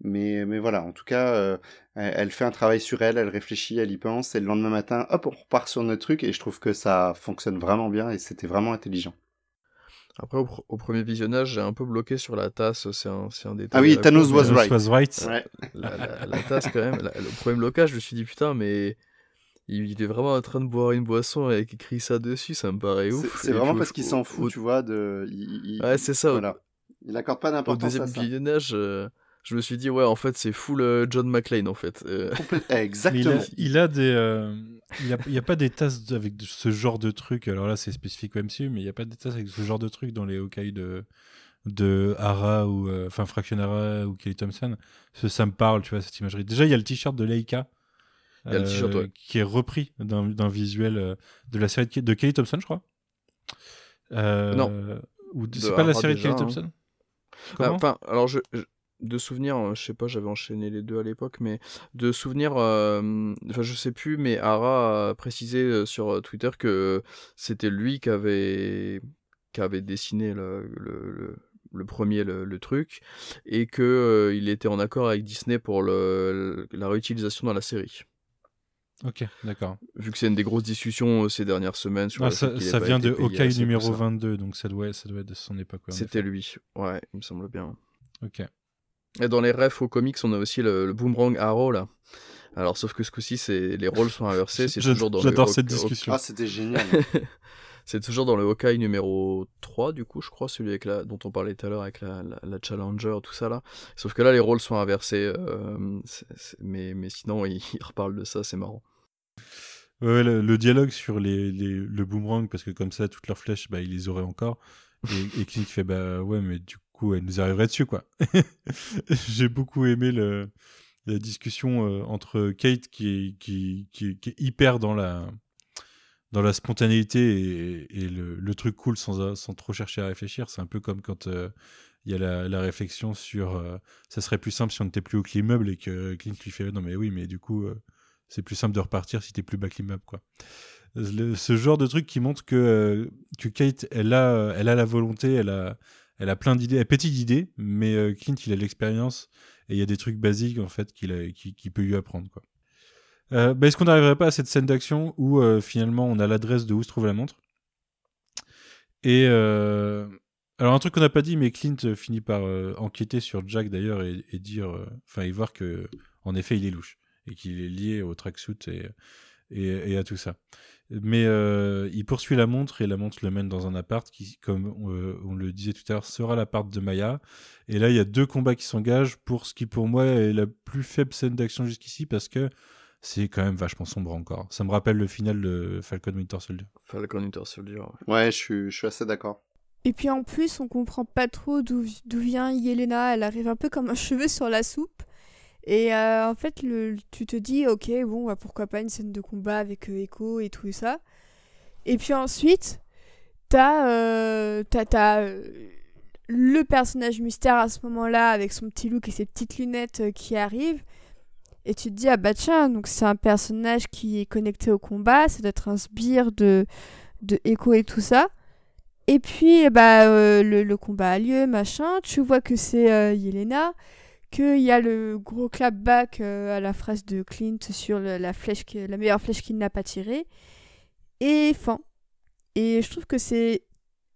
Mais, mais voilà, en tout cas, euh, elle fait un travail sur elle, elle réfléchit, elle y pense, et le lendemain matin, hop, on repart sur notre truc, et je trouve que ça fonctionne vraiment bien, et c'était vraiment intelligent. Après, au, pr- au premier visionnage, j'ai un peu bloqué sur la tasse, c'est un, c'est un détail. Ah oui, Thanos was right. was right. Ouais. La, la- la tasse, quand même, la- le premier blocage, je me suis dit, putain, mais il, il est vraiment en train de boire une boisson avec écrit ça dessus, ça me paraît ouf. c'est Et vraiment puis, parce au- qu'il s'en au- fout, au- tu vois, de... il- il- Ouais, c'est ça. au- Voilà. Il accorde pas Au d'importance deuxième à ça. visionnage, euh, je me suis dit, ouais, en fait, c'est full euh, John McClane, en fait. Euh, il, Exactement. a, il a des. euh, il n'y a, pas des tasses avec ce genre de truc. Alors là, c'est spécifique au MCU, mais il n'y a pas des tasses avec ce genre de truc dans les Hawkeye de, de Hara ou. euh, Enfin, Fraction Hara ou Kelly Thompson. Ce- ça me parle, tu vois, cette imagerie. Déjà, il y a le t-shirt de Leica. Il y a le t-shirt, ouais. Qui est repris d'un visuel euh, de la série de, de Kelly Thompson, je crois. Euh, Non. Ou c'est pas la série de Kelly hein. Thompson? Ah, Comment? Enfin, alors, je, je- de souvenir, euh, je sais pas, j'avais enchaîné les deux à l'époque, mais de souvenir, euh, enfin, je sais plus, mais Ara a précisé euh, sur Twitter que c'était lui qui avait, qui avait dessiné le, le, le- le premier le, truc et que euh, il était en accord avec Disney pour le, la réutilisation dans la série. Ok, d'accord. Vu que c'est une des grosses discussions euh, ces dernières semaines sur Ah, le fait ça, ça vient de Hawkeye tout numéro ça. 22, donc ça doit, ça doit être de son époque. ouais, C'était lui, ouais, il me semble bien. Ok. Et dans les refs aux comics, on a aussi le, le Boomerang Arrow là. Alors, sauf que ce coup-ci, c'est les rôles sont inversés. C'est J'ad- toujours dans le J'adore cette discussion. Ah, c'était génial. c'est toujours dans le Hawkeye numéro 3, du coup, je crois, celui avec la, dont on parlait tout à l'heure avec la, la, la Challenger, tout ça là. Sauf que là, les rôles sont inversés. euh, mais, mais sinon, ils, ils reparlent de ça, c'est marrant. Ouais, le, le dialogue sur les, les- le boomerang, parce que comme ça, toutes leurs flèches, bah, ils les auraient encore. Et, et Clint fait, bah ouais, mais du coup, elle nous arriverait dessus, quoi. J'ai beaucoup aimé la discussion euh, entre Kate, qui est, qui, qui, est hyper dans la, dans la spontanéité et, le, truc cool sans, sans trop chercher à réfléchir. C'est un peu comme quand euh, il y a la, réflexion sur euh, ça serait plus simple si on n'était plus au l'immeuble et que Clint lui fait non, mais oui, mais du coup. euh, c'est plus simple de repartir si t'es plus bas que l'immeuble, quoi. Ce genre de truc qui montre que, que Kate, elle a, elle a la volonté, elle a, elle a plein d'idées, elle pétille d'idées, mais euh, Clint, il a de l'expérience et il y a des trucs basiques, en fait, qu'il peut lui apprendre, quoi. Euh, bah, Est-ce qu'on n'arriverait pas à cette scène d'action où euh, finalement on a l'adresse de où se trouve la montre? Et alors un truc qu'on n'a pas dit, mais Clint finit par enquêter sur Jack d'ailleurs et, dire, enfin et voir que en effet il est louche et qu'il est lié au tracksuit et, et, et à tout ça. Mais euh, il poursuit la montre et la montre le mène dans un appart qui, comme euh, on le disait tout à l'heure, sera l'appart de Maya. Et là, il y a deux combats qui s'engagent pour ce qui, pour moi, est la plus faible scène d'action jusqu'ici parce que c'est quand même vachement sombre encore. Ça me rappelle le final de Falcon Winter Soldier. Falcon Winter Soldier. ouais. Ouais, je suis, je suis assez d'accord. Et puis en plus, on comprend pas trop d'où vient Yelena. Elle arrive un peu comme un cheveu sur la soupe. Et euh, en fait, le, tu te dis, ok, bon, bah, pourquoi pas une scène de combat avec euh, Echo et tout ça. Et puis ensuite, t'as euh, le personnage mystère à ce moment-là avec son petit look et ses petites lunettes qui arrive. Et tu te dis, ah bah tiens, donc c'est un personnage qui est connecté au combat, c'est d'être un sbire de, de Echo et tout ça. Et puis, bah, le, combat a lieu, machin. Tu vois que c'est Yelena qu'il y a le gros clapback euh, à la phrase de Clint sur la, flèche la meilleure flèche qu'il n'a pas tirée. Et fin. Et je trouve que c'est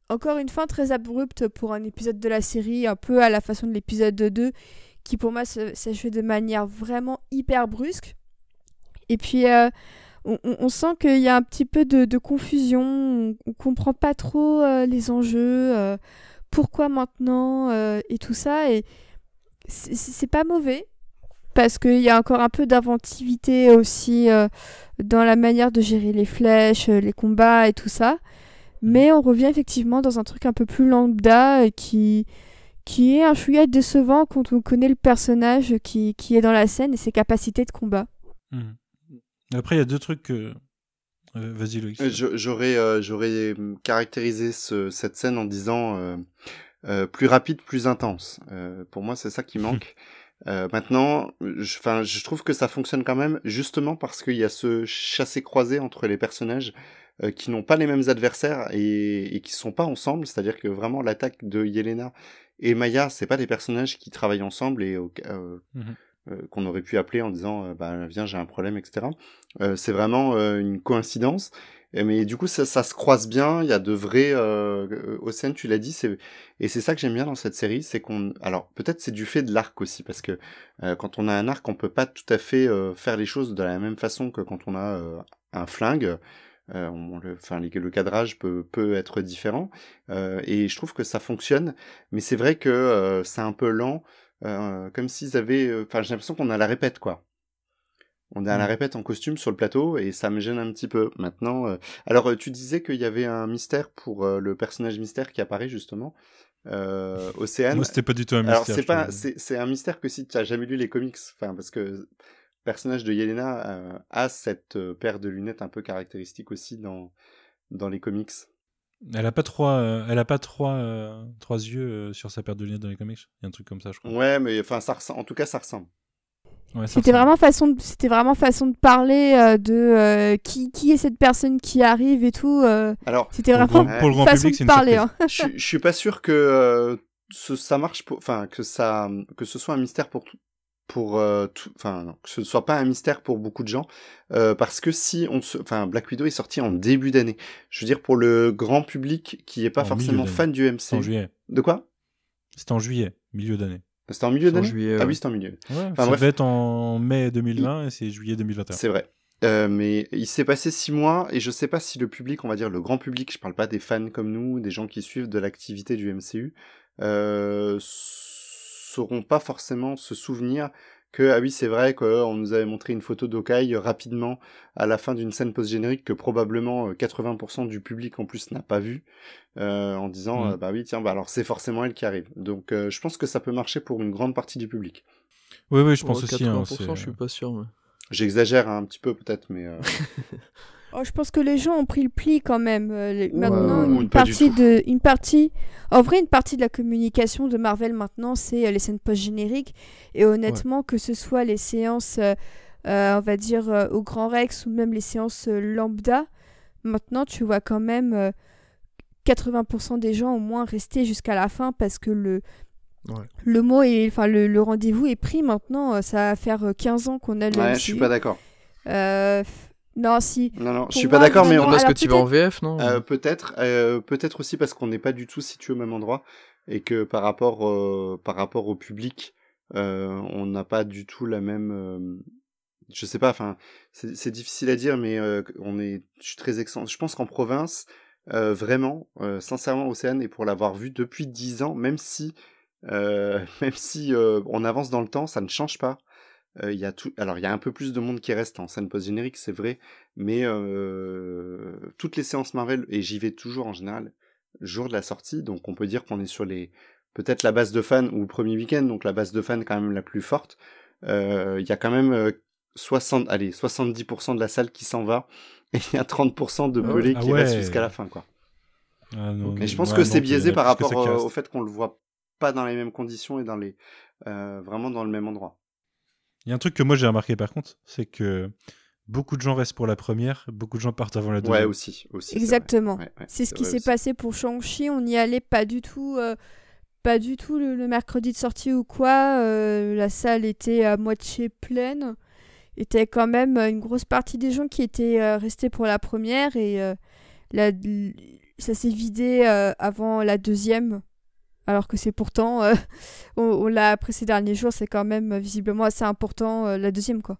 encore une fin très abrupte pour un épisode de la série, un peu à la façon de l'épisode 2, qui pour moi s'achève de manière vraiment hyper brusque. Et puis, euh, on, sent qu'il y a un petit peu de, confusion, on, ne comprend pas trop euh, les enjeux, pourquoi maintenant, et tout ça. Et c'est pas mauvais parce qu'il y a encore un peu d'inventivité aussi euh, dans la manière de gérer les flèches, euh, les combats et tout ça. Mhm. Mais on revient effectivement dans un truc un peu plus lambda et qui, qui est un chouïa décevant quand on connaît le personnage qui, qui, est dans la scène et ses capacités de combat. Mhm. Après, il y a deux trucs que. Euh, vas-y, Loïc. J'aurais, j'aurais caractérisé cette scène en disant euh, plus rapide, plus intense. Euh, pour moi, c'est ça qui manque. Euh, maintenant, je, je trouve que ça fonctionne quand même, justement parce qu'il y a ce chassé-croisé entre les personnages euh, qui n'ont pas les mêmes adversaires et, et qui sont pas ensemble. C'est-à-dire que vraiment l'attaque de Yelena et Maya, c'est pas des personnages qui travaillent ensemble et mmh qu'on aurait pu appeler en disant bah viens j'ai un problème etc. c'est vraiment une coïncidence mais du coup, ça, ça, se croise bien. Il y a de vrais euh, Océane, tu l'as dit, c'est et c'est ça que j'aime bien dans cette série, c'est qu'on, alors peut-être c'est du fait de l'arc aussi, parce que euh, quand on a un arc, on peut pas tout à fait euh, faire les choses de la même façon que quand on a euh, un flingue. On, le, enfin, le cadrage peut, peut être différent, et je trouve que ça fonctionne. Mais c'est vrai que c'est un peu lent, comme s'ils avaient, enfin, j'ai l'impression qu'on a la répète, quoi. On est à la mmh. répète en costume sur le plateau et ça me gêne un petit peu. Maintenant, euh, alors euh, tu disais qu'il y avait un mystère pour euh, le personnage mystère qui apparaît justement. Euh, Océane. Moi, c'était pas du tout un mystère. Alors c'est pas, c'est un mystère que si tu as jamais lu les comics, enfin parce que le personnage de Yelena a cette paire de lunettes un peu caractéristique aussi dans dans les comics. Elle a pas trois, elle a pas trois, trois yeux sur sa paire de lunettes dans les comics? Il y a un truc comme ça, je crois. Ouais, mais enfin ça en tout cas ça ressemble c'était vraiment façon, de, c'était vraiment façon de parler euh, de euh, qui, qui est cette personne qui arrive et tout. Euh. Alors, c'était vraiment pour le grand façon public, de parler. Hein. je, je suis pas sûr que ce, ça marche, enfin que ça, que ce soit un mystère pour pour enfin que ce soit pas un mystère pour beaucoup de gens parce que si on se enfin Black Widow est sorti en début d'année je veux dire pour le grand public qui est pas forcément fan du MC en juillet de quoi? C'était en juillet milieu d'année c'était en milieu d'année? Ah oui, c'était en milieu. Ouais, enfin, ça devait être en mai 2020 et c'est juillet 2021. C'est vrai. Euh, mais il s'est passé six mois et je sais pas si le public, on va dire le grand public, je parle pas des fans comme nous, des gens qui suivent de l'activité du MCU, euh, sauront pas forcément se souvenir que ah oui c'est vrai qu'on nous avait montré une photo d'Okai rapidement à la fin d'une scène post-générique que probablement 80% euh, du public en plus n'a pas vu euh, en disant mm. euh, bah oui tiens bah alors c'est forcément elle qui arrive. Donc je pense que ça peut marcher pour une grande partie du public. Oui oui je pense aussi 80% hein, je suis pas sûr j'exagère un petit peu peut-être mais Oh, je pense que les gens ont pris le pli quand même. Euh, maintenant, une partie de, une partie, en vrai, une partie de la communication de Marvel maintenant, c'est euh, les scènes post-génériques. Et honnêtement, que ce soit les séances, euh, on va dire au Grand Rex ou même les séances lambda, maintenant, tu vois quand même 80% des gens au moins rester jusqu'à la fin parce que le le mot et enfin le, le rendez-vous est pris maintenant. Ça va faire 15 ans qu'on a le. Ouais, je suis pas d'accord. Euh, non, si. Non, non, je suis pas d'accord, mais on... parce que tu vas en VF, non euh, Peut-être, euh, peut-être aussi parce qu'on n'est pas du tout situé au même endroit et que par rapport, euh, par rapport au public, on n'a pas du tout la même. je sais pas, enfin, c'est difficile à dire, mais on est, je suis très excellent. Je pense qu'en province, vraiment, sincèrement, Océane, et pour l'avoir vu depuis dix ans, même si, même si on avance dans le temps, ça ne change pas. Euh, il y a tout... Alors, il y a un peu plus de monde qui reste en scène post-générique, c'est vrai, mais euh, toutes les séances Marvel, et j'y vais toujours en général, jour de la sortie. Donc on peut dire qu'on est sur les peut-être la base de fans ou le premier week-end, donc la base de fans quand même la plus forte. Il y a quand même 60, allez, 70% de la salle qui s'en va et il y a 30% de Ah pelés ouais. qui Ah restent ouais. jusqu'à la fin, quoi. Ah, non, Et je pense ouais, que c'est biaisé a par rapport euh, au restent. fait qu'on le voit pas dans les mêmes conditions et dans les euh, vraiment dans le même endroit. Il y a un truc que moi j'ai remarqué par contre, c'est que beaucoup de gens restent pour la première, beaucoup de gens partent avant la deuxième. Ouais, aussi, aussi. Exactement. Ouais, ouais, C'est ce qui s'est passé pour Shang-Chi. On n'y allait pas du tout, euh, pas du tout le, le mercredi de sortie ou quoi. Euh, la salle était à moitié pleine. Il y avait quand même une grosse partie des gens qui étaient euh, restés pour la première et euh, la- ça s'est vidé euh, avant la deuxième. Alors que c'est pourtant, euh, on, on l'a appris ces derniers jours, c'est quand même euh, visiblement assez important euh, la deuxième quoi.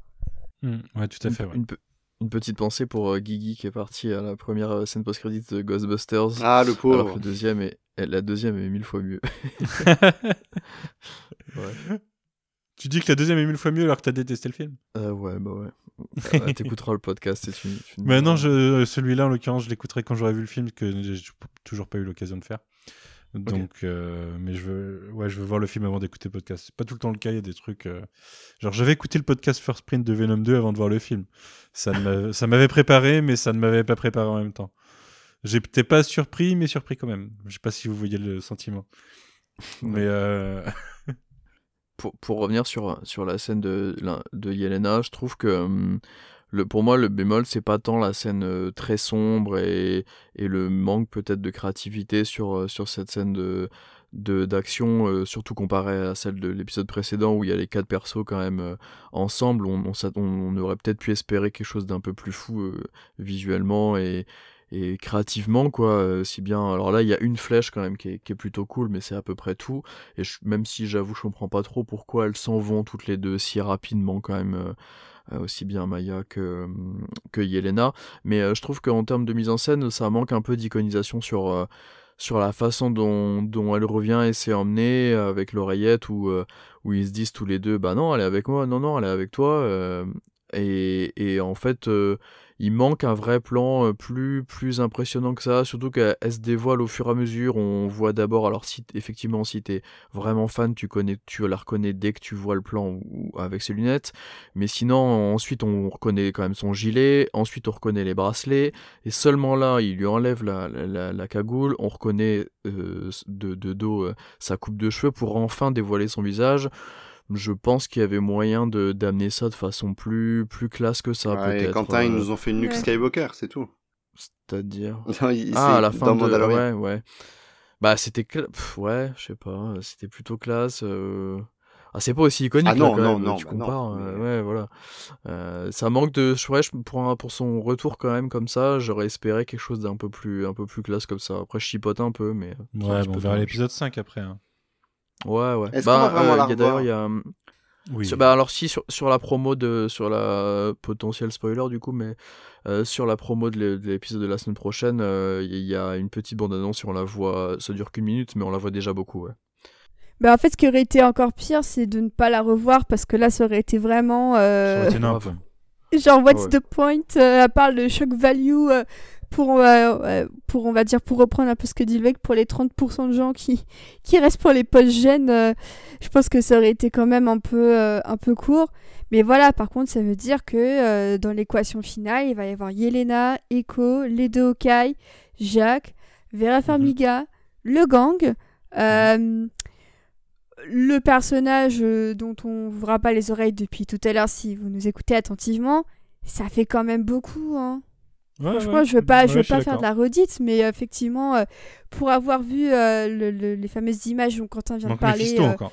Mm, ouais, tout à Une, fait. ouais. une pe- une petite pensée pour euh, Guigui qui est parti à la première euh, scène post-crédit de Ghostbusters. Ah, le alors pauvre. que le deuxième est, et la deuxième est mille fois mieux. Ouais. Tu dis que la deuxième est mille fois mieux alors que t'as détesté le film? Euh, ouais, bah ouais. Euh, T'écouteras le podcast et tu, tu non, je, celui-là en l'occurrence, je l'écouterai quand j'aurai vu le film, que j'ai toujours pas eu l'occasion de faire. Donc, euh, mais je veux, ouais, je veux voir le film avant d'écouter le podcast. C'est pas tout le temps le cas, il y a des trucs. euh, Genre, j'avais écouté le podcast First Print de Venom 2 avant de voir le film. Ça m'avait préparé, mais ça ne m'avait pas préparé en même temps. J'étais pas surpris, mais surpris quand même. Je sais pas si vous voyez le sentiment. Mais euh, pour, pour revenir sur, sur la scène de, de Yelena, je trouve que hum, le, pour moi, le bémol, c'est pas tant la scène euh, très sombre et, et le manque peut-être de créativité sur, euh, sur cette scène de d'action, euh, surtout comparée à celle de l'épisode précédent où il y a les quatre persos quand même ensemble. On, on, aurait peut-être pu espérer quelque chose d'un peu plus fou visuellement et, et créativement, quoi. si bien, alors là, il y a une flèche quand même qui est, plutôt cool, mais c'est à peu près tout. Et même si j'avoue, je comprends pas trop pourquoi elles s'en vont toutes les deux si rapidement quand même, aussi bien Maya que, que Yelena. Mais euh, je trouve qu'en termes de mise en scène, ça manque un peu d'iconisation sur, euh, sur la façon dont, dont elle revient et s'est emmenée avec l'oreillette où, euh, où ils se disent tous les deux, bah non, elle est avec moi, non, non, elle est avec toi. euh, et, et en fait, euh, il manque un vrai plan euh, plus, plus impressionnant que ça, surtout qu'elle elle se dévoile au fur et à mesure. On voit d'abord, alors si effectivement, si t'es vraiment fan, tu connais, tu la reconnais dès que tu vois le plan ou, avec ses lunettes. Mais sinon, ensuite, on reconnaît quand même son gilet. Ensuite, on reconnaît les bracelets. Et seulement là, il lui enlève la, la, la- la cagoule. On reconnaît euh, de, de dos euh, sa coupe de cheveux pour enfin dévoiler son visage. Je pense qu'il y avait moyen de d'amener ça de façon plus plus classe que ça Ouais, et peut-être. Quentin, ils euh, nous ont fait une Luke Ouais. Skywalker, c'est tout. C'est-à-dire. Non, Ah, c'est à la fin dans de... Mandalorian. Ouais, ouais. Bah, c'était... ouais, je sais pas. C'était plutôt classe. euh. Ah, c'est pas aussi iconique, Ah non, là, quand non, même. non, tu bah non, compares. euh, mais- ouais, voilà. Euh, ça manque de... je- Ouais, pour, un- pour son retour, quand même, comme ça, j'aurais espéré quelque chose d'un peu plus, un peu plus classe comme ça. Après, je chipote un peu, mais... ouais, bon, on verra l'épisode 5 après. hein. Ouais, ouais. Est-ce qu'on va Bah, vraiment la il y a D'ailleurs, revoir il y a... Oui. Sur- bah alors si sur, sur la promo de sur la potentiel spoiler du coup mais euh, sur la promo de l'é- de l'épisode de la semaine prochaine euh, il y, a une petite bande annonce et on la voit ça dure qu'une minute mais on la voit déjà beaucoup ouais. Bah, en fait, ce qui aurait été encore pire, c'est de ne pas la revoir parce que là, ça aurait été vraiment. Ça euh, aurait été. Genre, what's Ouais. the point euh, À part le shock value euh, pour, euh, pour, on va dire, pour reprendre un peu ce que dit le mec, pour les 30% de gens qui, qui restent pour les post-gènes, euh, je pense que ça aurait été quand même un peu, euh, un peu court. Mais voilà, par contre, ça veut dire que dans l'équation finale, il va y avoir Yelena, Echo, les deux Hawkeye, Jacques, Vera Farmiga, le gang, le personnage dont on vous pas les oreilles depuis tout à l'heure si vous nous écoutez attentivement, ça fait quand même beaucoup. Hein. Ouais, Franchement, ouais. je veux pas, je veux pas faire de la redite, mais euh, effectivement, euh, pour avoir vu euh, le- le- les fameuses images dont Quentin vient Manque de parler, Mephisto euh, encore.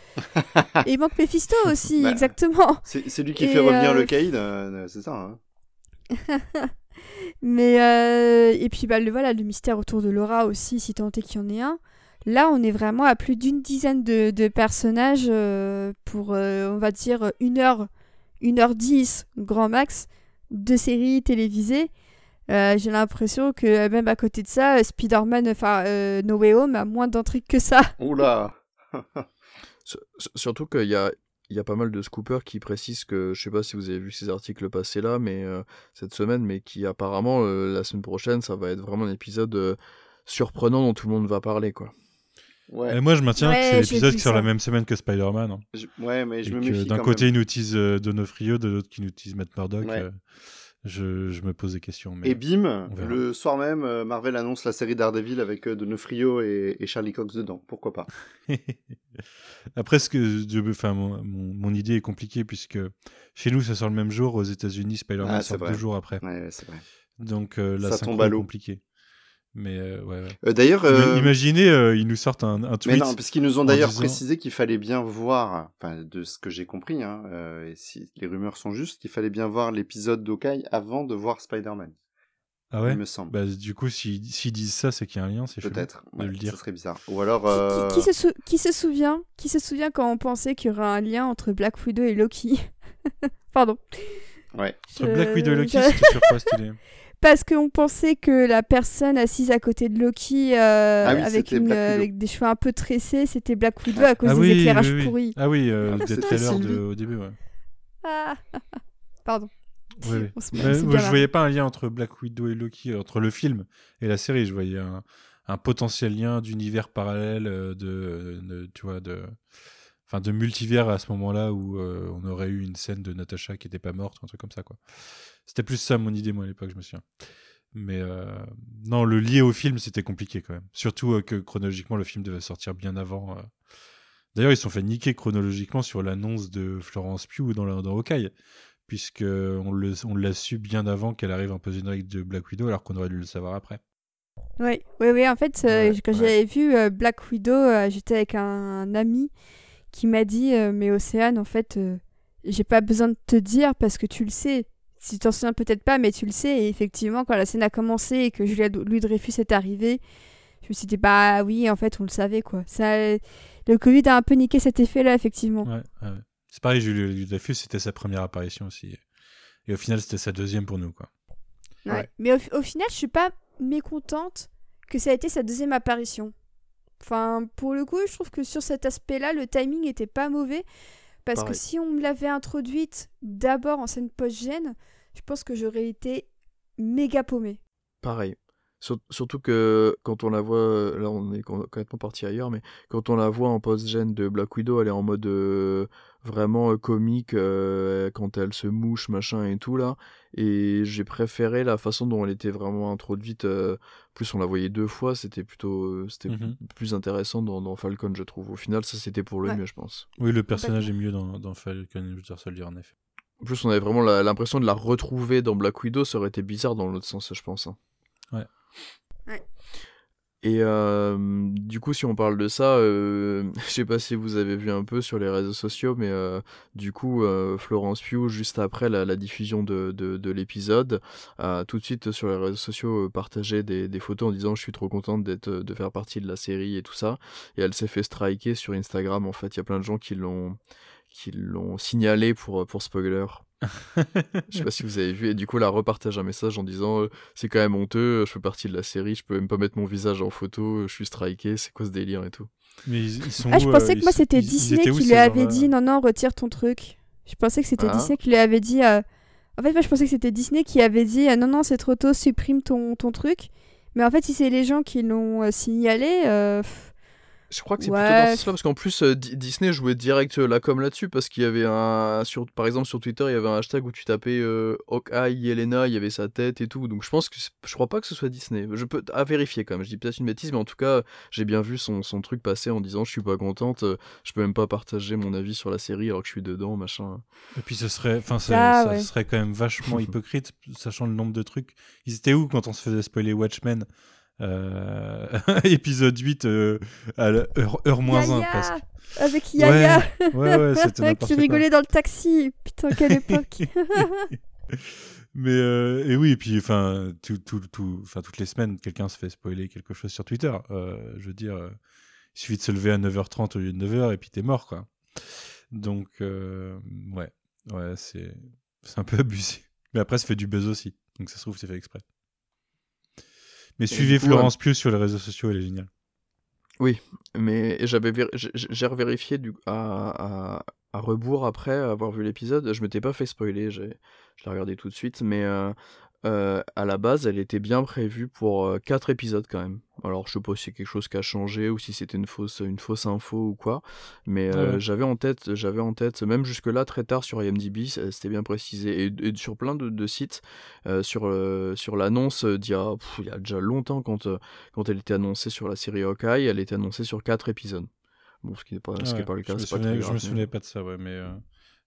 et il manque Mephisto aussi, Bah, exactement. C'est lui qui Et, fait revenir le Caïd, euh, c'est ça. Hein. Mais euh, et puis bah le voilà le mystère autour de Laura aussi, si tant est qu'il y en ait un. Là, on est vraiment à plus d'une dizaine de, de personnages euh, pour, euh, on va dire, une heure, une heure dix, grand max, de séries télévisées. Euh, J'ai l'impression que euh, même à côté de ça, euh, Spider-Man, enfin euh, No Way Home a moins d'intrigues que ça. Oula Surtout qu'il y a, il y a pas mal de scoopers qui précisent que, je sais pas si vous avez vu ces articles passés là, mais euh, cette semaine, mais qui apparemment, euh, la semaine prochaine, ça va être vraiment un épisode euh, surprenant dont tout le monde va parler, quoi. Ouais. Et moi, je maintiens Ouais, que c'est l'épisode qui sort la même semaine que Spider-Man. hein. Je- ouais, mais Et je me que méfie D'un côté, même. ils nous utilisent euh, Donofrio, de l'autre, qui nous utilisent Matt Murdock. Ouais. Je, je me pose des questions. Mais... Et bim, le soir même, euh, Marvel annonce la série Daredevil avec euh, Donofrio et, et Charlie Cox dedans. Pourquoi pas? Après, ce que enfin, mon, mon, mon idée est compliquée puisque chez nous, ça sort le même jour. Aux États-Unis, Spider-Man Ah, sort vrai. deux jours après. Ouais, ouais, c'est vrai. Donc euh, la Ça tombe à l'eau. compliquée. Mais euh, ouais, ouais. Euh, d'ailleurs, euh, Imaginez, euh, ils nous sortent un, un mais tweet. non, parce qu'ils nous ont d'ailleurs disant- précisé qu'il fallait bien voir, enfin, de ce que j'ai compris, hein, euh, et si les rumeurs sont justes, qu'il fallait bien voir l'épisode d'Okai avant de voir Spider-Man. ah ouais Il me semble. bah, Du coup, s'ils s'ils disent ça, c'est qu'il y a un lien, c'est. Peut-être. de Ouais, le dire. Ça serait bizarre. Ou alors. Qui- euh, Qui, qui se sou- qui se souvient Qui se souvient quand on pensait qu'il y aurait un lien entre Black Widow et Loki? Pardon. Ouais. Entre Je- Black Widow et Loki, c'était sur quoi Parce qu'on pensait que la personne assise à côté de Loki euh, Ah oui, avec, une, des cheveux un peu tressés, c'était Black Widow à cause Ah des oui, éclairages oui, oui. pourris. Ah oui, euh, Ah, des c'était trailers de- Sylvie. au début, ouais. Ah. Pardon. Ouais, ouais. Se- Mais moi, je voyais pas un lien entre Black Widow et Loki, entre le film et la série. Je voyais un, un potentiel lien d'univers parallèle, euh, de, de- tu vois, de, enfin, de multivers à ce moment-là où euh, on aurait eu une scène de Natasha qui était pas morte, un truc comme ça, quoi. C'était plus ça mon idée, moi, à l'époque, je me souviens. Mais euh, non, le lier au film, c'était compliqué quand même. Surtout euh, que chronologiquement, le film devait sortir bien avant. euh. D'ailleurs, ils se sont fait niquer chronologiquement sur l'annonce de Florence Pugh dans, la- dans Hawkeye, puisque on le- on l'a su bien avant qu'elle arrive peu générique de Black Widow, alors qu'on aurait dû le savoir après. Oui, oui, oui. En fait, Ouais, quand ouais. j'avais vu Black Widow, j'étais avec un, un ami qui m'a dit Mais Océane, en fait, j'ai pas besoin de te dire parce que tu le sais. Si tu t'en souviens peut-être pas, mais tu le sais. Et effectivement, quand la scène a commencé et que Julia Louis Dreyfus est arrivé, je me suis dit Bah oui, en fait, on le savait, quoi. Ça, le Covid a un peu niqué cet effet-là, effectivement. Ouais, ouais. C'est pareil, Julie Dreyfus, c'était sa première apparition aussi. Et au final, c'était sa deuxième pour nous, quoi. Ouais. Ouais. Mais au, au final, je suis pas mécontente que ça a été sa deuxième apparition. Enfin, pour le coup, je trouve que sur cet aspect-là, le timing était pas mauvais. Parce Pareil. que si on me l'avait introduite d'abord en scène post-gène, je pense que j'aurais été méga paumée. Pareil. Sur- surtout que quand on la voit, là on est com- complètement parti ailleurs, mais quand on la voit en post-gène de Black Widow, elle est en mode euh, vraiment euh, comique euh, quand elle se mouche, machin et tout là. Et j'ai préféré la façon dont elle était vraiment introduite. euh, plus on la voyait deux fois, c'était plutôt euh, c'était Mhm. plus intéressant dans, dans Falcon, je trouve. Au final, ça c'était pour le Ouais. mieux, je pense. Oui, le personnage est mieux dans, dans Falcon and Winter Soldier, en effet. En plus, on avait vraiment l'impression de la retrouver dans Black Widow, ça aurait été bizarre dans l'autre sens, je pense. hein. Ouais. Ouais. Et euh, du coup, si on parle de ça, euh, je sais pas si vous avez vu un peu sur les réseaux sociaux, mais euh, du coup, euh, Florence Pugh, juste après la, la diffusion de, de, de l'épisode, a tout de suite sur les réseaux sociaux partagé des, des photos en disant je suis trop contente d'être de faire partie de la série et tout ça. Et elle s'est fait striker sur Instagram. En fait, il y a plein de gens qui l'ont qui l'ont signalé pour pour spoiler. Je sais pas si vous avez vu, et du coup, elle a repartage un message en disant euh, c'est quand même honteux, je fais partie de la série, je peux même pas mettre mon visage en photo, euh, je suis striké, c'est quoi ce délire et tout. Mais ils, ils sont Ah, je pensais euh, que moi c'était Disney qui lui avait dit non, non, retire ton truc. Je pensais que c'était Ah. Disney qui lui avait dit. euh, En fait, moi je pensais que c'était Disney qui avait dit euh, non, non, c'est trop tôt, supprime ton, ton truc. Mais en fait, si c'est les gens qui l'ont euh, signalé, euh, pff, Je crois que c'est Ouais. plutôt dans ce sens-là, parce qu'en plus, euh, Di- Disney jouait direct euh, la com là-dessus, parce qu'il y avait un. Sur, par exemple, sur Twitter, il y avait un hashtag où tu tapais euh, Hawkeye, Yelena, il y avait sa tête et tout. Donc je pense que. c'est- Je crois pas que ce soit Disney. Je peux. À vérifier quand même, je dis peut-être une bêtise, mais en tout cas, j'ai bien vu son, son truc passer en disant je suis pas contente, euh, je peux même pas partager mon avis sur la série alors que je suis dedans, machin. Et puis ce serait, enfin, ça, Ça, ça ouais. serait quand même vachement hypocrite, sachant le nombre de trucs. Ils étaient où quand on se faisait spoiler Watchmen? Épisode 8, euh, à l'heure heure, heure moins 1 Yaya presque. Avec Yaya Ouais, ouais, qui rigolait dans le taxi. Putain, quelle époque. Mais euh, et oui, et puis enfin, tout, tout, tout, enfin toutes les semaines, quelqu'un se fait spoiler quelque chose sur Twitter. Euh, je veux dire, euh, il suffit de se lever à 9h30 au lieu de 9h et puis t'es mort, quoi. Donc, euh, ouais, ouais, c'est c'est un peu abusé. Mais après, ça fait du buzz aussi. Donc ça se trouve, c'est fait exprès. Mais suivez coup, Florence Pugh sur les réseaux sociaux, elle est géniale. Mais j'avais j'ai- revérifié du, à, à, à rebours après avoir vu l'épisode. Je m'étais pas fait spoiler, j'ai- je l'ai regardé tout de suite. Mais euh, euh, à la base, elle était bien prévue pour euh, 4 épisodes quand même. Alors, je sais pas si c'est quelque chose qui a changé ou si c'était une fausse, une fausse info ou quoi. Mais euh, Ouais. j'avais en tête, j'avais en tête, même jusque-là, très tard sur IMDb, c- c'était bien précisé. Et, et sur plein de, de sites, euh, sur, euh, sur l'annonce d'il y, a, pff, il y a déjà longtemps, quand, euh, quand elle était annoncée sur la série Hawkeye, elle était annoncée sur 4 épisodes. Bon, ce qui n'est pas, ce qui Ouais, est pas le je cas, me pas souvenais, très je me mais- souvenais pas de ça, ouais, mais euh,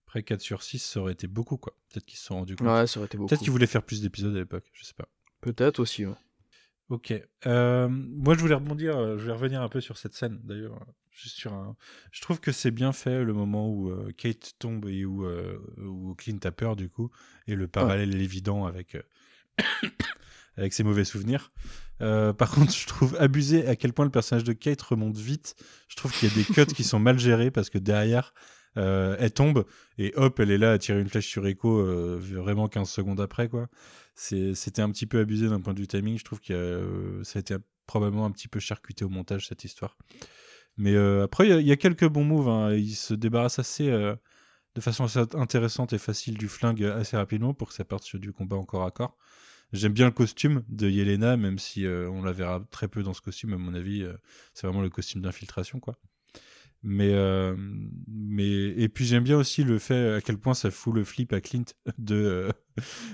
après 4 sur 6, ça aurait été beaucoup, quoi. Peut-être qu'ils se sont rendus compte. Ouais, ça aurait été beaucoup. Peut-être qu'ils voulaient faire plus d'épisodes à l'époque, je sais pas. Peut-être aussi, ouais. Ok. Euh, moi, je voulais rebondir, euh, je voulais revenir un peu sur cette scène, d'ailleurs. euh, sur un... Je trouve que c'est bien fait le moment où euh, Kate tombe et où, euh, où Clint a peur, du coup, et le parallèle est évident avec, avec ses mauvais souvenirs. Par contre, je trouve abusé à quel point le personnage de Kate remonte vite. Je trouve qu'il y a des cuts qui sont mal gérés parce que derrière, euh, elle tombe et hop, elle est là à tirer une flèche sur Echo euh, vraiment 15 secondes après, quoi. C'était un petit peu abusé d'un point de vue timing. Je trouve que euh, ça a été probablement un petit peu charcuté au montage, cette histoire. Mais après, il y a- quelques bons moves. hein. Il se débarrasse assez, de façon assez intéressante et facile du flingue assez rapidement pour que ça parte sur du combat encore à corps. J'aime bien le costume de Yelena, même si on la verra très peu dans ce costume, à mon avis. c'est vraiment le costume d'infiltration, quoi. Mais, euh, mais et puis j'aime bien aussi le fait à quel point ça fout le flip à Clint de euh,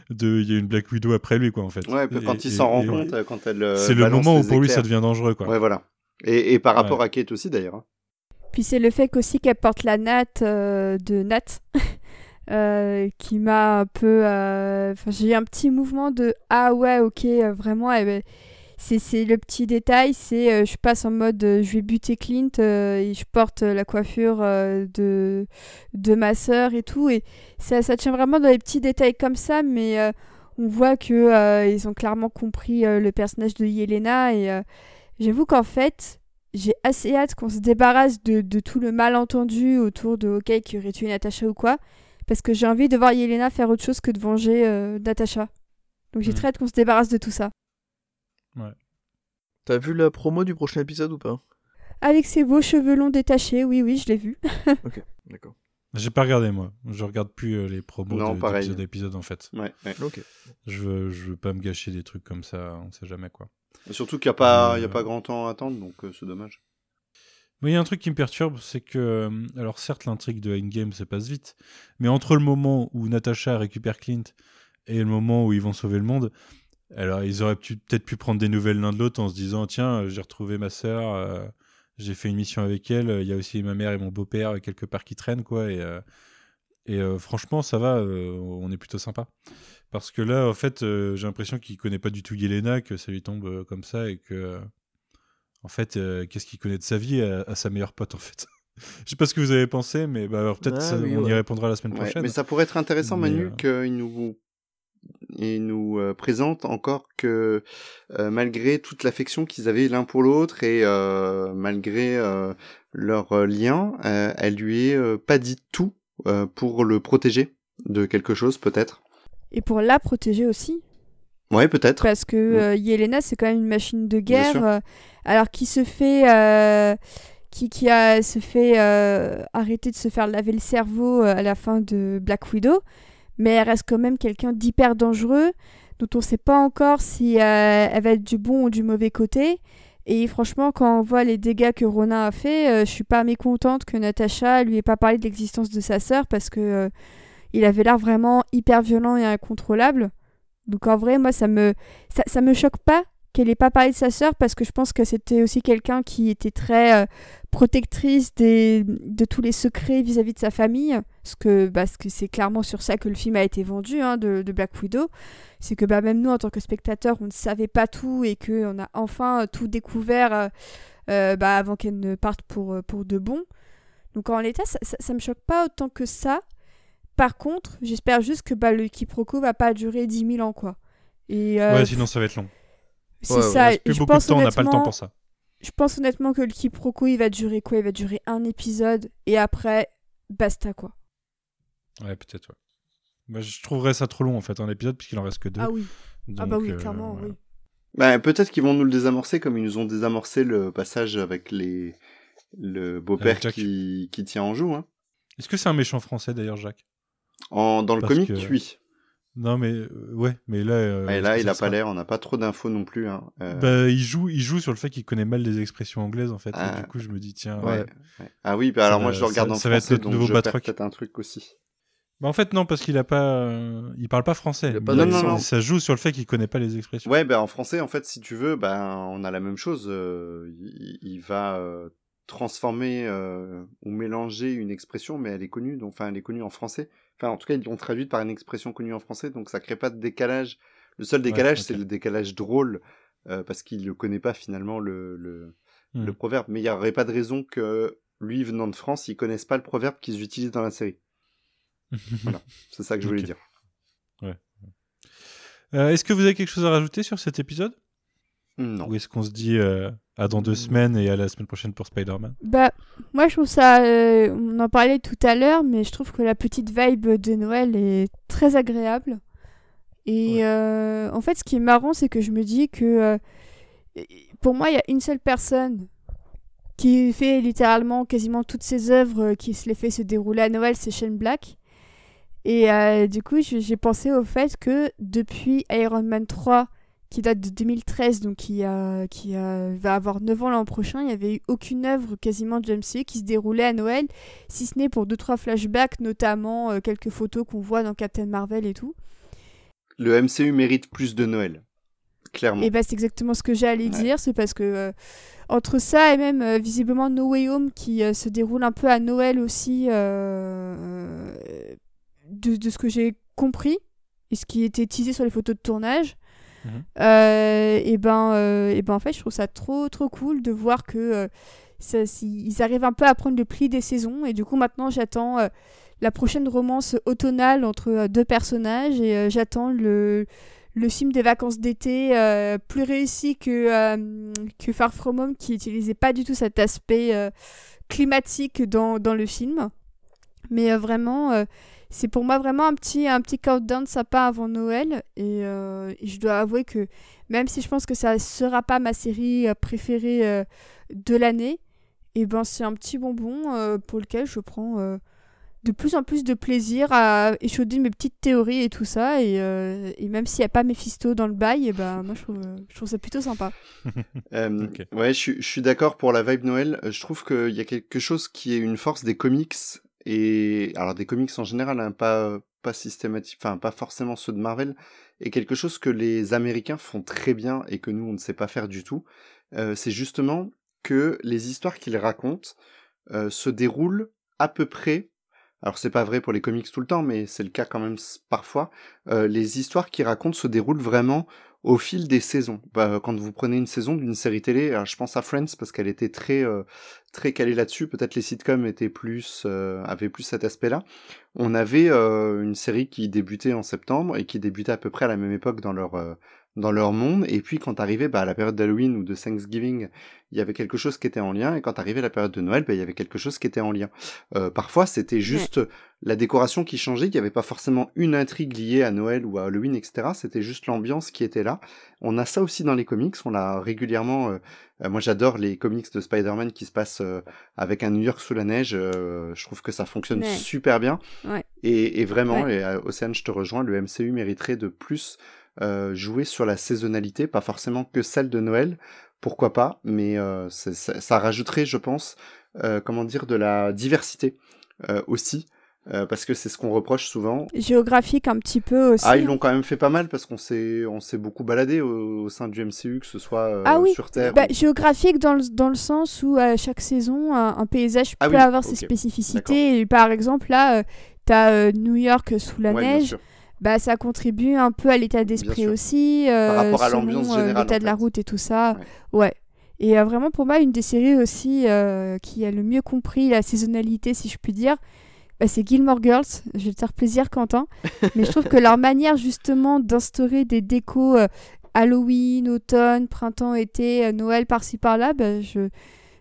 de il y a une Black Widow après lui quoi en fait. Ouais, quand Et- il s'en rend et- compte, quand elle. euh, C'est le moment où pour lui ça devient dangereux quoi. Ouais, voilà. Et, et par rapport Ouais. à Kate aussi, d'ailleurs. hein. Puis c'est le fait aussi qu'elle porte la natte euh, de Nat euh, qui m'a un peu. euh, Enfin, j'ai eu un petit mouvement de ah ouais, ok, euh, vraiment. elle- elle- c'est c'est le petit détail, c'est euh, je passe en mode euh, je vais buter Clint euh, et je porte la coiffure de, de ma sœur et tout. Et ça, ça tient vraiment dans les petits détails comme ça, mais on voit que ils ont clairement compris le personnage de Yelena. Et j'avoue qu'en fait, j'ai assez hâte qu'on se débarrasse de, de tout le malentendu autour de Hawkeye qui aurait tué Natasha ou quoi. Parce que j'ai envie de voir Yelena faire autre chose que de venger Natasha. Donc j'ai Mm. très hâte qu'on se débarrasse de tout ça. T'as vu la promo du prochain épisode ou pas? Avec ses beaux cheveux longs détachés, oui, oui, je l'ai vu. D'accord. J'ai pas regardé moi. Je regarde plus euh, les promos Non, de- pareil. d'épisode à épisode en fait. Ouais, ouais. Ok. Je veux, je veux pas me gâcher des trucs comme ça, on sait jamais quoi. Et Surtout qu'il n'y a, pas- Euh, il y a pas grand temps à attendre, donc euh, c'est dommage. Moi, il y a un truc qui me perturbe, c'est que, alors certes, l'intrigue de Endgame se passe vite, mais entre le moment où Natasha récupère Clint et le moment où ils vont sauver le monde, alors ils auraient peut-être pu prendre des nouvelles l'un de l'autre en se disant tiens, euh, j'ai retrouvé ma sœur, euh, j'ai fait une mission avec elle, il y a aussi ma mère et mon beau-père euh, quelque part qui traînent quoi, et, euh, et euh, franchement ça va, euh, on est plutôt sympa. Parce que là, en fait, euh, j'ai l'impression qu'il connaît pas du tout Yelena, que ça lui tombe euh, comme ça et que. euh, en fait, euh, qu'est-ce qu'il connaît de sa vie à, à sa meilleure pote, en fait? Je sais pas ce que vous avez pensé, mais bah, peut-être Ah oui, on y répondra la semaine Ouais, prochaine. mais ça pourrait être intéressant, Mais, Manu, euh, qu'il nous, il nous euh, présente encore que euh, malgré toute l'affection qu'ils avaient l'un pour l'autre et euh, malgré leur lien, elle lui est pas dit tout pour le protéger de quelque chose, peut-être. Et pour la protéger aussi. Ouais, peut-être. Parce que Mm. Yelena, c'est quand même une machine de guerre. alors qui se fait. qui, qui a, se fait arrêter de se faire laver le cerveau à la fin de Black Widow. Mais elle reste quand même quelqu'un d'hyper dangereux, dont on ne sait pas encore si euh, elle va être du bon ou du mauvais côté. Et franchement, quand on voit les dégâts que Ronin a fait, euh, je suis pas mécontente que Natasha lui ait pas parlé de l'existence de sa sœur parce que euh, il avait l'air vraiment hyper violent et incontrôlable. Donc en vrai, moi, ça me ça, ça me choque pas qu'elle ait pas parlé de sa sœur parce que je pense que c'était aussi quelqu'un qui était très euh, protectrice des, de tous les secrets vis-à-vis de sa famille. Parce que bah, c'est clairement sur ça que le film a été vendu hein, de, Black Widow. C'est que bah, même nous, en tant que spectateurs, on ne savait pas tout et qu'on a enfin euh, tout découvert euh, bah, avant qu'elle ne parte pour, pour de bon. Donc en l'état, ça, ça, ça me choque pas autant que ça. Par contre, j'espère juste que bah, le quiproquo va pas durer 10 000 ans, quoi. Et, Ouais, sinon ça va être long. C'est Ouais, ça. Plus je beaucoup de pense temps, on n'a pas le temps honnêtement- pour ça. Je pense honnêtement que le quiproquo, il va durer quoi? Il va durer un épisode et après, basta, quoi. Ouais, peut-être, ouais. Moi, je trouverais ça trop long, en fait, un épisode, puisqu'il en reste que deux. Ah oui. ah bah oui, euh, clairement, voilà. oui. Bah, peut-être qu'ils vont nous le désamorcer comme ils nous ont désamorcé le passage avec les le beau-père qui, qui tient en joue. Hein. Est-ce que c'est un méchant français, d'ailleurs, Jacques En, dans le Parce comic, que- oui. Non, mais euh, ouais, mais là. euh, Et est-ce là, il a pas l'air, on n'a pas trop d'infos non plus. Hein. euh, Bah, il joue, il joue sur le fait qu'il connaît mal les expressions anglaises en fait. et Ah. du coup, je me dis tiens. ouais. Ah oui, bah Ça alors va- moi je le regarde ça- en ça va être notre nouveau Batroc. peut-être un truc aussi. Bah, en fait non, parce qu'il a pas, euh, il parle pas français. Pas Mais Non, non. Ça joue sur le fait qu'il connaît pas les expressions. Ouais, bah en français, en fait, si tu veux, bah on a la même chose. euh, il, il va euh, transformer euh, ou mélanger une expression, mais elle est connue, donc enfin elle est connue en français. Enfin, en tout cas, ils l'ont traduite par une expression connue en français, donc ça crée pas de décalage. Le seul décalage, c'est le décalage drôle, euh, parce qu'il ne connaît pas finalement le, le, Hmm. le proverbe. Mais il n'y aurait pas de raison que lui, venant de France, il connaisse pas le proverbe qu'ils utilisent dans la série. Voilà. C'est ça que je voulais dire. Euh, est-ce que vous avez quelque chose à rajouter sur cet épisode? Non. Ou est-ce qu'on se dit euh, à dans deux semaines et à la semaine prochaine pour Spider-Man Bah, moi je trouve ça. euh, on en parlait tout à l'heure, mais je trouve que la petite vibe de Noël est très agréable. Et euh, en fait, ce qui est marrant, c'est que je me dis que euh, pour moi, il y a une seule personne qui fait littéralement quasiment toutes ses œuvres, qui se les fait se dérouler à Noël, c'est Shane Black. Et du coup, j'ai pensé au fait que depuis Iron Man 3, qui date de 2013, donc qui, a, qui a- va avoir 9 ans l'an prochain, il n'y avait eu aucune œuvre quasiment de MCU qui se déroulait à Noël, si ce n'est pour 2-3 flashbacks, notamment euh, quelques photos qu'on voit dans Captain Marvel et tout. Le MCU mérite plus de Noël. Clairement. Et bah, c'est exactement ce que j'allais Ouais. dire, c'est parce que euh, entre ça et même euh, visiblement No Way Home qui euh, se déroule un peu à Noël aussi, euh, euh, de, de ce que j'ai compris et ce qui était teasé sur les photos de tournage, Mhm. euh, et ben, euh, et ben en fait je trouve ça trop trop cool de voir que euh, ça- ils arrivent un peu à prendre le pli des saisons et du coup maintenant j'attends euh, la prochaine romance automnale entre deux personnages et j'attends le le film des vacances d'été plus réussi que, que Far From Home qui utilisait pas du tout cet aspect climatique dans, dans le film. Mais vraiment, c'est pour moi vraiment un petit, un petit countdown sapin avant Noël. Et, euh, je dois avouer que même si je pense que ça sera pas ma série euh, préférée euh, de l'année, et ben c'est un petit bonbon euh, pour lequel je prends euh, de plus en plus de plaisir à échauder mes petites théories et tout ça. Et, euh, et même s'il n'y a pas Mephisto dans le bail, et ben moi je trouve, je trouve ça plutôt sympa. Euh. Ouais, je, suis- je suis d'accord pour la vibe Noël. Je trouve qu'il y a quelque chose qui est une force des comics et alors des comics en général, hein, pas pas systématique, pas forcément ceux de Marvel, et quelque chose que les Américains font très bien et que nous on ne sait pas faire du tout. euh, c'est justement que les histoires qu'ils racontent euh, se déroulent à peu près. Alors c'est pas vrai pour les comics tout le temps, mais c'est le cas quand même parfois. Euh, les histoires qu'ils racontent se déroulent vraiment au fil des saisons. Bah, quand vous prenez une saison d'une série télé, je pense à Friends parce qu'elle était très euh, très calée là-dessus. Peut-être les sitcoms étaient plus euh, avaient plus cet aspect-là. On avait euh, une série qui débutait en septembre et qui débutait à peu près à la même époque dans leur euh, dans leur monde. Et puis quand arrivait bah, la période d'Halloween ou de Thanksgiving, il y avait quelque chose qui était en lien. Et quand arrivait la période de Noël, bah, il y avait quelque chose qui était en lien. Euh, parfois, c'était juste la décoration qui changeait. Il n'y avait pas forcément une intrigue liée à Noël ou à Halloween, etc. C'était juste l'ambiance qui était là. On a ça aussi dans les comics. On l'a régulièrement. euh, euh, moi, j'adore les comics de Spider-Man qui se passent euh, avec un New York sous la neige. euh, je trouve que ça fonctionne Ouais. super bien. Ouais. Et, et vraiment, et, Océane, je te rejoins, le MCU mériterait de plus euh, jouer sur la saisonnalité, pas forcément que celle de Noël. Pourquoi pas Mais euh, ça, ça rajouterait, je pense, euh, comment dire, de la diversité aussi. parce que c'est ce qu'on reproche souvent. Géographique un petit peu aussi. Ah, ils l'ont quand même fait pas mal parce qu'on s'est on s'est beaucoup baladé au, au sein du MCU, que ce soit Ah oui, sur Terre. Bah, ou- géographique dans le, dans le sens où à chaque saison, un, un paysage Ah peut oui, avoir ses spécificités. Et par exemple, là, t'as New York sous la Ouais, bien neige. sûr. Bah, ça contribue un peu à l'état d'esprit aussi. euh, rapport à selon, l'ambiance euh, générale, L'état en de la fait. route et tout ça. Ouais. Et euh, vraiment, pour moi, une des séries aussi euh, qui a le mieux compris la saisonnalité, si je puis dire, bah, c'est Gilmore Girls. Je vais te faire plaisir, Quentin. Mais je trouve que leur manière, justement, d'instaurer des décos Halloween, automne, printemps, été, Noël, par-ci, par-là, bah, je,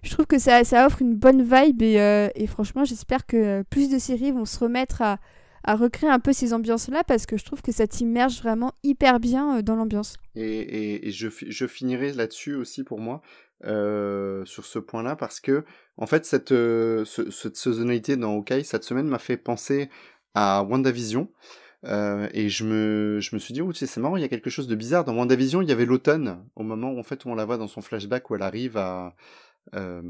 je trouve que ça, ça offre une bonne vibe. Et, euh, et franchement, j'espère que plus de séries vont se remettre à, à recréer un peu ces ambiances-là parce que je trouve que ça t'immerge vraiment hyper bien euh, dans l'ambiance. Et, et, je, je finirai là-dessus aussi pour moi, euh, sur ce point-là, parce que, en fait, cette, euh, ce- cette saisonnalité dans Hawkeye, cette semaine, m'a fait penser à WandaVision. Et je me, je me suis dit, oh, c'est marrant, il y a quelque chose de bizarre. Dans WandaVision, il y avait l'automne, au moment où, en fait, où on la voit dans son flashback, où elle arrive à... Euh...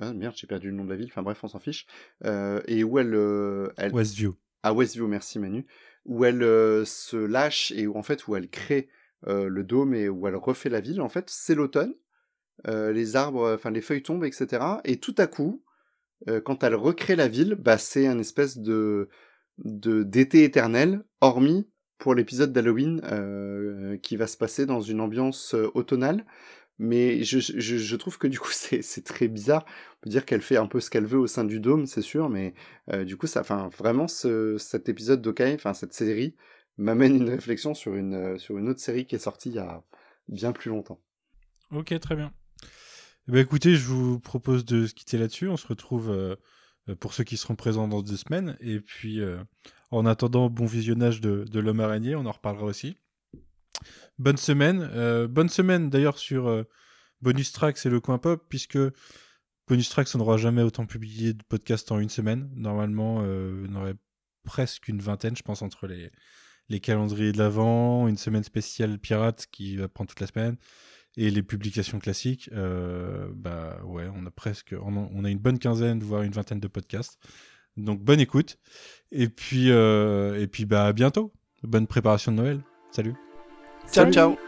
Ah, merde, j'ai perdu le nom de la ville, enfin bref, on s'en fiche. Euh, et où elle... euh, elle... Westview. À Westview, merci Manu. Où elle se lâche et où, en fait, où elle crée le dôme et où elle refait la ville. En fait, c'est l'automne. Les arbres, enfin les feuilles tombent, etc. Et tout à coup, quand elle recrée la ville, bah c'est un espèce de de d'été éternel, hormis pour l'épisode d'Halloween euh, qui va se passer dans une ambiance euh, automnale. Mais je, je, trouve que du coup c'est très bizarre. On peut dire qu'elle fait un peu ce qu'elle veut au sein du dôme, c'est sûr, mais euh, du coup ça, enfin vraiment ce, cet épisode d'Okai, enfin cette série m'amène une réflexion sur une euh, sur une autre série qui est sortie il y a bien plus longtemps. Ok, très bien. Eh ben, écoutez, je vous propose de se quitter là-dessus. On se retrouve euh, pour ceux qui seront présents dans deux semaines. Et puis, en attendant, bon visionnage de, de l'homme araignée. On en reparlera aussi. Bonne semaine. Euh, bonne semaine d'ailleurs sur euh, Bonus Tracks et le coin pop, puisque Bonus Tracks, on n'aura jamais autant publié de podcasts en une semaine. Normalement, euh, on aurait presque une vingtaine, je pense, entre les, calendriers de l'avant, une semaine spéciale pirate qui va prendre toute la semaine, et les publications classiques. Euh, bah ouais, on a presque, une bonne quinzaine, voire une vingtaine de podcasts. Donc bonne écoute. Et puis, euh, et puis bah à bientôt. Bonne préparation de Noël. Salut. Ciao, ciao.